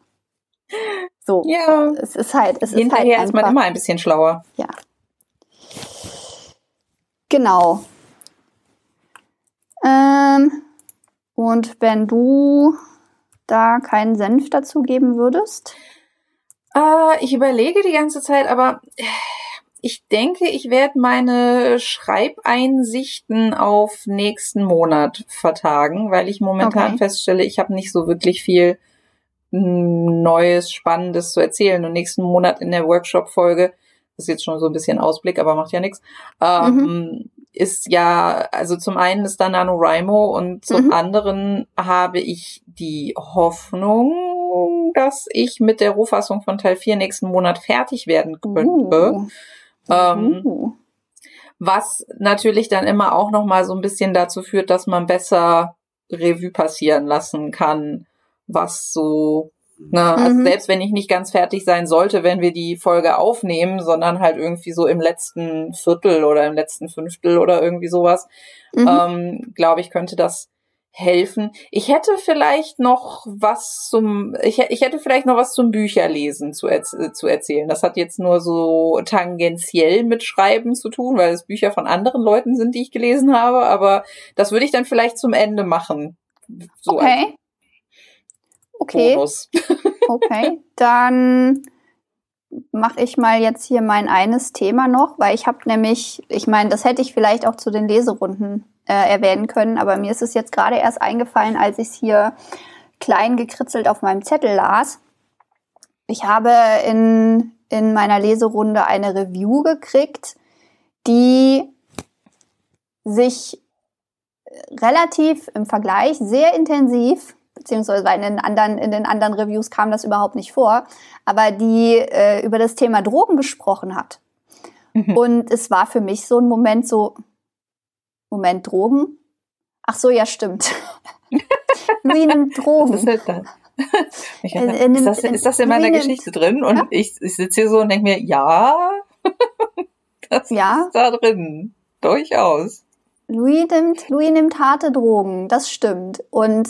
So. ja. Es ist halt, es ist Hinterher halt ist man einfach, immer ein bisschen schlauer. ja. Genau. Ähm, und wenn du da keinen Senf dazu geben würdest? Äh, ich überlege die ganze Zeit, aber ich denke, ich werde meine Schreibeinsichten auf nächsten Monat vertagen, weil ich momentan Okay. feststelle, ich habe nicht so wirklich viel Neues, Spannendes zu erzählen. Und nächsten Monat in der Workshop-Folge, das ist jetzt schon so ein bisschen Ausblick, aber macht ja nichts, ähm, ist ja, also zum einen ist da NaNoWriMo und zum Mhm. anderen habe ich die Hoffnung, dass ich mit der Rohfassung von Teil 4 nächsten Monat fertig werden könnte. Uh. Ähm, Uh. was natürlich dann immer auch noch mal so ein bisschen dazu führt, dass man besser Revue passieren lassen kann, was so, ne, also Mhm. selbst wenn ich nicht ganz fertig sein sollte, wenn wir die Folge aufnehmen, sondern halt irgendwie so im letzten Viertel oder im letzten Fünftel oder irgendwie sowas, Mhm. ähm, glaube ich, könnte das helfen. Ich hätte vielleicht noch was zum, ich, ich hätte vielleicht noch was zum Bücherlesen zu, äh, zu erzählen. Das hat jetzt nur so tangentiell mit Schreiben zu tun, weil es Bücher von anderen Leuten sind, die ich gelesen habe, aber das würde ich dann vielleicht zum Ende machen. So okay. Okay, Bonus. *laughs* okay. Dann mache ich mal jetzt hier mein eines Thema noch, weil ich habe nämlich, ich meine, das hätte ich vielleicht auch zu den Leserunden äh, erwähnen können, aber mir ist es jetzt gerade erst eingefallen, als ich es hier klein gekritzelt auf meinem Zettel las. Ich habe in, in meiner Leserunde eine Review gekriegt, die sich relativ im Vergleich sehr intensiv, beziehungsweise in den anderen, in den anderen Reviews kam das überhaupt nicht vor, aber die äh, über das Thema Drogen gesprochen hat. Mhm. Und es war für mich so ein Moment so, Moment, Drogen? Ach so, ja, stimmt. *laughs* Louis nimmt Was Drogen. ist halt das? In- dachte, in ist, das, ist das in meiner Louis Geschichte drin? Und Ja. ich, ich sitze hier so und denke mir, ja, *laughs* das Ja. ist da drin. Durchaus. Louis nimmt, Louis nimmt harte Drogen, das stimmt. Und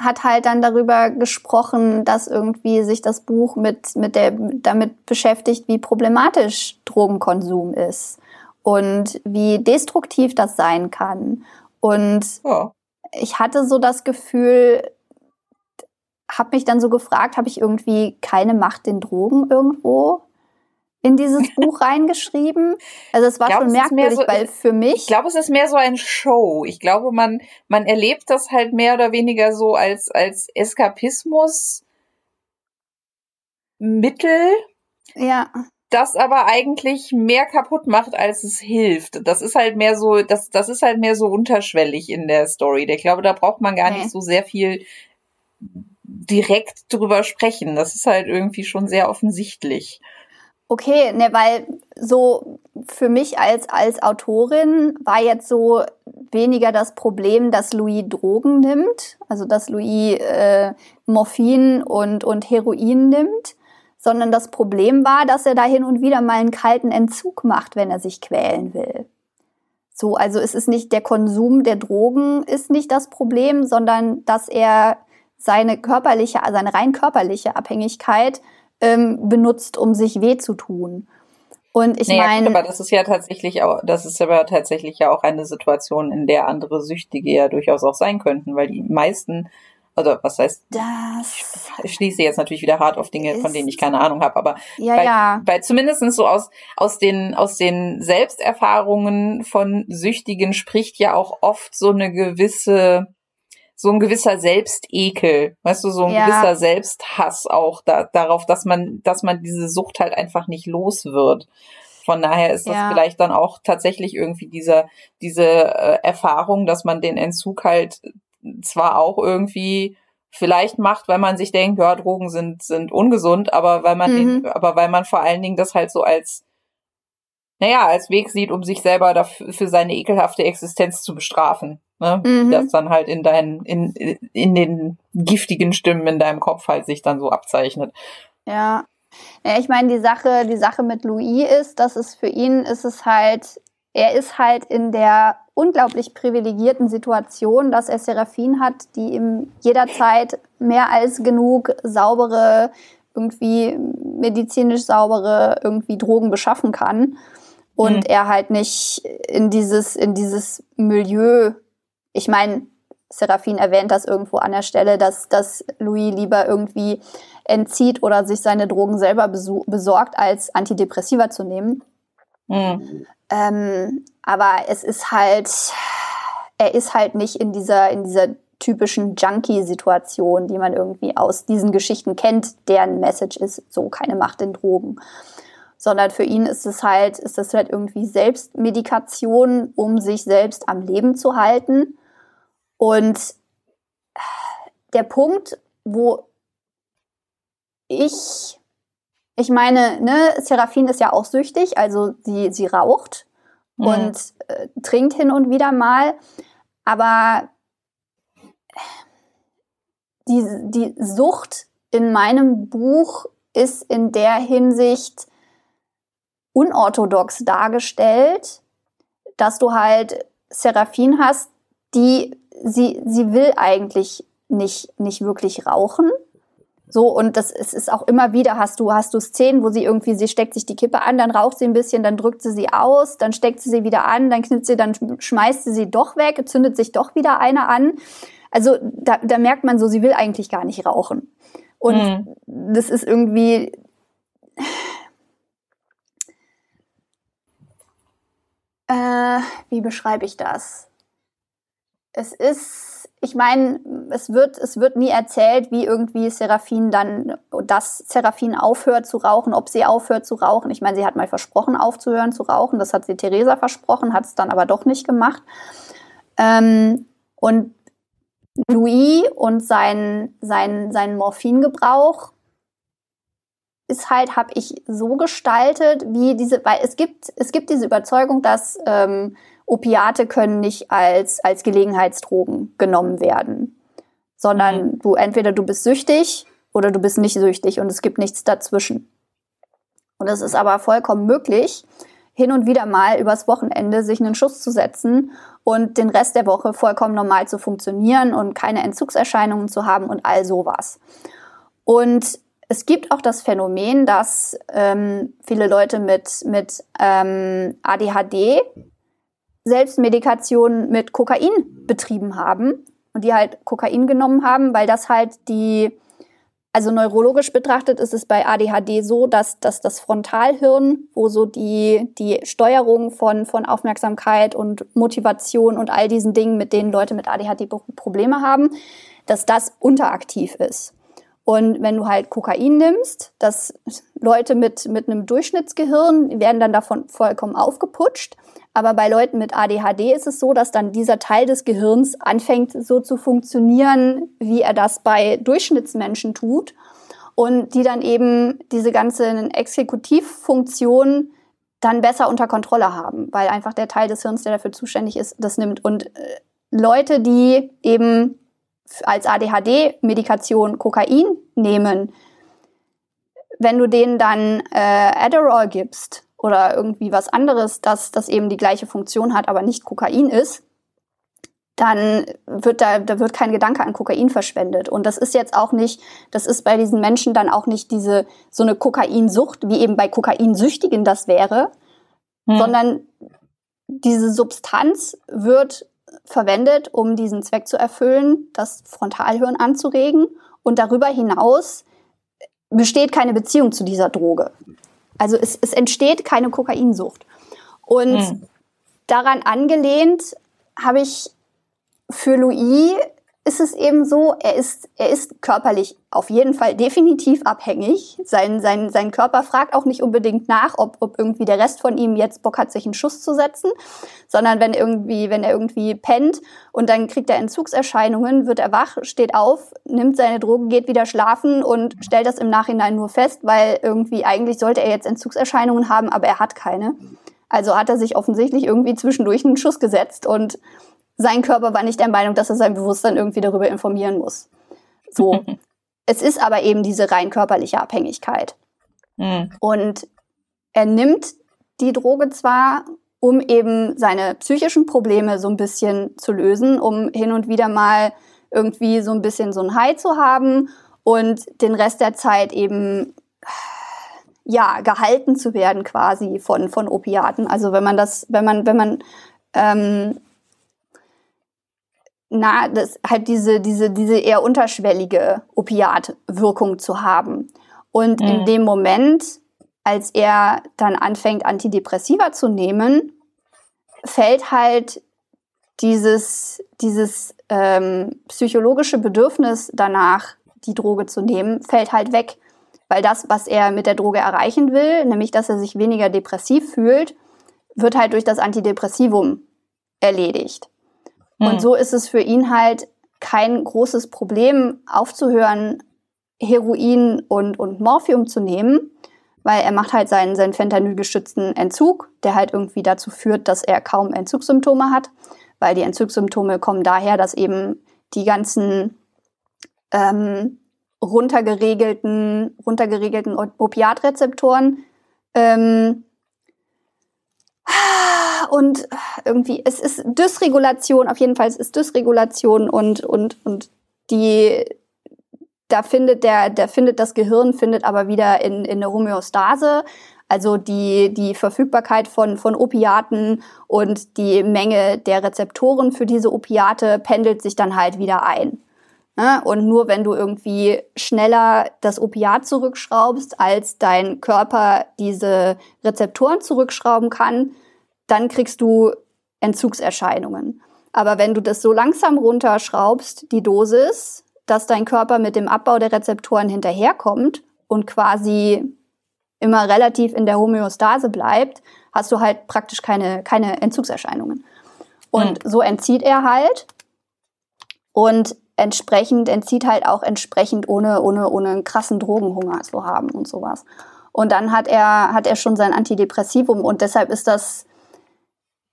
hat halt dann darüber gesprochen, dass irgendwie sich das Buch mit, mit der, damit beschäftigt, wie problematisch Drogenkonsum ist und wie destruktiv das sein kann. Und Ja. ich hatte so das Gefühl, habe mich dann so gefragt, habe ich irgendwie keine Macht den Drogen irgendwo in dieses *laughs* Buch reingeschrieben? Also es war glaub, schon merkwürdig, so- weil für mich Ich glaube, es ist mehr so ein Show. Ich glaube, man, man erlebt das halt mehr oder weniger so als, als Eskapismus Mittel, Ja. Das aber eigentlich mehr kaputt macht, als es hilft. Das ist halt mehr so, das, das ist halt mehr so unterschwellig in der Story. Ich glaube, da braucht man gar okay. nicht so sehr viel direkt drüber sprechen. Das ist halt irgendwie schon sehr offensichtlich. Okay, ne, weil so für mich als, als Autorin war jetzt so weniger das Problem, dass Louis Drogen nimmt, also dass Louis äh, Morphin und, und Heroin nimmt, sondern das Problem war, dass er da hin und wieder mal einen kalten Entzug macht, wenn er sich quälen will. So, also es ist nicht der Konsum der Drogen ist nicht das Problem, sondern dass er seine körperliche, seine rein körperliche Abhängigkeit ähm, benutzt, um sich weh zu tun. Und ich naja, meine. Aber das ist ja tatsächlich auch, das ist aber tatsächlich ja auch eine Situation, in der andere Süchtige ja durchaus auch sein könnten, weil die meisten, also was heißt, das ich schließe jetzt natürlich wieder hart auf Dinge, von denen ich keine Ahnung habe, aber ja, bei, ja. bei zumindestens so aus, aus den, aus den Selbsterfahrungen von Süchtigen spricht ja auch oft so eine gewisse, so ein gewisser Selbstekel, weißt du, so ein ja. gewisser Selbsthass auch da, darauf, dass man, dass man diese Sucht halt einfach nicht los wird. Von daher ist das ja. vielleicht dann auch tatsächlich irgendwie diese, diese äh, Erfahrung, dass man den Entzug halt zwar auch irgendwie vielleicht macht, weil man sich denkt, ja, Drogen sind, sind ungesund, aber weil man mhm. den, aber weil man vor allen Dingen das halt so als, naja, als Weg sieht, um sich selber dafür, für seine ekelhafte Existenz zu bestrafen ne? Mhm. Das dann halt in deinen, in, in den giftigen Stimmen in deinem Kopf halt sich dann so abzeichnet. Ja. Ja, ich meine, die Sache, die Sache mit Louis ist, dass es für ihn ist es halt, er ist halt in der unglaublich privilegierten Situation, dass er Seraphin hat, die ihm jederzeit mehr als genug saubere, irgendwie medizinisch saubere irgendwie Drogen beschaffen kann und mhm. er halt nicht in dieses in dieses Milieu ich meine, Seraphin erwähnt das irgendwo an der Stelle, dass, dass Louis lieber irgendwie entzieht oder sich seine Drogen selber besorgt, als Antidepressiva zu nehmen. Mhm. Ähm, aber es ist halt, er ist halt nicht in dieser, in dieser typischen Junkie-Situation, die man irgendwie aus diesen Geschichten kennt, deren Message ist, so keine Macht in Drogen. Sondern für ihn ist es halt, ist das halt irgendwie Selbstmedikation, um sich selbst am Leben zu halten und der Punkt, wo ich, ich meine, ne, Seraphin ist ja auch süchtig, also sie, sie raucht mhm. und äh, trinkt hin und wieder mal, aber die, die Sucht in meinem Buch ist in der Hinsicht unorthodox dargestellt, dass du halt Seraphin hast, die sie, sie will eigentlich nicht, nicht wirklich rauchen. So, und das ist, ist auch immer wieder, hast du, hast du Szenen, wo sie irgendwie, sie steckt sich die Kippe an, dann raucht sie ein bisschen, dann drückt sie sie aus, dann steckt sie sie wieder an, dann knippt sie, dann schmeißt sie sie doch weg, zündet sich doch wieder eine an. Also da, da merkt man so, sie will eigentlich gar nicht rauchen. Und mhm. das ist irgendwie, äh, wie beschreibe ich das? es ist, ich meine, es wird, es wird nie erzählt, wie irgendwie Seraphin dann, dass Seraphin aufhört zu rauchen, ob sie aufhört zu rauchen. Ich meine, sie hat mal versprochen, aufzuhören zu rauchen. Das hat sie Theresa versprochen, hat es dann aber doch nicht gemacht. Ähm, und Louis und sein, sein, sein Morphingebrauch ist halt, habe ich so gestaltet, wie diese, weil es gibt, es gibt diese Überzeugung, dass ähm, Opiate können nicht als, als Gelegenheitsdrogen genommen werden, sondern mhm. du entweder du bist süchtig oder du bist nicht süchtig und es gibt nichts dazwischen. Und es ist aber vollkommen möglich, hin und wieder mal übers Wochenende sich einen Schuss zu setzen und den Rest der Woche vollkommen normal zu funktionieren und keine Entzugserscheinungen zu haben und all sowas. Und es gibt auch das Phänomen, dass ähm, viele Leute mit, mit ähm, ADHD Selbstmedikation mit Kokain betrieben haben und die halt Kokain genommen haben, weil das halt die, also neurologisch betrachtet ist es bei ADHD so, dass, dass das Frontalhirn, wo so die, die Steuerung von, von Aufmerksamkeit und Motivation und all diesen Dingen, mit denen Leute mit ADHD Probleme haben, dass das unteraktiv ist. Und wenn du halt Kokain nimmst, dass Leute mit, mit einem Durchschnittsgehirn werden dann davon vollkommen aufgeputscht. Aber bei Leuten mit ADHD ist es so, dass dann dieser Teil des Gehirns anfängt so zu funktionieren, wie er das bei Durchschnittsmenschen tut. Und die dann eben diese ganzen Exekutivfunktionen dann besser unter Kontrolle haben, weil einfach der Teil des Hirns, der dafür zuständig ist, das nimmt. Und äh, Leute, die eben als ADHD-Medikation Kokain nehmen, wenn du denen dann äh, Adderall gibst oder irgendwie was anderes, das, das eben die gleiche Funktion hat, aber nicht Kokain ist, dann wird da, da wird kein Gedanke an Kokain verschwendet. Und das ist jetzt auch nicht, das ist bei diesen Menschen dann auch nicht diese, so eine Kokainsucht, wie eben bei Kokainsüchtigen das wäre, hm. sondern diese Substanz wird verwendet, um diesen Zweck zu erfüllen, das Frontalhirn anzuregen. Und darüber hinaus besteht keine Beziehung zu dieser Droge. Also es, es entsteht keine Kokainsucht. Und hm. daran angelehnt habe ich für Louis ist es eben so, er ist, er ist körperlich auf jeden Fall definitiv abhängig. Sein, sein, sein Körper fragt auch nicht unbedingt nach, ob, ob irgendwie der Rest von ihm jetzt Bock hat, sich einen Schuss zu setzen, sondern wenn irgendwie, wenn er irgendwie pennt und dann kriegt er Entzugserscheinungen, wird er wach, steht auf, nimmt seine Drogen, geht wieder schlafen und stellt das im Nachhinein nur fest, weil irgendwie eigentlich sollte er jetzt Entzugserscheinungen haben, aber er hat keine. Also hat er sich offensichtlich irgendwie zwischendurch einen Schuss gesetzt und sein Körper war nicht der Meinung, dass er sein Bewusstsein irgendwie darüber informieren muss. So. *laughs* es ist aber eben diese rein körperliche Abhängigkeit. Mhm. Und er nimmt die Droge zwar, um eben seine psychischen Probleme so ein bisschen zu lösen, um hin und wieder mal irgendwie so ein bisschen so ein High zu haben und den Rest der Zeit eben ja gehalten zu werden quasi von von Opiaten. Also wenn man das, wenn man wenn man ähm, na, das halt diese, diese, diese eher unterschwellige Opiatwirkung zu haben. Und mhm. in dem Moment, als er dann anfängt, Antidepressiva zu nehmen, fällt halt dieses, dieses ähm, psychologische Bedürfnis danach, die Droge zu nehmen, fällt halt weg. Weil das, was er mit der Droge erreichen will, nämlich dass er sich weniger depressiv fühlt, wird halt durch das Antidepressivum erledigt. Und hm. so ist es für ihn halt kein großes Problem, aufzuhören, Heroin und, und Morphium zu nehmen, weil er macht halt seinen, seinen Fentanyl-gestützten Entzug, der halt irgendwie dazu führt, dass er kaum Entzugssymptome hat, weil die Entzugssymptome kommen daher, dass eben die ganzen ähm, runtergeregelten, runtergeregelten Opiatrezeptoren ähm, und irgendwie, es ist Dysregulation, auf jeden Fall, es ist Dysregulation und, und, und die, da findet der, der findet das Gehirn, findet aber wieder in, in eine Homöostase. Also die, die Verfügbarkeit von, von Opiaten und die Menge der Rezeptoren für diese Opiate pendelt sich dann halt wieder ein. Ne? Und nur wenn du irgendwie schneller das Opiat zurückschraubst, als dein Körper diese Rezeptoren zurückschrauben kann, dann kriegst du Entzugserscheinungen. Aber wenn du das so langsam runterschraubst, die Dosis, dass dein Körper mit dem Abbau der Rezeptoren hinterherkommt und quasi immer relativ in der Homöostase bleibt, hast du halt praktisch keine, keine Entzugserscheinungen. Und mhm. so entzieht er halt. Und entsprechend entzieht halt auch entsprechend ohne, ohne, ohne einen krassen Drogenhunger zu haben und sowas. Und dann hat er, hat er schon sein Antidepressivum und deshalb ist das,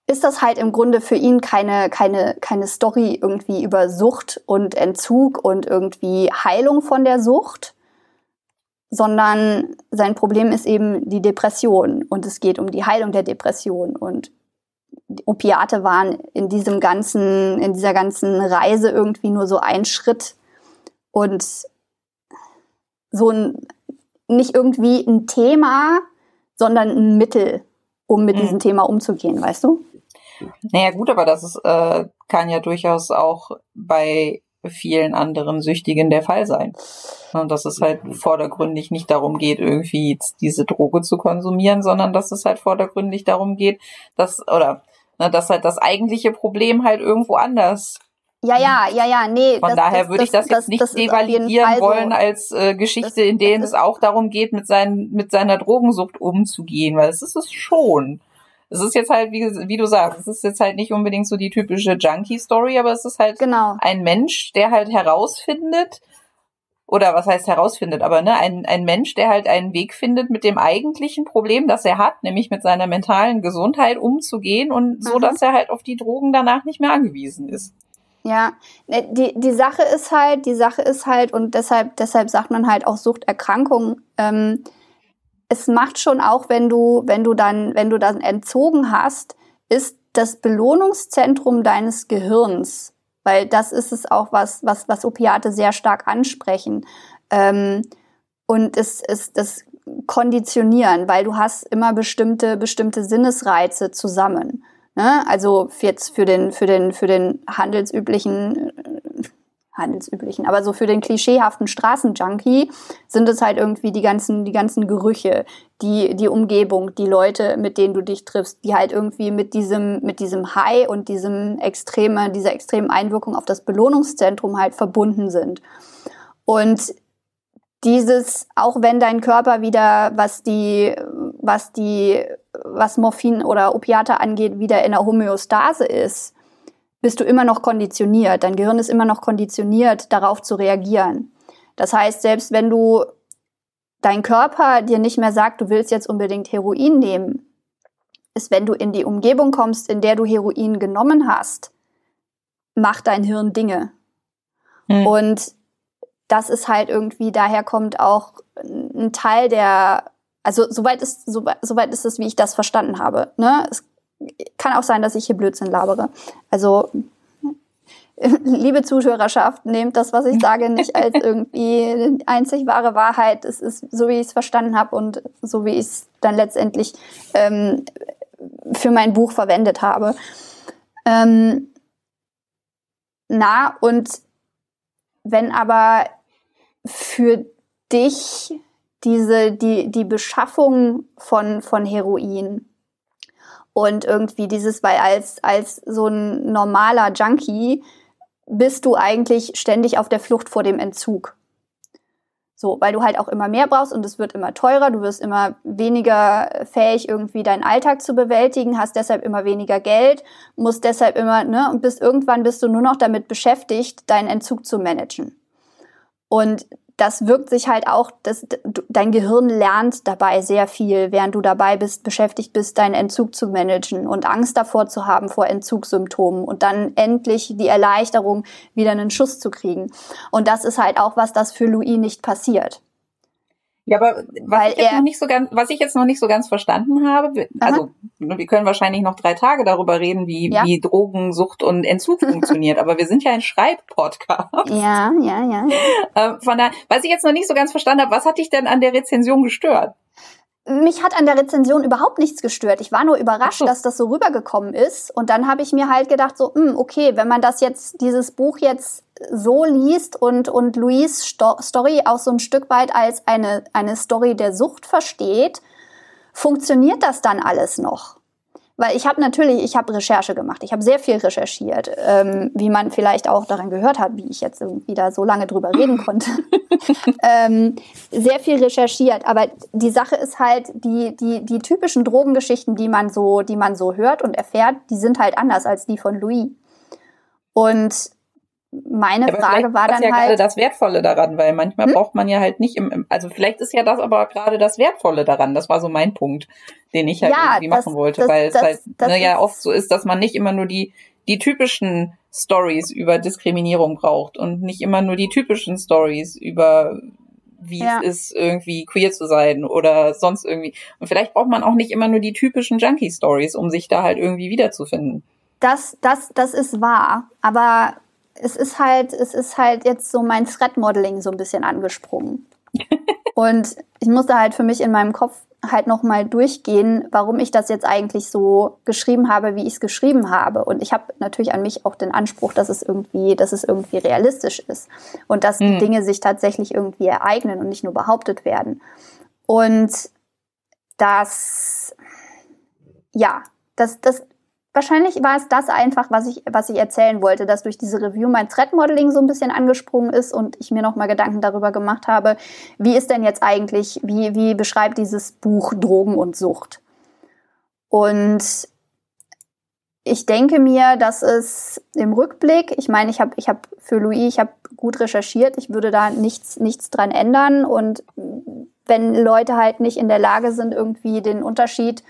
ist das halt im Grunde für ihn keine, keine, keine Story irgendwie über Sucht und Entzug und irgendwie Heilung von der Sucht, sondern sein Problem ist eben die Depression und es geht um die Heilung der Depression und Opiate waren in diesem ganzen, in dieser ganzen Reise irgendwie nur so ein Schritt und so ein, nicht irgendwie ein Thema, sondern ein Mittel, um mit mhm. diesem Thema umzugehen, weißt du? Naja, gut, aber das ist, äh, kann ja durchaus auch bei vielen anderen Süchtigen der Fall sein. Und dass es halt vordergründig nicht darum geht, irgendwie diese Droge zu konsumieren, sondern dass es halt vordergründig darum geht, dass, oder, ne, dass halt das eigentliche Problem halt irgendwo anders Ja, ja, ja, ja, nee. Von das, daher das, würde ich das, das jetzt nicht devalidieren wollen so. als äh, Geschichte, in denen es auch darum geht, mit, seinen, mit seiner Drogensucht umzugehen, weil das ist es schon. Es ist jetzt halt, wie, wie du sagst, es ist jetzt halt nicht unbedingt so die typische Junkie-Story, aber es ist halt genau. ein Mensch, der halt herausfindet, oder was heißt herausfindet, aber ne, ein, ein Mensch, der halt einen Weg findet, mit dem eigentlichen Problem, das er hat, nämlich mit seiner mentalen Gesundheit umzugehen und so, mhm. dass er halt auf die Drogen danach nicht mehr angewiesen ist. Ja, ne, die, die Sache ist halt, die Sache ist halt, und deshalb, deshalb sagt man halt auch Suchterkrankung, ähm, es macht schon auch, wenn du, wenn du dann, wenn du dann entzogen hast, ist das Belohnungszentrum deines Gehirns, weil das ist es auch, was, was, was Opiate sehr stark ansprechen. Ähm, und es ist das Konditionieren, weil du hast immer bestimmte, bestimmte Sinnesreize zusammen. Ne? Also jetzt für den, für den, für den handelsüblichen, handelsüblichen, aber so für den klischeehaften Straßenjunkie sind es halt irgendwie die ganzen, die ganzen Gerüche, die, die Umgebung, die Leute, mit denen du dich triffst, die halt irgendwie mit diesem, mit diesem High und diesem extreme, dieser extremen Einwirkung auf das Belohnungszentrum halt verbunden sind. Und dieses, auch wenn dein Körper wieder, was die, was die, was Morphin oder Opiate angeht, wieder in der Homöostase ist, bist du immer noch konditioniert. Dein Gehirn ist immer noch konditioniert, darauf zu reagieren. Das heißt, selbst wenn du dein Körper dir nicht mehr sagt, du willst jetzt unbedingt Heroin nehmen, ist, wenn du in die Umgebung kommst, in der du Heroin genommen hast, macht dein Hirn Dinge. Mhm. Und das ist halt irgendwie, daher kommt auch ein Teil der, also soweit ist, soweit, soweit ist es, wie ich das verstanden habe. Ne? Es kann auch sein, dass ich hier Blödsinn labere. Also, *laughs* liebe Zuhörerschaft, nehmt das, was ich *laughs* sage, nicht als irgendwie einzig wahre Wahrheit. Es ist so, wie ich es verstanden habe und so, wie ich es dann letztendlich ähm, für mein Buch verwendet habe. Ähm, na, und wenn aber für dich diese, die, die Beschaffung von, von Heroin und irgendwie dieses, weil als, als so ein normaler Junkie bist du eigentlich ständig auf der Flucht vor dem Entzug. So, weil du halt auch immer mehr brauchst und es wird immer teurer, du wirst immer weniger fähig, irgendwie deinen Alltag zu bewältigen, hast deshalb immer weniger Geld, musst deshalb immer, ne, und bist irgendwann bist du nur noch damit beschäftigt, deinen Entzug zu managen. Und das wirkt sich halt auch, das, dein Gehirn lernt dabei sehr viel, während du dabei bist, beschäftigt bist, deinen Entzug zu managen und Angst davor zu haben vor Entzugssymptomen und dann endlich die Erleichterung, wieder einen Schuss zu kriegen. Und das ist halt auch was, das für Louis nicht passiert. Ja, aber was ich, jetzt noch nicht so ganz, was ich jetzt noch nicht so ganz verstanden habe, also Aha. wir können wahrscheinlich noch drei Tage darüber reden, wie, ja. wie Drogensucht und Entzug *laughs* funktioniert, aber wir sind ja ein Schreibpodcast. Ja, ja, ja. Ähm, von daher, was ich jetzt noch nicht so ganz verstanden habe, was hat dich denn an der Rezension gestört? Mich hat an der Rezension überhaupt nichts gestört. Ich war nur überrascht, so. dass das so rübergekommen ist. Und dann habe ich mir halt gedacht, so, mh, hm, okay, wenn man das jetzt, dieses Buch jetzt so liest und, und Louise Sto Story auch so ein Stück weit als eine, eine Story der Sucht versteht, funktioniert das dann alles noch? Weil ich habe natürlich, ich habe Recherche gemacht, ich habe sehr viel recherchiert, ähm, wie man vielleicht auch daran gehört hat, wie ich jetzt irgendwie da so lange drüber reden *laughs* konnte. *laughs* ähm, sehr viel recherchiert, aber die Sache ist halt, die, die, die typischen Drogengeschichten, die man so, die man so hört und erfährt, die sind halt anders als die von Louis. Und meine ja, Frage war dann ja halt. gerade das Wertvolle daran, weil manchmal hm? braucht man ja halt nicht im, also vielleicht ist ja das aber gerade das Wertvolle daran. Das war so mein Punkt, den ich halt ja, irgendwie das, machen wollte, das, weil das, es halt ne, ja oft so ist, dass man nicht immer nur die, die typischen Stories über Diskriminierung braucht und nicht immer nur die typischen Stories über wie ja. es ist, irgendwie queer zu sein oder sonst irgendwie. Und vielleicht braucht man auch nicht immer nur die typischen Junkie-Stories, um sich da halt irgendwie wiederzufinden. Das, das, das ist wahr. Aber es ist halt, es ist halt jetzt so mein Thread-Modeling so ein bisschen angesprungen. *laughs* und ich musste halt für mich in meinem Kopf halt nochmal durchgehen, warum ich das jetzt eigentlich so geschrieben habe, wie ich es geschrieben habe. Und ich habe natürlich an mich auch den Anspruch, dass es irgendwie, dass es irgendwie realistisch ist und dass mhm. die Dinge sich tatsächlich irgendwie ereignen und nicht nur behauptet werden. Und das, ja, das, das, wahrscheinlich war es das einfach, was ich, was ich erzählen wollte, dass durch diese Review mein Thread-Modeling so ein bisschen angesprungen ist und ich mir nochmal Gedanken darüber gemacht habe, wie ist denn jetzt eigentlich, wie, wie beschreibt dieses Buch Drogen und Sucht? Und ich denke mir, dass es im Rückblick, ich meine, ich habe ich hab für Louis, ich habe gut recherchiert, ich würde da nichts, nichts dran ändern und wenn Leute halt nicht in der Lage sind, irgendwie den Unterschied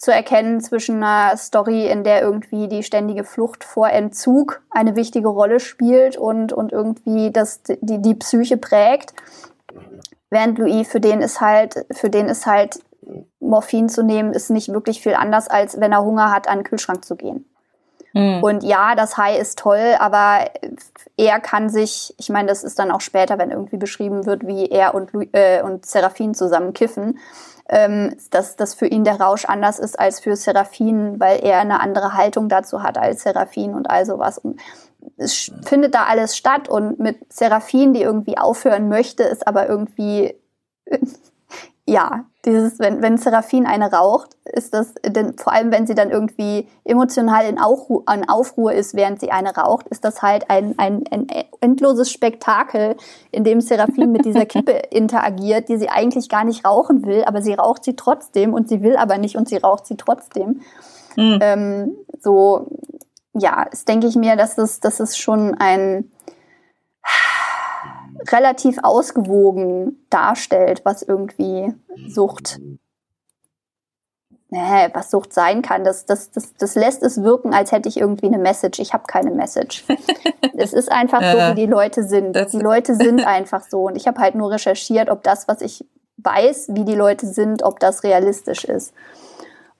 zu erkennen zwischen einer Story, in der irgendwie die ständige Flucht vor Entzug eine wichtige Rolle spielt und, und irgendwie das, die, die Psyche prägt. Während Louis, für den ist halt, für den ist halt Morphin zu nehmen, ist nicht wirklich viel anders, als wenn er Hunger hat, an den Kühlschrank zu gehen. Mhm. Und ja, das High ist toll, aber er kann sich, ich meine, das ist dann auch später, wenn irgendwie beschrieben wird, wie er und, äh, und Seraphin zusammen kiffen ähm, dass das für ihn der Rausch anders ist als für Seraphin, weil er eine andere Haltung dazu hat als Seraphin und all sowas. Und es findet da alles statt und mit Seraphin, die irgendwie aufhören möchte, ist aber irgendwie ja, dieses, wenn, wenn Seraphin eine raucht, ist das, denn vor allem wenn sie dann irgendwie emotional in, Aufruhr, in Aufruhr ist, während sie eine raucht, ist das halt ein, ein, ein endloses Spektakel, in dem Seraphin mit dieser *laughs* Kippe interagiert, die sie eigentlich gar nicht rauchen will, aber sie raucht sie trotzdem und sie will aber nicht und sie raucht sie trotzdem. Mhm. Ähm, so, ja, das denke ich mir, dass es, dass es schon ein relativ ausgewogen darstellt, was irgendwie Sucht, nee, was Sucht sein kann. Das, das, das, das lässt es wirken, als hätte ich irgendwie eine Message. Ich habe keine Message. *laughs* es ist einfach so, wie die Leute sind. Die Leute sind einfach so. Und ich habe halt nur recherchiert, ob das, was ich weiß, wie die Leute sind, ob das realistisch ist.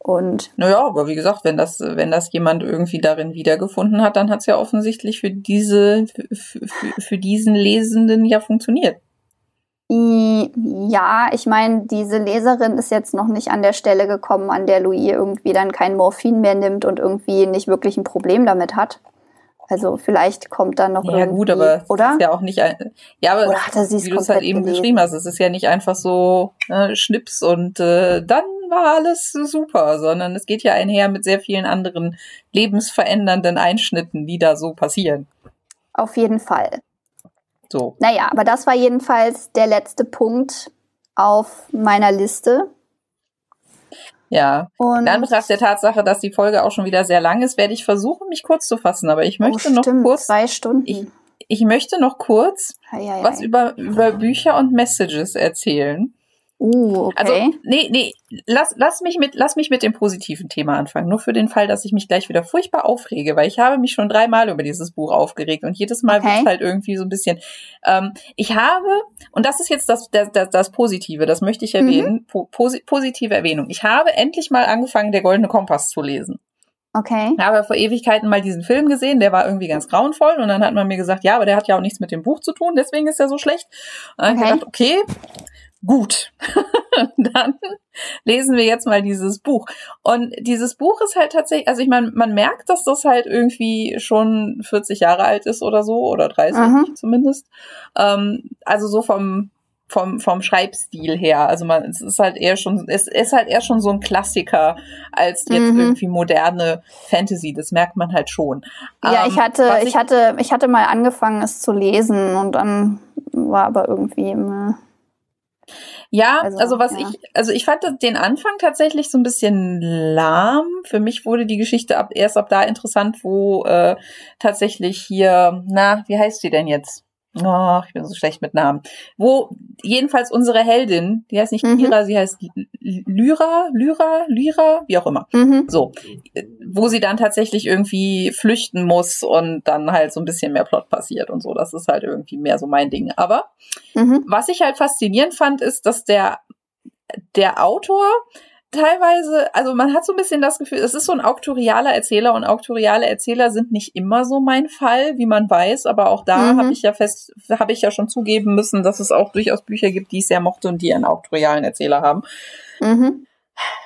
Und naja, aber wie gesagt, wenn das, wenn das jemand irgendwie darin wiedergefunden hat, dann hat es ja offensichtlich für diese, für, für diesen Lesenden ja funktioniert. Ja, ich meine, diese Leserin ist jetzt noch nicht an der Stelle gekommen, an der Louis irgendwie dann kein Morphin mehr nimmt und irgendwie nicht wirklich ein Problem damit hat. Also vielleicht kommt dann noch ja, gut, aber oder? ist ja auch nicht ein, ja, aber oder hat er wie du es halt eben gelesen? beschrieben hast, es ist ja nicht einfach so äh, Schnips und äh, dann war alles super, sondern es geht ja einher mit sehr vielen anderen lebensverändernden Einschnitten, die da so passieren. Auf jeden Fall. So. Naja, aber das war jedenfalls der letzte Punkt auf meiner Liste. Ja. Und in Anbetracht der Tatsache, dass die Folge auch schon wieder sehr lang ist, werde ich versuchen, mich kurz zu fassen. Aber ich möchte oh, noch kurz. Zwei Stunden. Ich, ich möchte noch kurz ei, ei, ei. was über, über Bücher und Messages erzählen. Uh, okay. Also, nee, nee, lass, lass, mich mit, lass mich mit dem positiven Thema anfangen. Nur für den Fall, dass ich mich gleich wieder furchtbar aufrege, weil ich habe mich schon dreimal über dieses Buch aufgeregt und jedes Mal okay. wird halt irgendwie so ein bisschen. Ähm, ich habe, und das ist jetzt das, das, das, das Positive, das möchte ich erwähnen, mhm. po, positive Erwähnung. Ich habe endlich mal angefangen, der Goldene Kompass zu lesen. Okay. Ich habe vor Ewigkeiten mal diesen Film gesehen, der war irgendwie ganz grauenvoll und dann hat man mir gesagt, ja, aber der hat ja auch nichts mit dem Buch zu tun, deswegen ist er so schlecht. Und dann okay. habe ich gedacht, okay, gut, *laughs* dann lesen wir jetzt mal dieses Buch. Und dieses Buch ist halt tatsächlich, also ich meine, man merkt, dass das halt irgendwie schon 40 Jahre alt ist oder so, oder 30 Aha. zumindest. Ähm, also so vom, vom, vom Schreibstil her. Also man, es ist halt eher schon, es ist halt eher schon so ein Klassiker als jetzt mhm. irgendwie moderne Fantasy. Das merkt man halt schon. Ja, ähm, ich hatte, ich, ich hatte, ich hatte mal angefangen, es zu lesen und dann war aber irgendwie immer ja, also, also was ja. ich, also ich fand den Anfang tatsächlich so ein bisschen lahm. Für mich wurde die Geschichte ab, erst ab da interessant, wo äh, tatsächlich hier, na, wie heißt sie denn jetzt? Oh, ich bin so schlecht mit Namen. Wo jedenfalls unsere Heldin, die heißt nicht mhm. Kira, sie heißt Lyra, Lyra, Lyra, wie auch immer. Mhm. So, wo sie dann tatsächlich irgendwie flüchten muss und dann halt so ein bisschen mehr Plot passiert und so. Das ist halt irgendwie mehr so mein Ding. Aber mhm. was ich halt faszinierend fand, ist, dass der der Autor teilweise, also man hat so ein bisschen das Gefühl, es ist so ein auktorialer Erzähler und auktoriale Erzähler sind nicht immer so mein Fall, wie man weiß, aber auch da mhm. habe ich ja fest, habe ich ja schon zugeben müssen, dass es auch durchaus Bücher gibt, die ich sehr mochte und die einen auktorialen Erzähler haben. Mhm.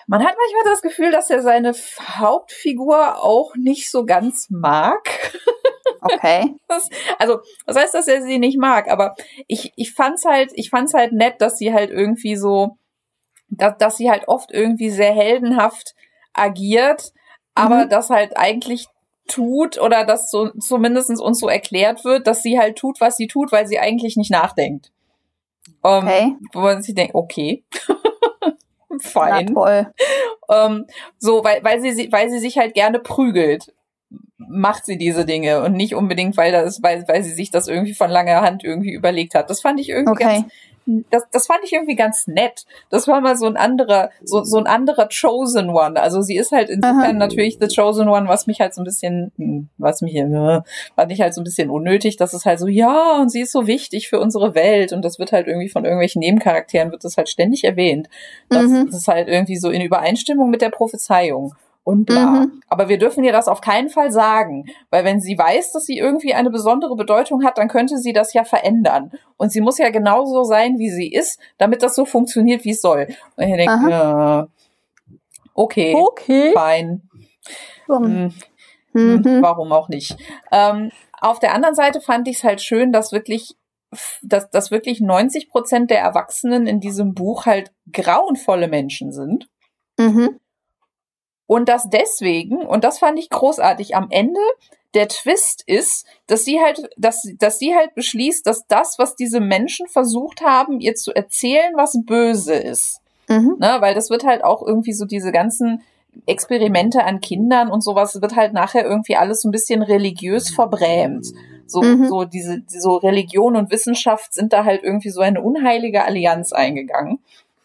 Man hat manchmal das Gefühl, dass er seine Hauptfigur auch nicht so ganz mag. Okay. *laughs* Das, also, das heißt, dass er sie nicht mag, aber ich, ich fand's halt, ich fand's halt nett, dass sie halt irgendwie so, dass, dass sie halt oft irgendwie sehr heldenhaft agiert, aber mhm. das halt eigentlich tut oder das so zumindest uns so erklärt wird, dass sie halt tut, was sie tut, weil sie eigentlich nicht nachdenkt. Um, ähm, okay. Wo man sich denkt, okay. *laughs* Fein. Toll. Um, ähm, so, weil, weil, sie, weil sie sich halt gerne prügelt macht sie diese Dinge und nicht unbedingt, weil das, weil, weil sie sich das irgendwie von langer Hand irgendwie überlegt hat. Das fand ich irgendwie okay. ganz, das, das fand ich irgendwie ganz nett. Das war mal so ein anderer, so, so ein anderer Chosen One. Also sie ist halt insofern Aha. natürlich the Chosen One, was mich halt so ein bisschen, hm, was mich, äh, fand ich halt so ein bisschen unnötig, dass es halt so, ja, und sie ist so wichtig für unsere Welt und das wird halt irgendwie von irgendwelchen Nebencharakteren wird das halt ständig erwähnt. Das, mhm. das ist halt irgendwie so in Übereinstimmung mit der Prophezeiung und bla. Mhm. Aber wir dürfen ihr das auf keinen Fall sagen, weil wenn sie weiß, dass sie irgendwie eine besondere Bedeutung hat, dann könnte sie das ja verändern. Und sie muss ja genauso sein, wie sie ist, damit das so funktioniert, wie es soll. Und ich denke, äh, okay, okay, fein. Hm, hm, mhm. Warum auch nicht? Ähm, auf der anderen Seite fand ich es halt schön, dass wirklich dass, dass wirklich 90 Prozent der Erwachsenen in diesem Buch halt grauenvolle Menschen sind. Mhm. Und das deswegen, und das fand ich großartig, am Ende der Twist ist, dass sie halt, dass, dass sie halt beschließt, dass das, was diese Menschen versucht haben, ihr zu erzählen, was böse ist. Mhm. Ne, weil das wird halt auch irgendwie so diese ganzen Experimente an Kindern und sowas wird halt nachher irgendwie alles so ein bisschen religiös verbrämt. So, mhm. so diese, so Religion und Wissenschaft sind da halt irgendwie so eine unheilige Allianz eingegangen.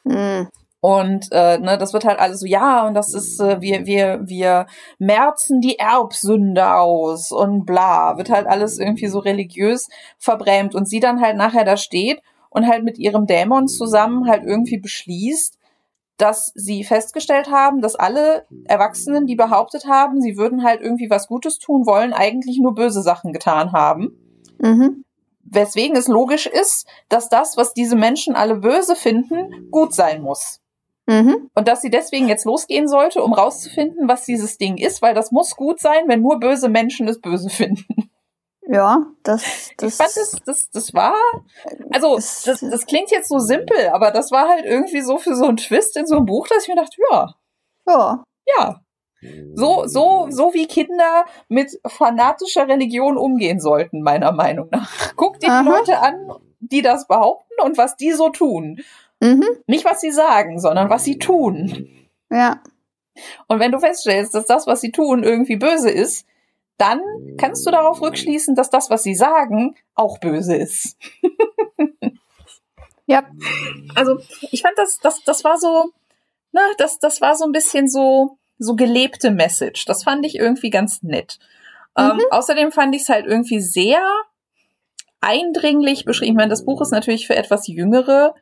Mhm. Und äh, ne, das wird halt alles so, ja, und das ist, äh, wir, wir, wir merzen die Erbsünde aus und bla, wird halt alles irgendwie so religiös verbrämt. Und sie dann halt nachher da steht und halt mit ihrem Dämon zusammen halt irgendwie beschließt, dass sie festgestellt haben, dass alle Erwachsenen, die behauptet haben, sie würden halt irgendwie was Gutes tun wollen, eigentlich nur böse Sachen getan haben. Mhm. Weswegen es logisch ist, dass das, was diese Menschen alle böse finden, gut sein muss. Mhm. Und dass sie deswegen jetzt losgehen sollte, um rauszufinden, was dieses Ding ist, weil das muss gut sein, wenn nur böse Menschen es böse *laughs* finden. Ja, das, das. Ich fand das, das, das war, also, das, das klingt jetzt so simpel, aber das war halt irgendwie so für so einen Twist in so einem Buch, dass ich mir dachte, ja. Ja. Ja. So, so, so wie Kinder mit fanatischer Religion umgehen sollten, meiner Meinung nach. Guck die Leute an, die das behaupten und was die so tun. Mhm. Nicht, was sie sagen, sondern was sie tun. Ja. Und wenn du feststellst, dass das, was sie tun, irgendwie böse ist, dann kannst du darauf rückschließen, dass das, was sie sagen, auch böse ist. ja. Also, ich fand das, das, das war so, na, das, das war so ein bisschen so, so gelebte Message. Das fand ich irgendwie ganz nett. Ähm, mhm. Ähm, außerdem fand ich es halt irgendwie sehr eindringlich beschrieben. Ich meine, das Buch ist natürlich für etwas jüngere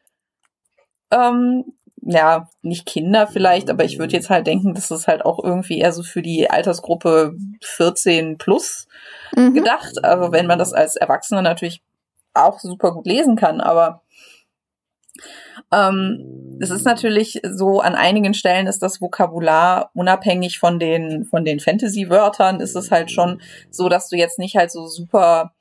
ähm, ja, nicht Kinder vielleicht, aber ich würde jetzt halt denken, dass es halt auch irgendwie eher so für die Altersgruppe 14 plus mhm. gedacht. Also wenn man das als Erwachsener natürlich auch super gut lesen kann, aber ähm, es ist natürlich so, an einigen Stellen ist das Vokabular unabhängig von den, von den Fantasy-Wörtern, ist es halt schon so, dass du jetzt nicht halt so super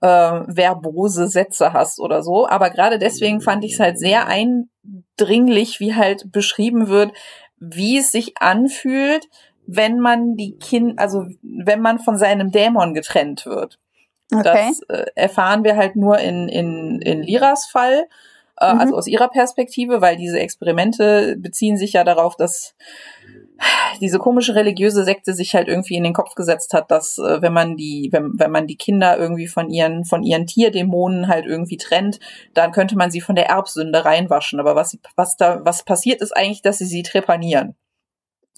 äh, verbose Sätze hast oder so. Aber gerade deswegen fand ich es halt sehr eindringlich, wie halt beschrieben wird, wie es sich anfühlt, wenn man die Kind, also wenn man von seinem Dämon getrennt wird. Okay. Das äh, erfahren wir halt nur in, in, in Liras Fall, äh, mhm. also aus ihrer Perspektive, weil diese Experimente beziehen sich ja darauf, dass diese komische religiöse Sekte sich halt irgendwie in den Kopf gesetzt hat, dass äh, wenn man die, wenn, wenn man die Kinder irgendwie von ihren, von ihren Tierdämonen halt irgendwie trennt, dann könnte man sie von der Erbsünde reinwaschen. Aber was, was da, was passiert ist eigentlich, dass sie sie trepanieren.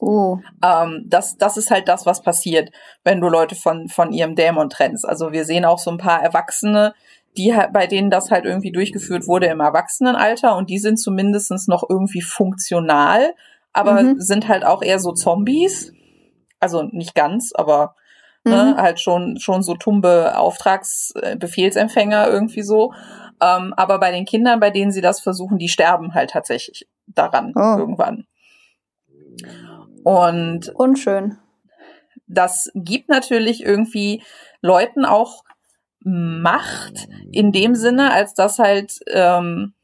Oh. Ähm, das, das ist halt das, was passiert, wenn du Leute von, von ihrem Dämon trennst. Also wir sehen auch so ein paar Erwachsene, die bei denen das halt irgendwie durchgeführt wurde im Erwachsenenalter und die sind zumindestens noch irgendwie funktional, aber mhm. sind halt auch eher so Zombies. Also nicht ganz, aber ne, mhm. halt schon, schon so tumbe Auftragsbefehlsempfänger irgendwie so. Ähm, aber bei den Kindern, bei denen sie das versuchen, die sterben halt tatsächlich daran oh. irgendwann. Und unschön. Das gibt natürlich irgendwie Leuten auch Macht in dem Sinne, als dass halt ähm,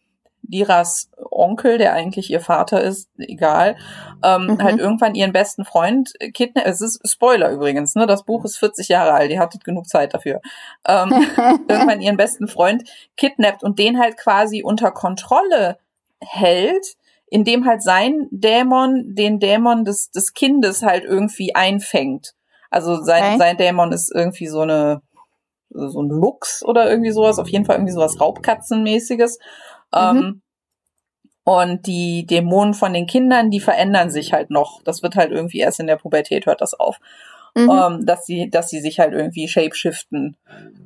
Liras Onkel, der eigentlich ihr Vater ist, egal, ähm, mhm. halt irgendwann ihren besten Freund kidnappt. Es ist Spoiler übrigens, ne? Das Buch ist 40 Jahre alt, die hattet genug Zeit dafür. Ähm, *laughs* irgendwann ihren besten Freund kidnappt und den halt quasi unter Kontrolle hält, indem halt sein Dämon den Dämon des, des Kindes halt irgendwie einfängt. Also sein, okay. sein Dämon ist irgendwie so eine so ein Luchs oder irgendwie sowas, auf jeden Fall irgendwie sowas Raubkatzenmäßiges. Mhm. Ähm, und die Dämonen von den Kindern, die verändern sich halt noch. Das wird halt irgendwie erst in der Pubertät hört das auf. Mhm. Ähm, dass sie, dass sie sich halt irgendwie shapeshiften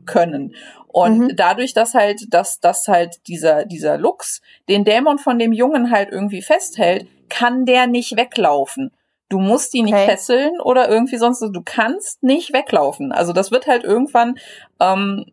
können. Und mhm. dadurch, dass halt, dass, dass halt dieser, dieser Lux den Dämon von dem Jungen halt irgendwie festhält, kann der nicht weglaufen. Du musst die nicht okay. fesseln oder irgendwie sonst. Du kannst nicht weglaufen. Also das wird halt irgendwann ähm,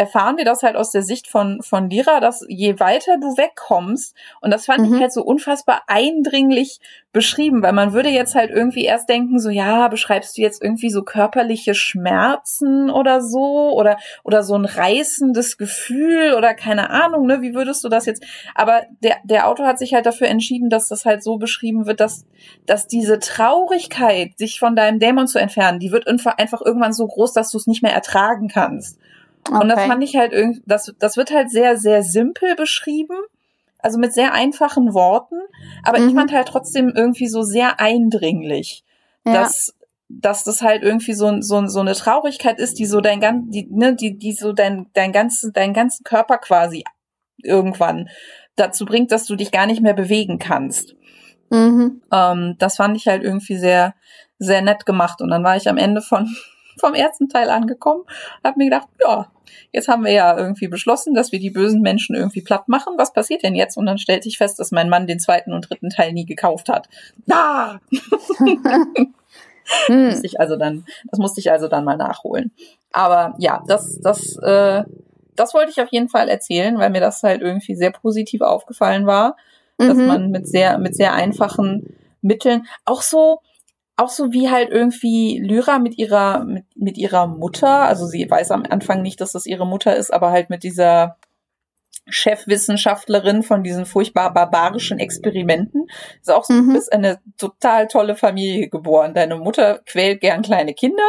erfahren wir das halt aus der Sicht von, von Lira, dass je weiter du wegkommst, und das fand mhm. ich halt so unfassbar eindringlich beschrieben, weil man würde jetzt halt irgendwie erst denken, so, ja, beschreibst du jetzt irgendwie so körperliche Schmerzen oder so, oder, oder so ein reißendes Gefühl oder keine Ahnung, ne, wie würdest du das jetzt, aber der, der Autor hat sich halt dafür entschieden, dass das halt so beschrieben wird, dass, dass diese Traurigkeit, sich von deinem Dämon zu entfernen, die wird einfach irgendwann so groß, dass du es nicht mehr ertragen kannst. Okay. Und das fand ich halt irgendwie, das, das wird halt sehr, sehr simpel beschrieben. Also mit sehr einfachen Worten. Aber mhm. ich fand halt trotzdem irgendwie so sehr eindringlich, ja. dass, dass das halt irgendwie so, so, so eine Traurigkeit ist, die so dein ganz, die, ne, die, die so dein, dein ganzen, deinen ganzen Körper quasi irgendwann dazu bringt, dass du dich gar nicht mehr bewegen kannst. Mhm. Ähm, das fand ich halt irgendwie sehr, sehr nett gemacht. Und dann war ich am Ende von, vom ersten Teil angekommen, habe mir gedacht, ja, jetzt haben wir ja irgendwie beschlossen, dass wir die bösen Menschen irgendwie platt machen. Was passiert denn jetzt? Und dann stellt sich fest, dass mein Mann den zweiten und dritten Teil nie gekauft hat. Ah! *laughs* hm. ich also dann, das musste ich also dann mal nachholen. Aber ja, das, das, äh, das wollte ich auf jeden Fall erzählen, weil mir das halt irgendwie sehr positiv aufgefallen war, mhm. dass man mit sehr, mit sehr einfachen Mitteln auch so, auch so wie halt irgendwie Lyra mit ihrer, mit, mit ihrer Mutter, also sie weiß am Anfang nicht, dass das ihre Mutter ist, aber halt mit dieser Chefwissenschaftlerin von diesen furchtbar barbarischen Experimenten. Ist auch so, mhm. du bist eine total tolle Familie geboren. Deine Mutter quält gern kleine Kinder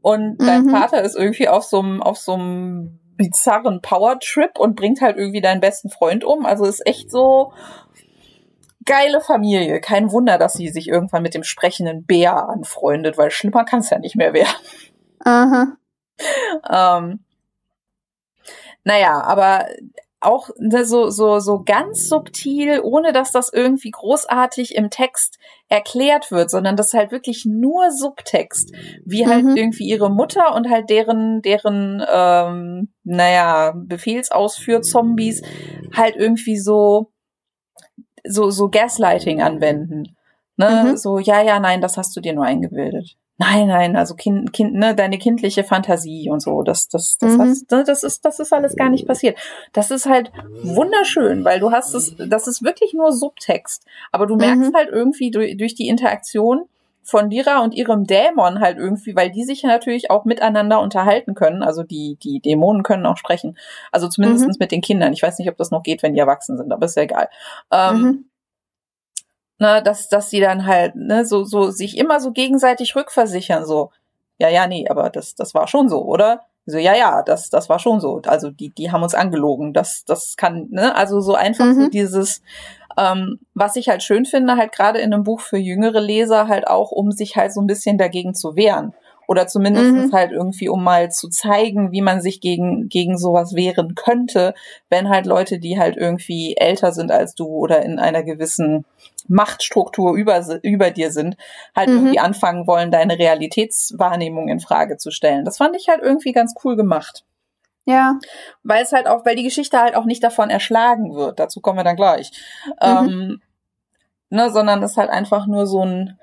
und mhm. dein Vater ist irgendwie auf so einem, auf so einem bizarren Power-Trip und bringt halt irgendwie deinen besten Freund um. Also ist echt so, geile Familie. Kein Wunder, dass sie sich irgendwann mit dem sprechenden Bär anfreundet, weil schlimmer kann es ja nicht mehr werden. Aha. ähm, naja, aber auch ne, so, so, so ganz subtil, ohne dass das irgendwie großartig im Text erklärt wird, sondern das ist halt wirklich nur Subtext, wie halt mhm. irgendwie ihre Mutter und halt deren, deren, ähm, naja, Befehlsausführ-Zombies halt irgendwie so so, so Gaslighting anwenden. Ne? Mhm. So, ja, ja, nein, das hast du dir nur eingebildet. Nein, nein, also Kind, Kind, ne, deine kindliche Fantasie und so, das, das, das, mhm. hast, ne, das ist, das ist alles gar nicht passiert. Das ist halt wunderschön, weil du hast es, das ist wirklich nur Subtext, aber du merkst mhm. halt irgendwie durch, durch die Interaktion, von Lira und ihrem Dämon halt irgendwie, weil die sich ja natürlich auch miteinander unterhalten können. Also die, die Dämonen können auch sprechen. Also zumindest mhm. mit den Kindern. Ich weiß nicht, ob das noch geht, wenn die erwachsen sind, aber ist ja egal. Ähm, mhm. ne, dass, dass sie dann halt, ne, so, so sich immer so gegenseitig rückversichern, so, ja, ja, nee, aber das, das war schon so, oder? So, ja, ja, das, das war schon so. Also die, die haben uns angelogen. Das, das kann, ne, also so einfach mhm. so dieses, ähm, was ich halt schön finde, halt gerade in einem Buch für jüngere Leser, halt auch, um sich halt so ein bisschen dagegen zu wehren. Oder zumindest mhm. halt irgendwie, um mal zu zeigen, wie man sich gegen, gegen sowas wehren könnte, wenn halt Leute, die halt irgendwie älter sind als du oder in einer gewissen Machtstruktur über, über dir sind, halt mhm. irgendwie anfangen wollen, deine Realitätswahrnehmung in Frage zu stellen. Das fand ich halt irgendwie ganz cool gemacht. Ja. Weil es halt auch, weil die Geschichte halt auch nicht davon erschlagen wird. Dazu kommen wir dann gleich. Mhm. Ähm, ne, sondern es halt einfach nur so ein,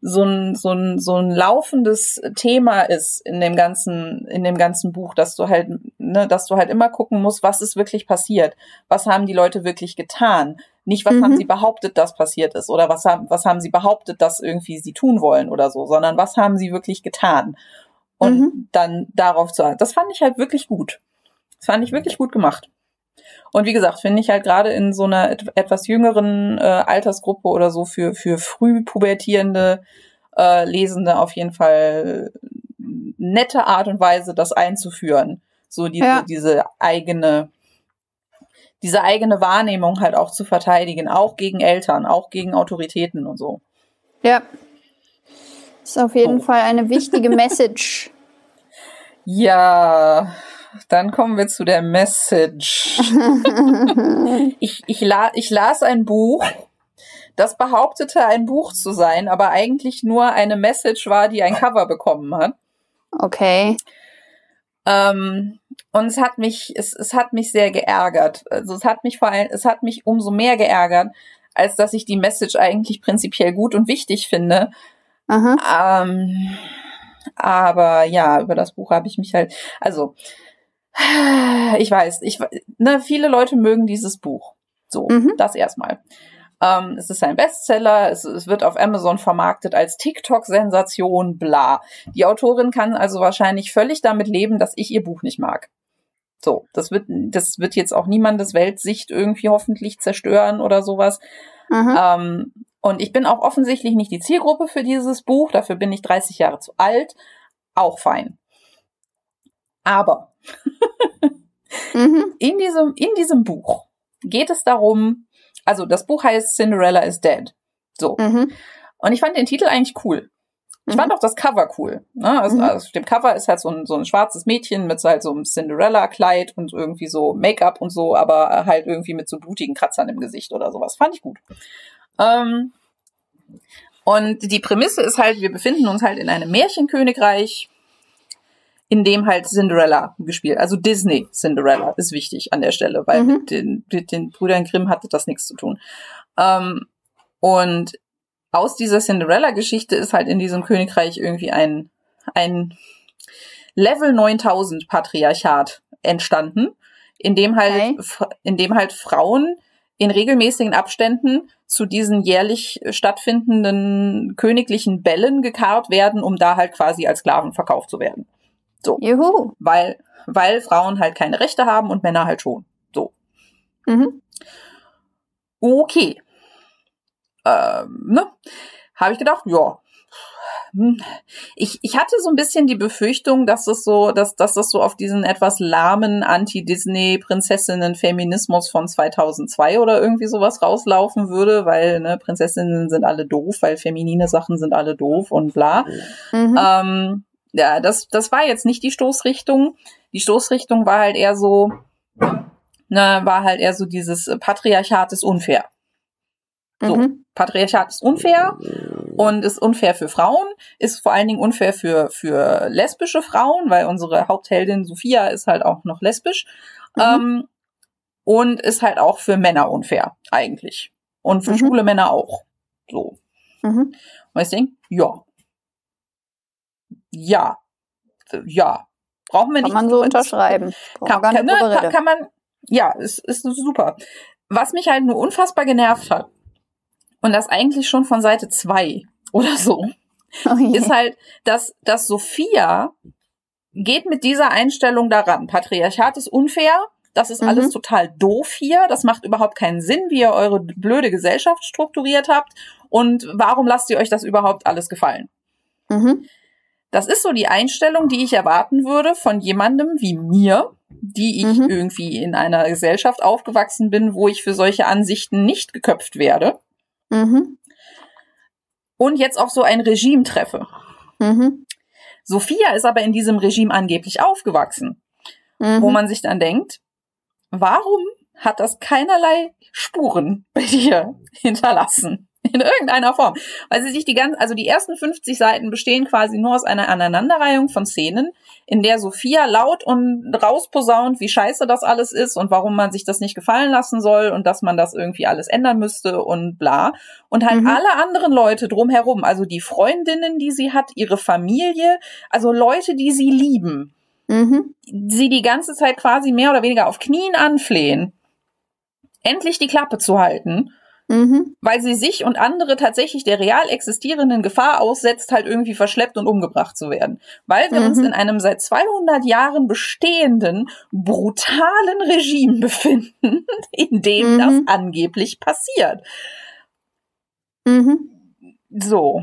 so ein, so ein, so ein laufendes Thema ist in dem ganzen, in dem ganzen Buch, dass du halt, ne, dass du halt immer gucken musst, was ist wirklich passiert? Was haben die Leute wirklich getan? Nicht, was mhm. haben sie behauptet, dass passiert ist oder was haben, was haben sie behauptet, dass irgendwie sie tun wollen oder so, sondern was haben sie wirklich getan? Und mhm. dann darauf zu. Das fand ich halt wirklich gut. Das fand ich wirklich gut gemacht. Und wie gesagt, finde ich halt gerade in so einer et etwas jüngeren äh, Altersgruppe oder so für, für früh pubertierende äh, Lesende auf jeden Fall nette Art und Weise, das einzuführen. So diese, ja. diese eigene, diese eigene Wahrnehmung halt auch zu verteidigen, auch gegen Eltern, auch gegen Autoritäten und so. Ja. Ist auf jeden oh. Fall eine wichtige *laughs* Message. Ja, dann kommen wir zu der Message. *laughs* ich, ich, la ich las ein Buch, das behauptete, ein Buch zu sein, aber eigentlich nur eine Message war, die ein Cover bekommen hat. Okay. Ähm, und es hat mich, es, es hat mich sehr geärgert. Also es hat mich vor allem, es hat mich umso mehr geärgert, als dass ich die Message eigentlich prinzipiell gut und wichtig finde. Aha. Ähm, aber ja, über das Buch habe ich mich halt, also ich weiß, ich, ne, viele Leute mögen dieses Buch. So, mhm. das erstmal. Ähm, es ist ein Bestseller, es, es, wird auf Amazon vermarktet als TikTok-Sensation, bla. Die Autorin kann also wahrscheinlich völlig damit leben, dass ich ihr Buch nicht mag. So, das wird, das wird jetzt auch niemandes Weltsicht irgendwie hoffentlich zerstören oder sowas. Mhm. Ähm, und ich bin auch offensichtlich nicht die Zielgruppe für dieses Buch, dafür bin ich 30 Jahre zu alt. Auch fein. Aber mhm. in, diesem, in diesem Buch geht es darum, also das Buch heißt Cinderella is Dead. So. Mhm. Und ich fand den Titel eigentlich cool. Ich mhm. fand auch das Cover cool. Ne? Also, mhm. also auf dem Cover ist halt so ein, so ein schwarzes Mädchen mit so halt so einem Cinderella-Kleid und irgendwie so Make-up und so, aber halt irgendwie mit so blutigen Kratzern im Gesicht oder sowas. Fand ich gut. Ähm, und die Prämisse ist halt, wir befinden uns halt in einem Märchenkönigreich, in dem halt Cinderella gespielt. Also Disney Cinderella ist wichtig an der Stelle, weil mhm. mit, den, mit den Brüdern Grimm hatte das nichts zu tun. Ähm, und aus dieser Cinderella-Geschichte ist halt in diesem Königreich irgendwie ein, ein Level 9000 Patriarchat entstanden, in dem halt, okay. in dem halt Frauen in regelmäßigen Abständen zu diesen jährlich stattfindenden königlichen Bällen gekarrt werden, um da halt quasi als Sklaven verkauft zu werden. So. Juhu. Weil, weil Frauen halt keine Rechte haben und Männer halt schon. So. Mhm. Okay. Ähm, ne? Habe ich gedacht, ja. Hm. Ich, ich hatte so ein bisschen die Befürchtung, dass das so, dass, dass das so auf diesen etwas lahmen Anti-Disney-Prinzessinnen-Feminismus von 2002 oder irgendwie sowas rauslaufen würde, weil ne, Prinzessinnen sind alle doof, weil feminine Sachen sind alle doof und bla. Mhm. Ähm, ja, das, das war jetzt nicht die Stoßrichtung. Die Stoßrichtung war halt eher so, ne, war halt eher so dieses Patriarchat ist unfair. So, mhm. Patriarchat ist unfair und ist unfair für Frauen, ist vor allen Dingen unfair für, für lesbische Frauen, weil unsere Hauptheldin Sophia ist halt auch noch lesbisch. Mhm. Ähm, und ist halt auch für Männer unfair, eigentlich. Und für mhm. schwule Männer auch. So. Mhm. Und ich denke, ja, ja, ja. Brauchen wir nicht. Kann man so unterschreiben. Kann, kann, ne, kann, kann, man, ja, ist, ist super. Was mich halt nur unfassbar genervt hat, und das eigentlich schon von Seite zwei oder so, oh ist halt, dass, dass Sophia geht mit dieser Einstellung daran. Patriarchat ist unfair, das ist mhm. alles total doof hier, das macht überhaupt keinen Sinn, wie ihr eure blöde Gesellschaft strukturiert habt und warum lasst ihr euch das überhaupt alles gefallen? Mhm. Das ist so die Einstellung, die ich erwarten würde von jemandem wie mir, die ich mhm. irgendwie in einer Gesellschaft aufgewachsen bin, wo ich für solche Ansichten nicht geköpft werde. Mhm. Und jetzt auch so ein Regime treffe. Mhm. Sophia ist aber in diesem Regime angeblich aufgewachsen, mhm. wo man sich dann denkt, warum hat das keinerlei Spuren bei dir *laughs* hinterlassen? *laughs* in irgendeiner Form. Weil sie sich die ganzen, also die ersten 50 Seiten bestehen quasi nur aus einer Aneinanderreihung von Szenen, in der Sophia laut und rausposaunt, wie scheiße das alles ist und warum man sich das nicht gefallen lassen soll und dass man das irgendwie alles ändern müsste und bla. Und halt mhm. alle anderen Leute drumherum, also die Freundinnen, die sie hat, ihre Familie, also Leute, die sie lieben, mhm. sie die ganze Zeit quasi mehr oder weniger auf Knien anflehen, endlich die Klappe zu halten mhm. weil sie sich und andere tatsächlich der real existierenden Gefahr aussetzt, halt irgendwie verschleppt und umgebracht zu werden. Weil wir mhm. uns in einem seit 200 Jahren bestehenden, brutalen Regime *laughs* befinden, in dem mhm. das angeblich passiert. Mhm. So.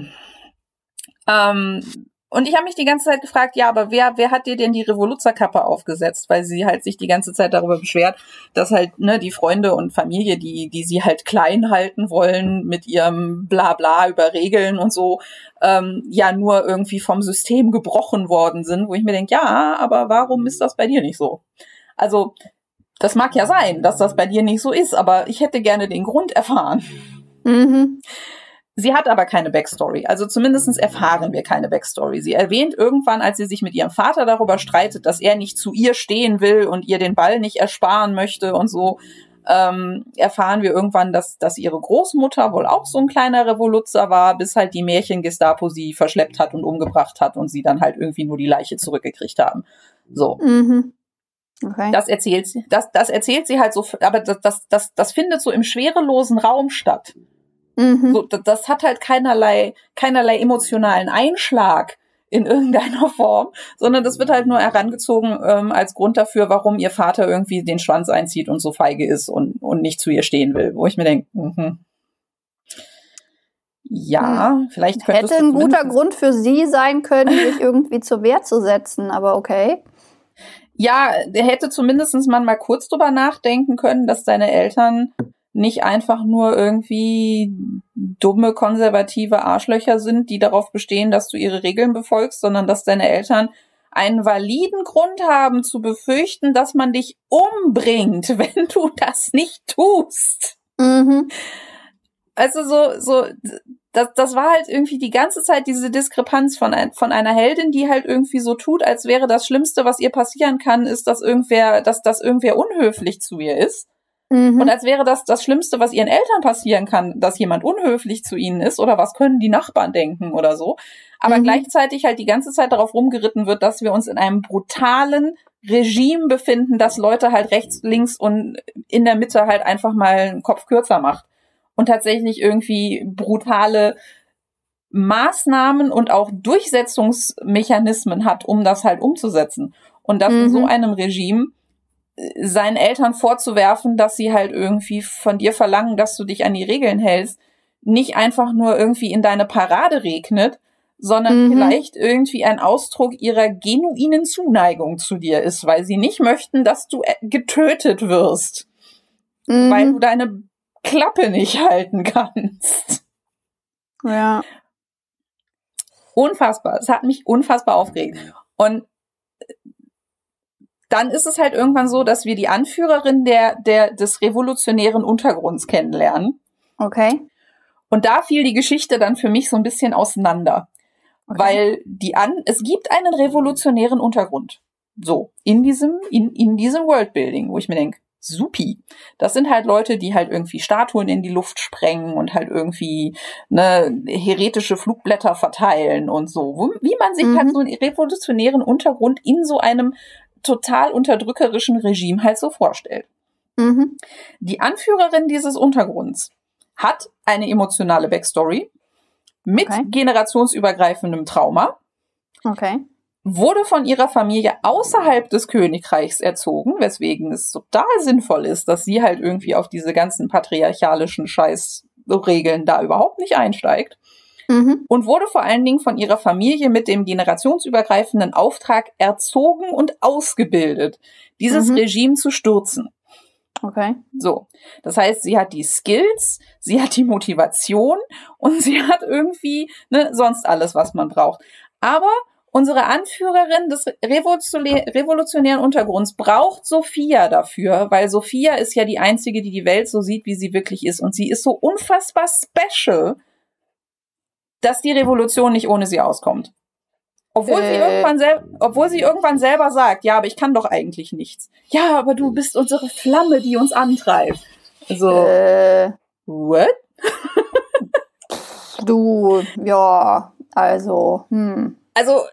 Ähm, und ich habe mich die ganze Zeit gefragt, ja, aber wer, wer hat dir denn die Revoluzerkappe aufgesetzt? Weil sie halt sich die ganze Zeit darüber beschwert, dass halt ne, die Freunde und Familie, die, die sie halt klein halten wollen mit ihrem Blabla über Regeln und so, ähm, ja nur irgendwie vom System gebrochen worden sind, wo ich mir denke, ja, aber warum ist das bei dir nicht so? Also, das mag ja sein, dass das bei dir nicht so ist, aber ich hätte gerne den Grund erfahren. Mhm. Sie hat aber keine Backstory. Also zumindest erfahren wir keine Backstory. Sie erwähnt irgendwann, als sie sich mit ihrem Vater darüber streitet, dass er nicht zu ihr stehen will und ihr den Ball nicht ersparen möchte und so, ähm, erfahren wir irgendwann, dass, dass ihre Großmutter wohl auch so ein kleiner Revoluzer war, bis halt die Märchen-Gestapo sie verschleppt hat und umgebracht hat und sie dann halt irgendwie nur die Leiche zurückgekriegt haben. So. Mhm. Okay. Das erzählt sie, das, das erzählt sie halt so, aber das, das, das, das findet so im schwerelosen Raum statt. Mhm. So, das hat halt keinerlei, keinerlei emotionalen Einschlag in *laughs* irgendeiner Form, sondern das wird halt nur herangezogen ähm, als Grund dafür, warum ihr Vater irgendwie den Schwanz einzieht und so feige ist und, und nicht zu ihr stehen will. Wo ich mir denke, mh. ja, hm. vielleicht könnte hätte ein guter Grund für sie sein können, sich *laughs* irgendwie zur Wehr zu setzen, aber okay. Ja, der hätte zumindestens man mal kurz drüber nachdenken können, dass deine Eltern nicht einfach nur irgendwie dumme, konservative Arschlöcher sind, die darauf bestehen, dass du ihre Regeln befolgst, sondern dass deine Eltern einen validen Grund haben zu befürchten, dass man dich umbringt, *laughs* wenn du das nicht tust. Mhm. Also so, so, das, das war halt irgendwie die ganze Zeit diese Diskrepanz von, ein, von einer Heldin, die halt irgendwie so tut, als wäre das Schlimmste, was ihr passieren kann, ist, dass irgendwer, dass das irgendwer unhöflich zu ihr ist. Mhm. Und als wäre das das Schlimmste, was ihren Eltern passieren kann, dass jemand unhöflich zu ihnen ist oder was können die Nachbarn denken oder so. Aber mhm. gleichzeitig halt die ganze Zeit darauf rumgeritten wird, dass wir uns in einem brutalen Regime befinden, das Leute halt rechts, links und in der Mitte halt einfach mal einen Kopf kürzer macht. Und tatsächlich irgendwie brutale Maßnahmen und auch Durchsetzungsmechanismen hat, um das halt umzusetzen. Und das mhm. in so mhm. einem Regime seinen Eltern vorzuwerfen, dass sie halt irgendwie von dir verlangen, dass du dich an die Regeln hältst, nicht einfach nur irgendwie in deine Parade regnet, sondern mhm. vielleicht irgendwie ein Ausdruck ihrer genuinen Zuneigung zu dir ist, weil sie nicht möchten, dass du äh, getötet wirst, mhm. weil du deine Klappe nicht *laughs* halten kannst. Ja. Unfassbar. Es hat mich unfassbar aufgeregt. Und dann ist es halt irgendwann so, dass wir die Anführerin der, der, des revolutionären Untergrunds kennenlernen. Okay. Und da fiel die Geschichte dann für mich so ein bisschen auseinander. Okay. Weil die an, es gibt einen revolutionären Untergrund. So, in diesem, in, in diesem Worldbuilding, wo ich mir denke, supi. Das sind halt Leute, die halt irgendwie Statuen in die Luft sprengen und halt irgendwie ne, heretische Flugblätter verteilen und so. Wie man sich halt mhm. halt so einen revolutionären Untergrund in so einem total unterdrückerischen Regime halt so vorstellt. Mhm. Die Anführerin dieses Untergrunds hat eine emotionale Backstory mit okay. generationsübergreifendem Trauma. Okay. Wurde von ihrer Familie außerhalb des Königreichs erzogen, weswegen es total sinnvoll ist, dass sie halt irgendwie auf diese ganzen patriarchalischen Scheißregeln da überhaupt nicht einsteigt mhm. und wurde vor allen Dingen von ihrer Familie mit dem generationsübergreifenden Auftrag erzogen und ausgebildet, dieses mhm. Regime zu stürzen. Okay. So. Das heißt, sie hat die Skills, sie hat die Motivation und *laughs* sie hat irgendwie ne, sonst alles, was man braucht. Aber unsere Anführerin des revolutionären Untergrunds braucht Sophia dafür, weil Sophia ist ja die einzige, die die Welt so sieht, wie sie wirklich ist. Und sie ist so unfassbar special, dass die Revolution nicht ohne sie auskommt. Obwohl, äh. sie irgendwann sel obwohl sie irgendwann selber sagt, ja, aber ich kann doch eigentlich nichts. Ja, aber du bist unsere Flamme, die uns antreibt. So. Äh. What? du, ja, also, hm. Also,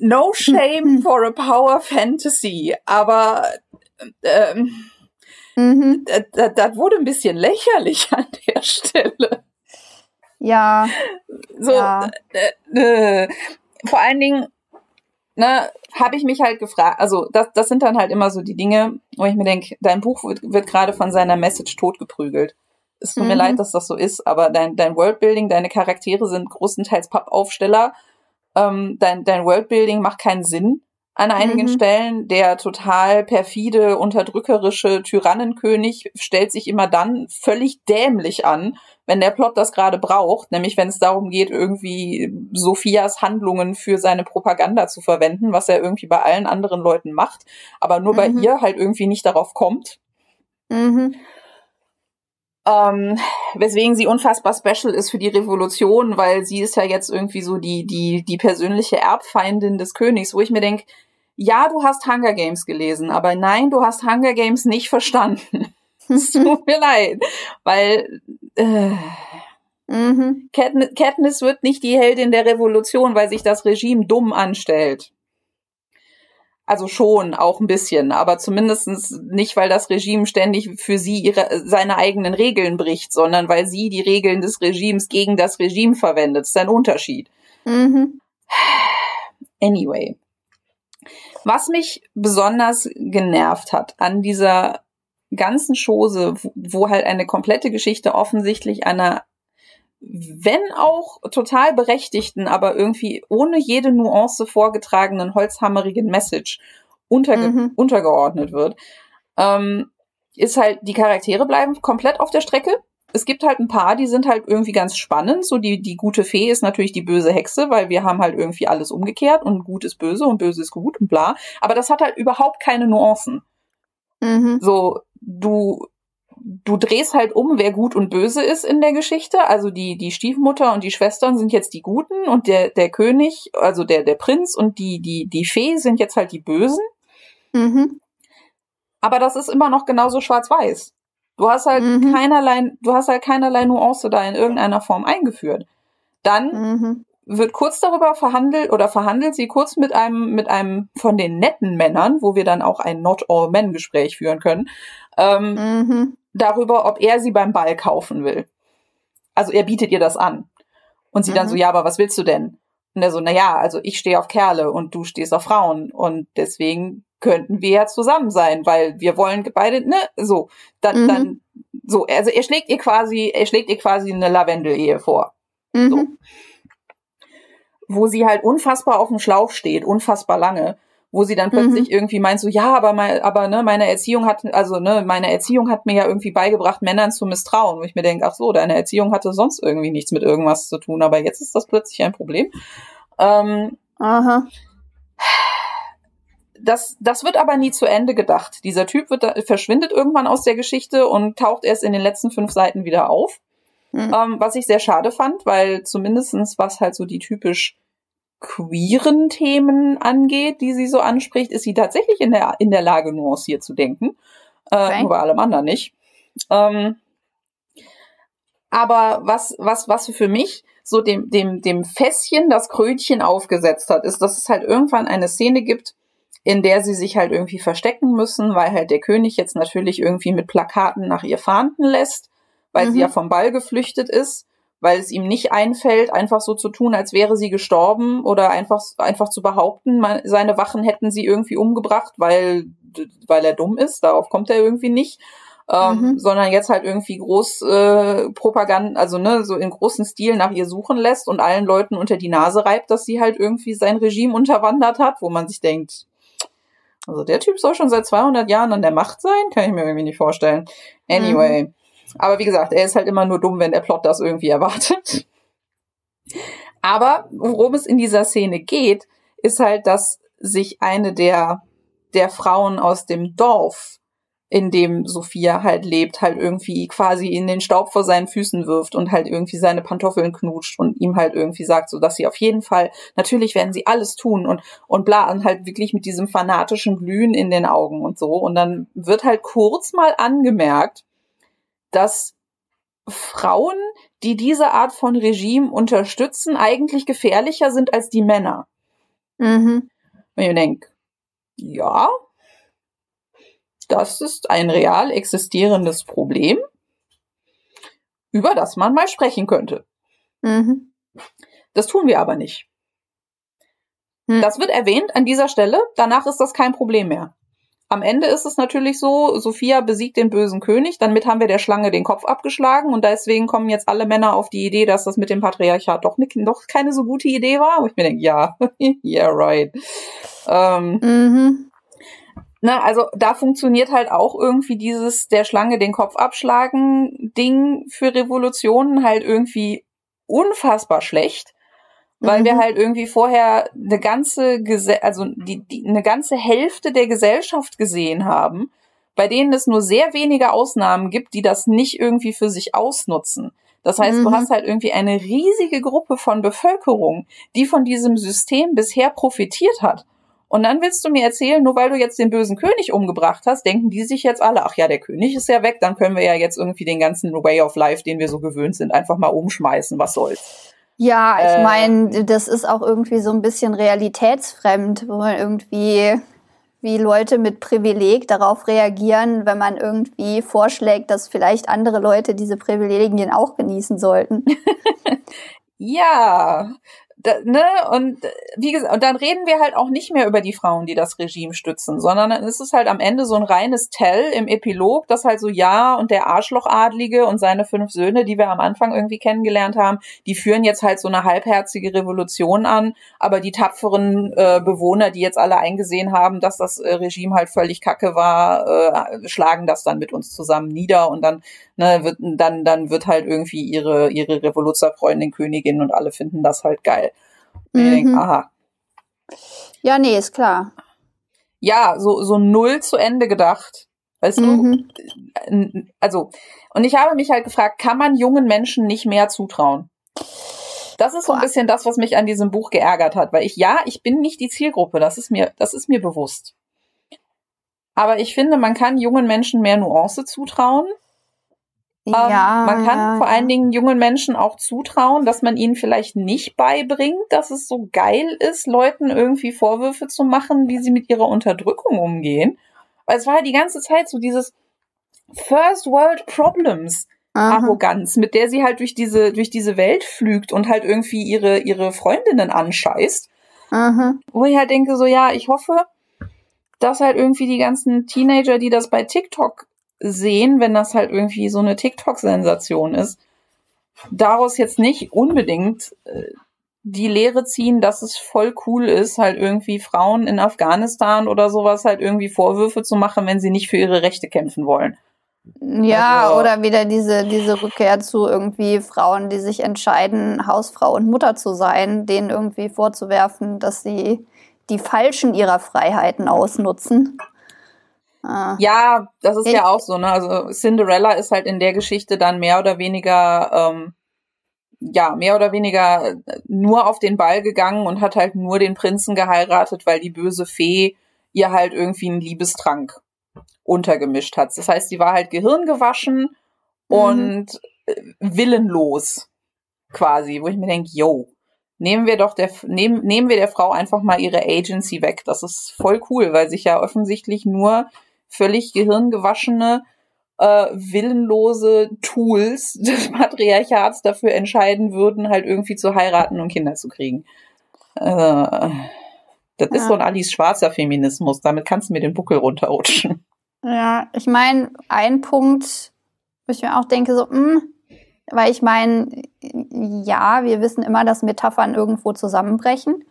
no shame for a power fantasy, aber ähm, mhm. das, das wurde ein bisschen lächerlich an der Stelle. Ja. So, ja. Äh, äh, vor allen Dingen, ne, habe ich mich halt gefragt, also das, das sind dann halt immer so die Dinge, wo ich mir denke, dein Buch wird, wird gerade von seiner Message totgeprügelt. Es tut mhm. mir leid, dass das so ist, aber dein, dein Worldbuilding, deine Charaktere sind größtenteils Pappaufsteller. Ähm, dein, dein Worldbuilding macht keinen Sinn an einigen mhm. Stellen. Der total perfide, unterdrückerische Tyrannenkönig stellt sich immer dann völlig dämlich an, wenn der Plot das gerade braucht, nämlich wenn es darum geht, irgendwie Sophias Handlungen für seine Propaganda zu verwenden, was er irgendwie bei allen anderen Leuten macht, aber nur mhm. bei ihr halt irgendwie nicht darauf kommt. Mhm. Ähm, weswegen sie unfassbar special ist für die Revolution, weil sie ist ja jetzt irgendwie so die, die, die persönliche Erbfeindin des Königs, wo ich mir denke, ja, du hast Hunger Games gelesen, aber nein, du hast Hunger Games nicht verstanden. *laughs* es tut mir leid, weil äh, mhm. Katniss, Katniss wird nicht die Heldin der Revolution, weil sich das Regime dumm anstellt. Also schon, auch ein bisschen, aber zumindestens nicht, weil das Regime ständig für sie ihre, seine eigenen Regeln bricht, sondern weil sie die Regeln des Regimes gegen das Regime verwendet. Das ist ein Unterschied. Mhm. Anyway. Was mich besonders genervt hat an dieser ganzen Chose, wo halt eine komplette Geschichte offensichtlich einer, wenn auch total berechtigten, aber irgendwie ohne jede Nuance vorgetragenen holzhammerigen Message unterge mhm. untergeordnet wird, ähm, ist halt, die Charaktere bleiben komplett auf der Strecke. Es gibt halt ein paar, die sind halt irgendwie ganz spannend. So die, die gute Fee ist natürlich die böse Hexe, weil wir haben halt irgendwie alles umgekehrt und gut ist böse und böse ist gut und bla. Aber das hat halt überhaupt keine Nuancen. Mhm. So, du, du drehst halt um, wer gut und böse ist in der Geschichte. Also die, die Stiefmutter und die Schwestern sind jetzt die Guten und der, der König, also der, der Prinz und die, die, die Fee sind jetzt halt die Bösen. Mhm. Aber das ist immer noch genauso schwarz-weiß. Du hast halt mhm. keinerlei, du hast halt keinerlei Nuance da in irgendeiner Form eingeführt. Dann mhm. wird kurz darüber verhandelt oder verhandelt sie kurz mit einem, mit einem von den netten Männern, wo wir dann auch ein Not All Men Gespräch führen können, ähm, mhm. darüber, ob er sie beim Ball kaufen will. Also er bietet ihr das an. Und sie dann so, mhm. ja, aber was willst du denn? Und er so, na ja, also ich stehe auf Kerle und du stehst auf Frauen und deswegen könnten wir ja zusammen sein, weil wir wollen beide, ne, so, dann, mhm. dann, so, also er schlägt ihr quasi, er schlägt ihr quasi eine Lavendel-Ehe vor. Mhm. So. Wo sie halt unfassbar auf dem Schlauch steht, unfassbar lange, wo sie dann plötzlich mhm. irgendwie meint so, ja, aber mein, aber ne, meine Erziehung hat, also ne, meine Erziehung hat mir ja irgendwie beigebracht, Männern zu misstrauen, wo ich mir denke, ach so, deine Erziehung hatte sonst irgendwie nichts mit irgendwas zu tun, aber jetzt ist das plötzlich ein Problem. Ähm, Aha das, das wird aber nie zu Ende gedacht. Dieser Typ wird da, verschwindet irgendwann aus der Geschichte und taucht erst in den letzten fünf Seiten wieder auf. Mhm. Ähm, was ich sehr schade fand, weil zumindestens was halt so die typisch queeren Themen angeht, die sie so anspricht, ist sie tatsächlich in der, in der Lage, nuanciert zu denken. Äh. Nur bei allem anderen nicht. Ähm, aber was, was, was für mich so dem, dem, dem Fässchen das Krönchen aufgesetzt hat, ist, dass es halt irgendwann eine Szene gibt, in der sie sich halt irgendwie verstecken müssen, weil halt der König jetzt natürlich irgendwie mit Plakaten nach ihr fahnden lässt, weil mhm. sie ja vom Ball geflüchtet ist, weil es ihm nicht einfällt, einfach so zu tun, als wäre sie gestorben oder einfach, einfach zu behaupten, man, seine Wachen hätten sie irgendwie umgebracht, weil, weil er dumm ist, darauf kommt er irgendwie nicht. Ähm, mhm. sondern jetzt halt irgendwie groß äh, Propaganda, also ne, so in großen Stil nach ihr suchen lässt und allen Leuten unter die Nase reibt, dass sie halt irgendwie sein Regime unterwandert hat, wo man sich denkt, also der Typ soll schon seit 200 Jahren an der Macht sein, kann ich mir irgendwie nicht vorstellen. Anyway. Mhm. Aber wie gesagt, er ist halt immer nur dumm, wenn der Plot das irgendwie erwartet. Aber worum es in dieser Szene geht, ist halt, dass sich eine der, der Frauen aus dem Dorf in dem Sophia halt lebt, halt irgendwie quasi in den Staub vor seinen Füßen wirft und halt irgendwie seine Pantoffeln knutscht und ihm halt irgendwie sagt, so dass sie auf jeden Fall, natürlich werden sie alles tun und, und bla, und halt wirklich mit diesem fanatischen Glühen in den Augen und so. Und dann wird halt kurz mal angemerkt, dass Frauen, die diese Art von Regime unterstützen, eigentlich gefährlicher sind als die Männer. Mhm. Und ich denke, ja, das ist ein real existierendes Problem, über das man mal sprechen könnte. Mhm. Das tun wir aber nicht. Hm. Das wird erwähnt an dieser Stelle, danach ist das kein Problem mehr. Am Ende ist es natürlich so, Sophia besiegt den bösen König, damit haben wir der Schlange den Kopf abgeschlagen und deswegen kommen jetzt alle Männer auf die Idee, dass das mit dem Patriarchat doch, nicht, doch keine so gute Idee war. Wo ich mir denke, ja, *laughs* yeah, right. Ähm, mhm. Na, also da funktioniert halt auch irgendwie dieses der Schlange den Kopf abschlagen Ding für Revolutionen halt irgendwie unfassbar schlecht weil mhm. wir halt irgendwie vorher eine ganze, Gese also die, die, eine ganze Hälfte der Gesellschaft gesehen haben, bei denen es nur sehr wenige Ausnahmen gibt, die das nicht irgendwie für sich ausnutzen. Das heißt, mhm. du hast halt irgendwie eine riesige Gruppe von Bevölkerung, die von diesem System bisher profitiert hat. Und dann willst du mir erzählen, nur weil du jetzt den bösen König umgebracht hast, denken die sich jetzt alle, ach ja, der König ist ja weg, dann können wir ja jetzt irgendwie den ganzen Way of Life, den wir so gewöhnt sind, einfach mal umschmeißen, was soll's. Ja, ich äh, meine, das ist auch irgendwie so ein bisschen realitätsfremd, wo man irgendwie wie Leute mit Privileg darauf reagieren, wenn man irgendwie vorschlägt, dass vielleicht andere Leute diese Privilegien auch genießen sollten. *laughs* ja, da, ne, und wie gesagt, und dann reden wir halt auch nicht mehr über die Frauen, die das Regime stützen, sondern dann ist es halt am Ende so ein reines Tell im Epilog, das halt so ja und der Arschlochadlige und seine fünf Söhne, die wir am Anfang irgendwie kennengelernt haben, die führen jetzt halt so eine halbherzige Revolution an, aber die tapferen äh, Bewohner, die jetzt alle eingesehen haben, dass das äh, Regime halt völlig kacke war, äh, schlagen das dann mit uns zusammen nieder und dann ne, wird dann dann wird halt irgendwie ihre ihre Revoluzerfreundin Königin und alle finden das halt geil. Mhm. denke, aha. Ja, nee, ist klar. Ja, so, so null zu Ende gedacht. Weißt mhm. du? Also, und ich habe mich halt gefragt, kann man jungen Menschen nicht mehr zutrauen? Das ist so ein bisschen das, was mich an diesem Buch geärgert hat, weil ich, ja, ich bin nicht die Zielgruppe, das ist mir, das ist mir bewusst. Aber ich finde, man kann jungen Menschen mehr Nuance zutrauen ähm, ja, man kann ja, vor allen Dingen jungen Menschen auch zutrauen, dass man ihnen vielleicht nicht beibringt, dass es so geil ist, Leuten irgendwie Vorwürfe zu machen, wie sie mit ihrer Unterdrückung umgehen. Weil es war ja die ganze Zeit so dieses First World Problems. Arroganz, mit der sie halt durch diese, durch diese Welt flügt und halt irgendwie ihre, ihre Freundinnen anscheißt. Aha. Wo ich halt denke, so, ja, ich hoffe, dass halt irgendwie die ganzen Teenager, die das bei TikTok sehen, wenn das halt irgendwie so eine TikTok-Sensation ist, daraus jetzt nicht unbedingt äh, die Lehre ziehen, dass es voll cool ist, halt irgendwie Frauen in Afghanistan oder sowas halt irgendwie Vorwürfe zu machen, wenn sie nicht für ihre Rechte kämpfen wollen. Ja, also, oder wieder diese, diese Rückkehr zu irgendwie Frauen, die sich entscheiden, Hausfrau und Mutter zu sein, denen irgendwie vorzuwerfen, dass sie die Falschen ihrer Freiheiten ausnutzen. Ah. Ja, das ist ich ja auch so, ne? Also Cinderella ist halt in der Geschichte dann mehr oder weniger, ähm, ja, mehr oder weniger nur auf den Ball gegangen und hat halt nur den Prinzen geheiratet, weil die böse Fee ihr halt irgendwie einen Liebestrank untergemischt hat. Das heißt, sie war halt gehirngewaschen mhm. und äh, willenlos quasi, wo ich mir denke, yo, nehmen wir doch der, nehmen, nehmen wir der Frau einfach mal ihre Agency weg. Das ist voll cool, weil sich ja offensichtlich nur völlig gehirngewaschene, äh, willenlose Tools *laughs* des Patriarchats dafür entscheiden würden, halt irgendwie zu heiraten und Kinder zu kriegen. Äh, das ja. ist so ein Alice Schwarzer Feminismus. Damit kannst du mir den Buckel runterrutschen. Ja, ich meine, ein Punkt, wo ich mir auch denke, so, mh, hm, weil ich meine, ja, wir wissen immer, dass Metaphern irgendwo zusammenbrechen.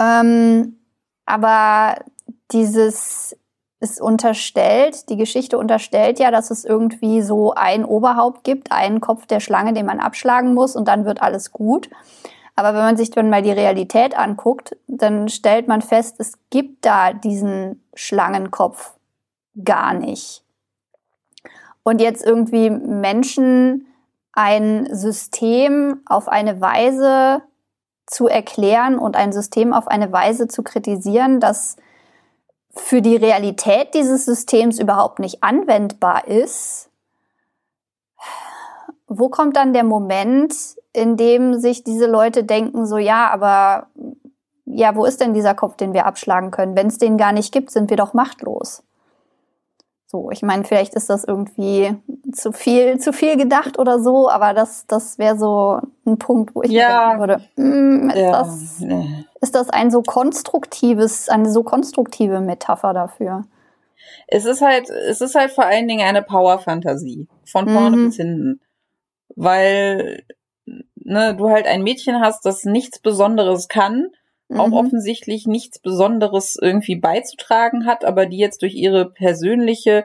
Ähm, aber dieses es unterstellt, die Geschichte unterstellt ja, dass es irgendwie so ein Oberhaupt gibt, einen Kopf der Schlange, den man abschlagen muss und dann wird alles gut. Aber wenn man sich dann mal die Realität anguckt, dann stellt man fest, es gibt da diesen Schlangenkopf gar nicht. Und jetzt irgendwie Menschen ein System auf eine Weise zu erklären und ein System auf eine Weise zu kritisieren, dass für die Realität dieses Systems überhaupt nicht anwendbar ist, wo kommt dann der Moment, in dem sich diese Leute denken, so ja, aber ja, wo ist denn dieser Kopf, den wir abschlagen können? Wenn es den gar nicht gibt, sind wir doch machtlos. So, ich meine, vielleicht ist das irgendwie zu viel, zu viel gedacht oder so, aber das, das wäre so ein Punkt, wo ich ja. denken würde, mm, ist, ja. das, ist das ein so konstruktives, eine so konstruktive Metapher dafür? Es ist halt, es ist halt vor allen Dingen eine Power-Fantasie. Von vorne mhm. bis hinten. Weil, ne, du halt ein Mädchen hast, das nichts Besonderes kann, mhm. auch offensichtlich nichts Besonderes irgendwie beizutragen hat, aber die jetzt durch ihre persönliche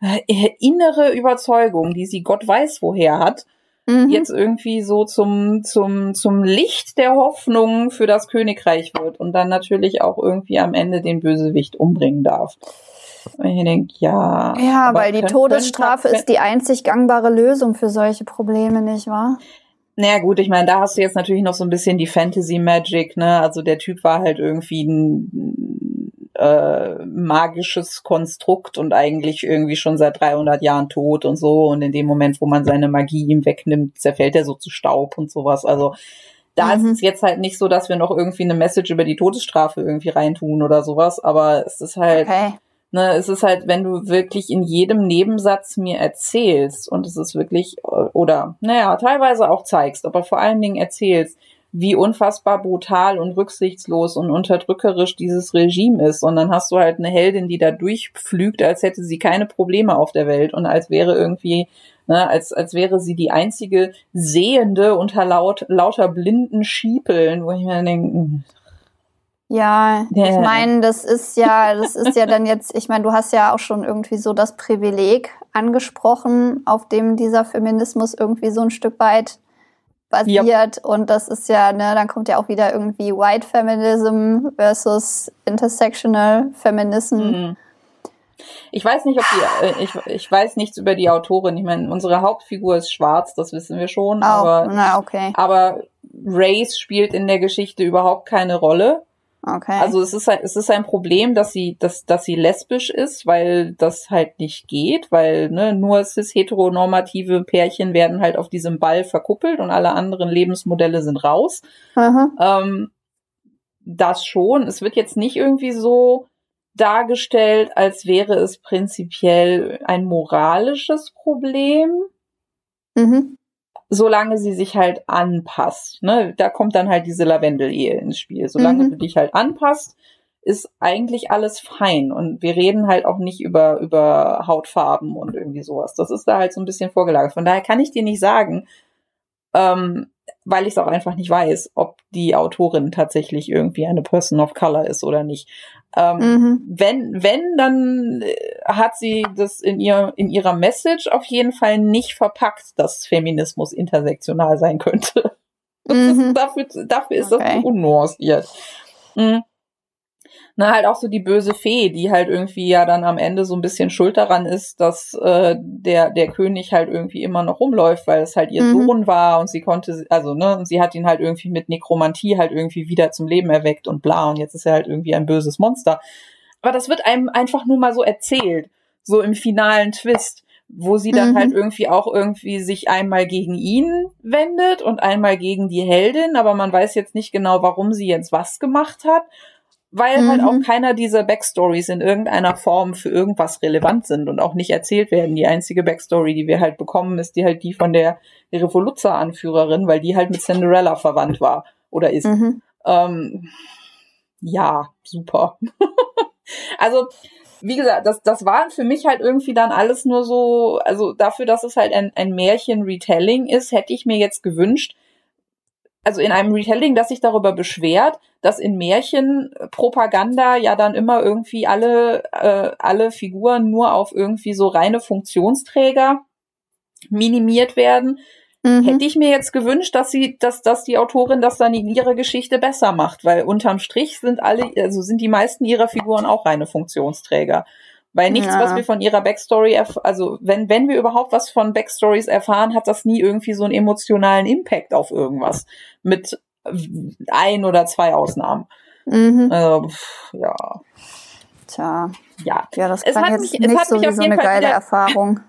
äh, innere Überzeugung, die sie Gott weiß woher hat, mhm. jetzt irgendwie so zum, zum, zum Licht der Hoffnung für das Königreich wird und dann natürlich auch irgendwie am Ende den Bösewicht umbringen darf. Und ich denke, ja. Ja, weil die Todesstrafe ist die einzig gangbare Lösung für solche Probleme, nicht wahr? Naja gut, ich meine, da hast du jetzt natürlich noch so ein bisschen die Fantasy Magic, ne? Also der Typ war halt irgendwie ein äh, magisches Konstrukt und eigentlich irgendwie schon seit 300 Jahren tot und so. Und in dem Moment, wo man seine Magie ihm wegnimmt, zerfällt er so zu Staub und sowas. Also da mhm. ist es jetzt halt nicht so, dass wir noch irgendwie eine Message über die Todesstrafe irgendwie reintun oder sowas, aber es ist halt, okay. Ne, es ist halt, wenn du wirklich in jedem Nebensatz mir erzählst und es ist wirklich, oder naja, teilweise auch zeigst, aber vor allen Dingen erzählst, wie unfassbar brutal und rücksichtslos und unterdrückerisch dieses Regime ist. Und dann hast du halt eine Heldin, die da durchpflügt, als hätte sie keine Probleme auf der Welt und als wäre irgendwie, ne, als, als wäre sie die einzige Sehende unter laut, lauter blinden Schiepeln, wo ich mir denke, hm, ja, yeah. ich meine, das ist ja, das ist ja dann jetzt, ich meine, du hast ja auch schon irgendwie so das Privileg angesprochen, auf dem dieser Feminismus irgendwie so ein Stück weit basiert. Yep. Und das ist ja, ne, dann kommt ja auch wieder irgendwie White Feminism versus Intersectional Feminism. Mhm. Ich weiß nicht, ob die, äh, ich, ich weiß nichts über die Autorin. Ich meine, unsere Hauptfigur ist schwarz, das wissen wir schon. Oh, aber, na, okay. aber Race spielt in der Geschichte überhaupt keine Rolle. Okay. Also es ist, es ist ein Problem, dass sie, dass, dass sie lesbisch ist, weil das halt nicht geht, weil ne, nur cis-heteronormative Pärchen werden halt auf diesem Ball verkuppelt und alle anderen Lebensmodelle sind raus. Ähm, das schon. Es wird jetzt nicht irgendwie so dargestellt, als wäre es prinzipiell ein moralisches Problem. Mhm solange sie sich halt anpasst. Ne? Da kommt dann halt diese Lavendel-Ehe ins Spiel. Solange mhm. du dich halt anpasst, ist eigentlich alles fein. Und wir reden halt auch nicht über, über Hautfarben und irgendwie sowas. Das ist da halt so ein bisschen vorgelagert. Von daher kann ich dir nicht sagen, ähm, weil ich es auch einfach nicht weiß, ob die Autorin tatsächlich irgendwie eine Person of Color ist oder nicht. Ähm, mhm. Wenn, wenn, dann äh, hat sie das in, ihr, in ihrer Message auf jeden Fall nicht verpackt, dass Feminismus intersektional sein könnte. *laughs* Mhm. Ist, dafür, dafür ist okay. das unnuanciert. Mhm na, halt auch so die böse Fee, die halt irgendwie ja dann am Ende so ein bisschen schuld daran ist, dass äh, der, der König halt irgendwie immer noch rumläuft, weil es halt ihr mhm. Sohn war und sie konnte, also, ne, und sie hat ihn halt irgendwie mit Nekromantie halt irgendwie wieder zum Leben erweckt und bla, und jetzt ist er halt irgendwie ein böses Monster. Aber das wird einem einfach nur mal so erzählt, so im finalen Twist wo sie dann mhm. halt irgendwie auch irgendwie sich einmal gegen ihn wendet und einmal gegen die Heldin, aber man weiß jetzt nicht genau, warum sie jetzt was gemacht hat weil mhm. halt auch mhm. keiner dieser Backstories in irgendeiner Form für irgendwas relevant sind und auch nicht erzählt werden. Die einzige Backstory, die wir halt bekommen, ist die halt die von der Revoluzzer-Anführerin, weil die halt mit Cinderella verwandt war oder ist. Mhm. Ähm, ja, super. *laughs* also, wie gesagt, das, das waren für mich halt irgendwie dann alles nur so, also dafür, dass es halt ein, ein Märchen-Retelling ist, hätte ich mir jetzt gewünscht, also in einem Retelling, das sich darüber beschwert, dass in Märchen Propaganda ja dann immer irgendwie alle, äh, alle Figuren nur auf irgendwie so reine Funktionsträger minimiert werden. Mhm. Hätte ich mir jetzt gewünscht, dass sie, dass, dass die Autorin das dann in ihrer Geschichte besser macht, weil unterm Strich sind alle, also sind die meisten ihrer Figuren auch reine Funktionsträger. Weil nichts, ja. was wir von ihrer Backstory, also wenn, wenn wir überhaupt was von Backstories erfahren, hat das nie irgendwie so einen emotionalen Impact auf irgendwas. Mit ein oder zwei Ausnahmen. Mhm. Also, ja. Tja. Ja. Ja, das klang jetzt mich, nicht so wie so eine geile wieder, Erfahrung.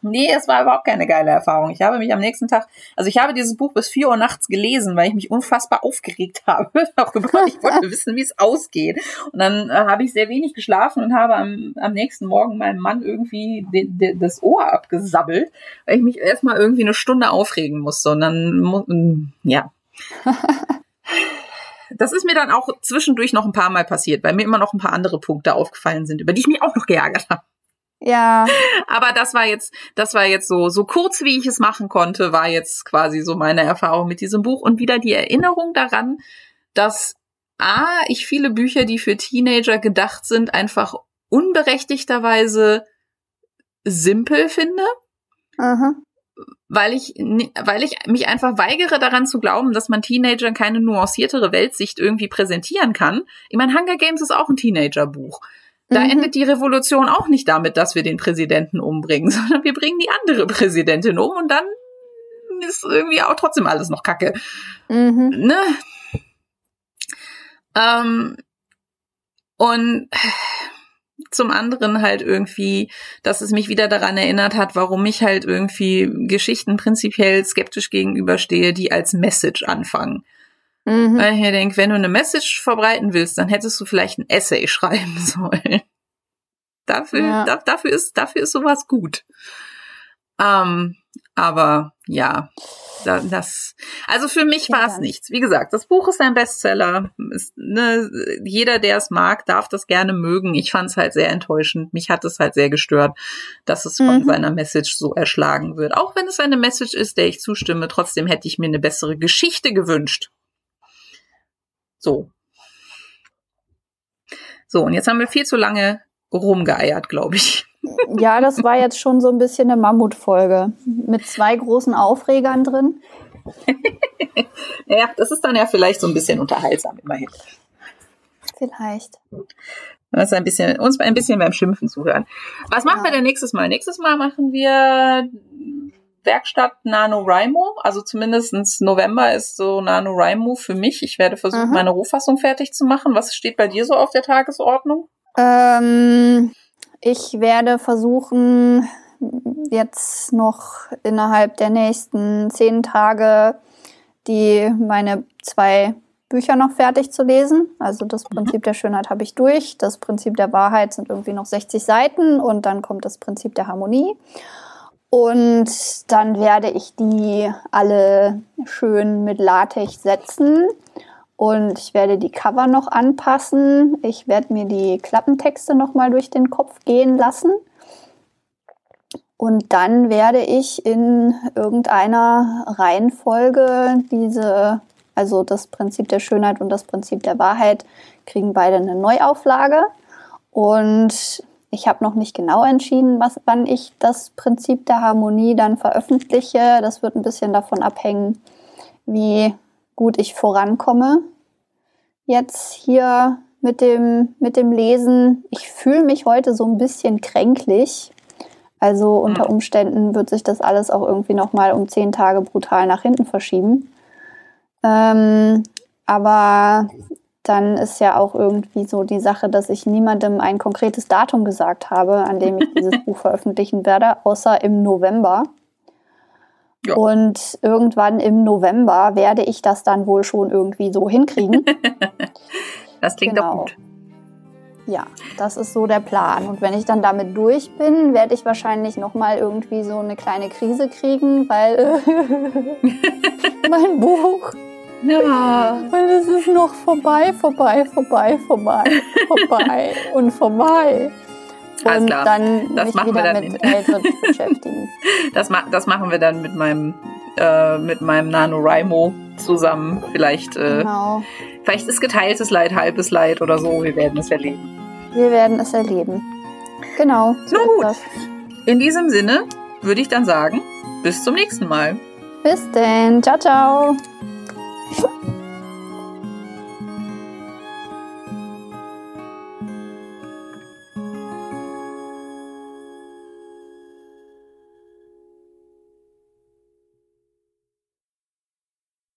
Nee, es war überhaupt keine geile Erfahrung. Ich habe mich am nächsten Tag, also ich habe dieses Buch bis vier Uhr nachts gelesen, weil ich mich unfassbar aufgeregt *laughs* habe. ich wollte *laughs* wissen, wie es ausgeht. Und dann äh, habe ich sehr wenig geschlafen und habe am, am nächsten Morgen meinem Mann irgendwie de, de, das Ohr abgesabbelt, weil ich mich erstmal irgendwie eine Stunde aufregen musste. Und dann, ja. *laughs* Das ist mir dann auch zwischendurch noch ein paar Mal passiert, weil mir immer noch ein paar andere Punkte aufgefallen sind, über die ich mich auch noch geärgert habe. Ja. Aber das war jetzt, das war jetzt so, so kurz wie ich es machen konnte, war jetzt quasi so meine Erfahrung mit diesem Buch und wieder die Erinnerung daran, dass A, ich viele Bücher, die für Teenager gedacht sind, einfach unberechtigterweise simpel finde. Aha. Weil ich, weil ich mich einfach weigere daran zu glauben, dass man Teenagern keine nuanciertere Weltsicht irgendwie präsentieren kann. Ich meine, Hunger Games ist auch ein Teenagerbuch. Da mhm. endet die Revolution auch nicht damit, dass wir den Präsidenten umbringen, *laughs* sondern wir bringen die andere Präsidentin um und dann ist irgendwie auch trotzdem alles noch Kacke. Mhm. Ne? Ähm, und zum anderen halt irgendwie, dass es mich wieder daran erinnert hat, warum ich halt irgendwie Geschichten prinzipiell skeptisch gegenüberstehe, die als Message anfangen. Mhm. Weil ich mir denke, wenn du eine Message verbreiten willst, dann hättest du vielleicht ein Essay *laughs* schreiben sollen. Dafür, ja. da, dafür ist, dafür ist sowas gut. Ähm, aber ja, das, also für mich war es nichts. Wie gesagt, das Buch ist ein Bestseller. Ist, ne, jeder, der es mag, darf das gerne mögen. Ich fand es halt sehr enttäuschend. Mich hat es halt sehr gestört, dass es von mhm. seiner Message so erschlagen wird. Auch wenn es eine Message ist, der ich zustimme, trotzdem hätte ich mir eine bessere Geschichte gewünscht. So. So, und jetzt haben wir viel zu lange rumgeeiert, glaube ich. *laughs* Ja, das war jetzt schon so ein bisschen eine Mammutfolge mit zwei großen Aufregern drin. *laughs* ja, das ist dann ja vielleicht so ein bisschen unterhaltsam immerhin. Vielleicht. uns ein bisschen, uns ein bisschen beim Schimpfen zuhören. Was machen ja. wir denn nächstes Mal? Nächstes Mal machen wir Werkstatt NaNoWriMo. Also zumindestens November ist so NaNoWriMo für mich. Ich werde versuchen, mhm. meine Rohfassung fertig zu machen. Was steht bei dir so auf der Tagesordnung? Ähm, ich werde versuchen, jetzt noch innerhalb der nächsten zehn Tage die meine zwei Bücher noch fertig zu lesen. Also das mhm. Prinzip der Schönheit habe ich durch. Das Prinzip der Wahrheit sind irgendwie noch 60 Seiten und dann kommt das Prinzip der Harmonie. Und dann werde ich die alle schön mit Latex setzen. Und ich werde die Cover noch anpassen. Ich werde mir die Klappentexte noch mal durch den Kopf gehen lassen. Und dann werde ich in irgendeiner Reihenfolge diese, also das Prinzip der Schönheit und das Prinzip der Wahrheit, kriegen beide eine Neuauflage. Und ich habe noch nicht genau entschieden, was, wann ich das Prinzip der Harmonie dann veröffentliche. Das wird ein bisschen davon abhängen, wie gut ich vorankomme. Jetzt hier mit dem, mit dem Lesen. Ich fühle mich heute so ein bisschen kränklich. Also unter hm. Umständen wird sich das alles auch irgendwie nochmal um zehn Tage brutal nach hinten verschieben. Ähm, aber dann ist ja auch irgendwie so die Sache, dass ich niemandem ein konkretes Datum gesagt habe, an dem ich dieses *laughs* Buch veröffentlichen werde, außer im November. Ja. Und irgendwann im November werde ich das dann wohl schon irgendwie so hinkriegen. *laughs* das klingt genau. doch gut. Ja, das ist so der Plan. Und wenn ich dann damit durch bin, werde ich wahrscheinlich nochmal irgendwie so eine kleine Krise kriegen, weil *laughs* mein Buch ja. Weil es ist noch vorbei, vorbei, vorbei, vorbei, vorbei *laughs* und vorbei. Und klar. dann das mich wieder mit Älteren *laughs* beschäftigen. Das, ma das machen wir dann mit meinem, äh, mit meinem NaNoWriMo zusammen. Vielleicht, äh, genau. vielleicht ist geteiltes Leid halbes Leid oder so. Wir werden es erleben. Wir werden es erleben. Genau. So Nun gut. Das. In diesem Sinne würde ich dann sagen, bis zum nächsten Mal. Bis denn. Ciao, ciao. 嗯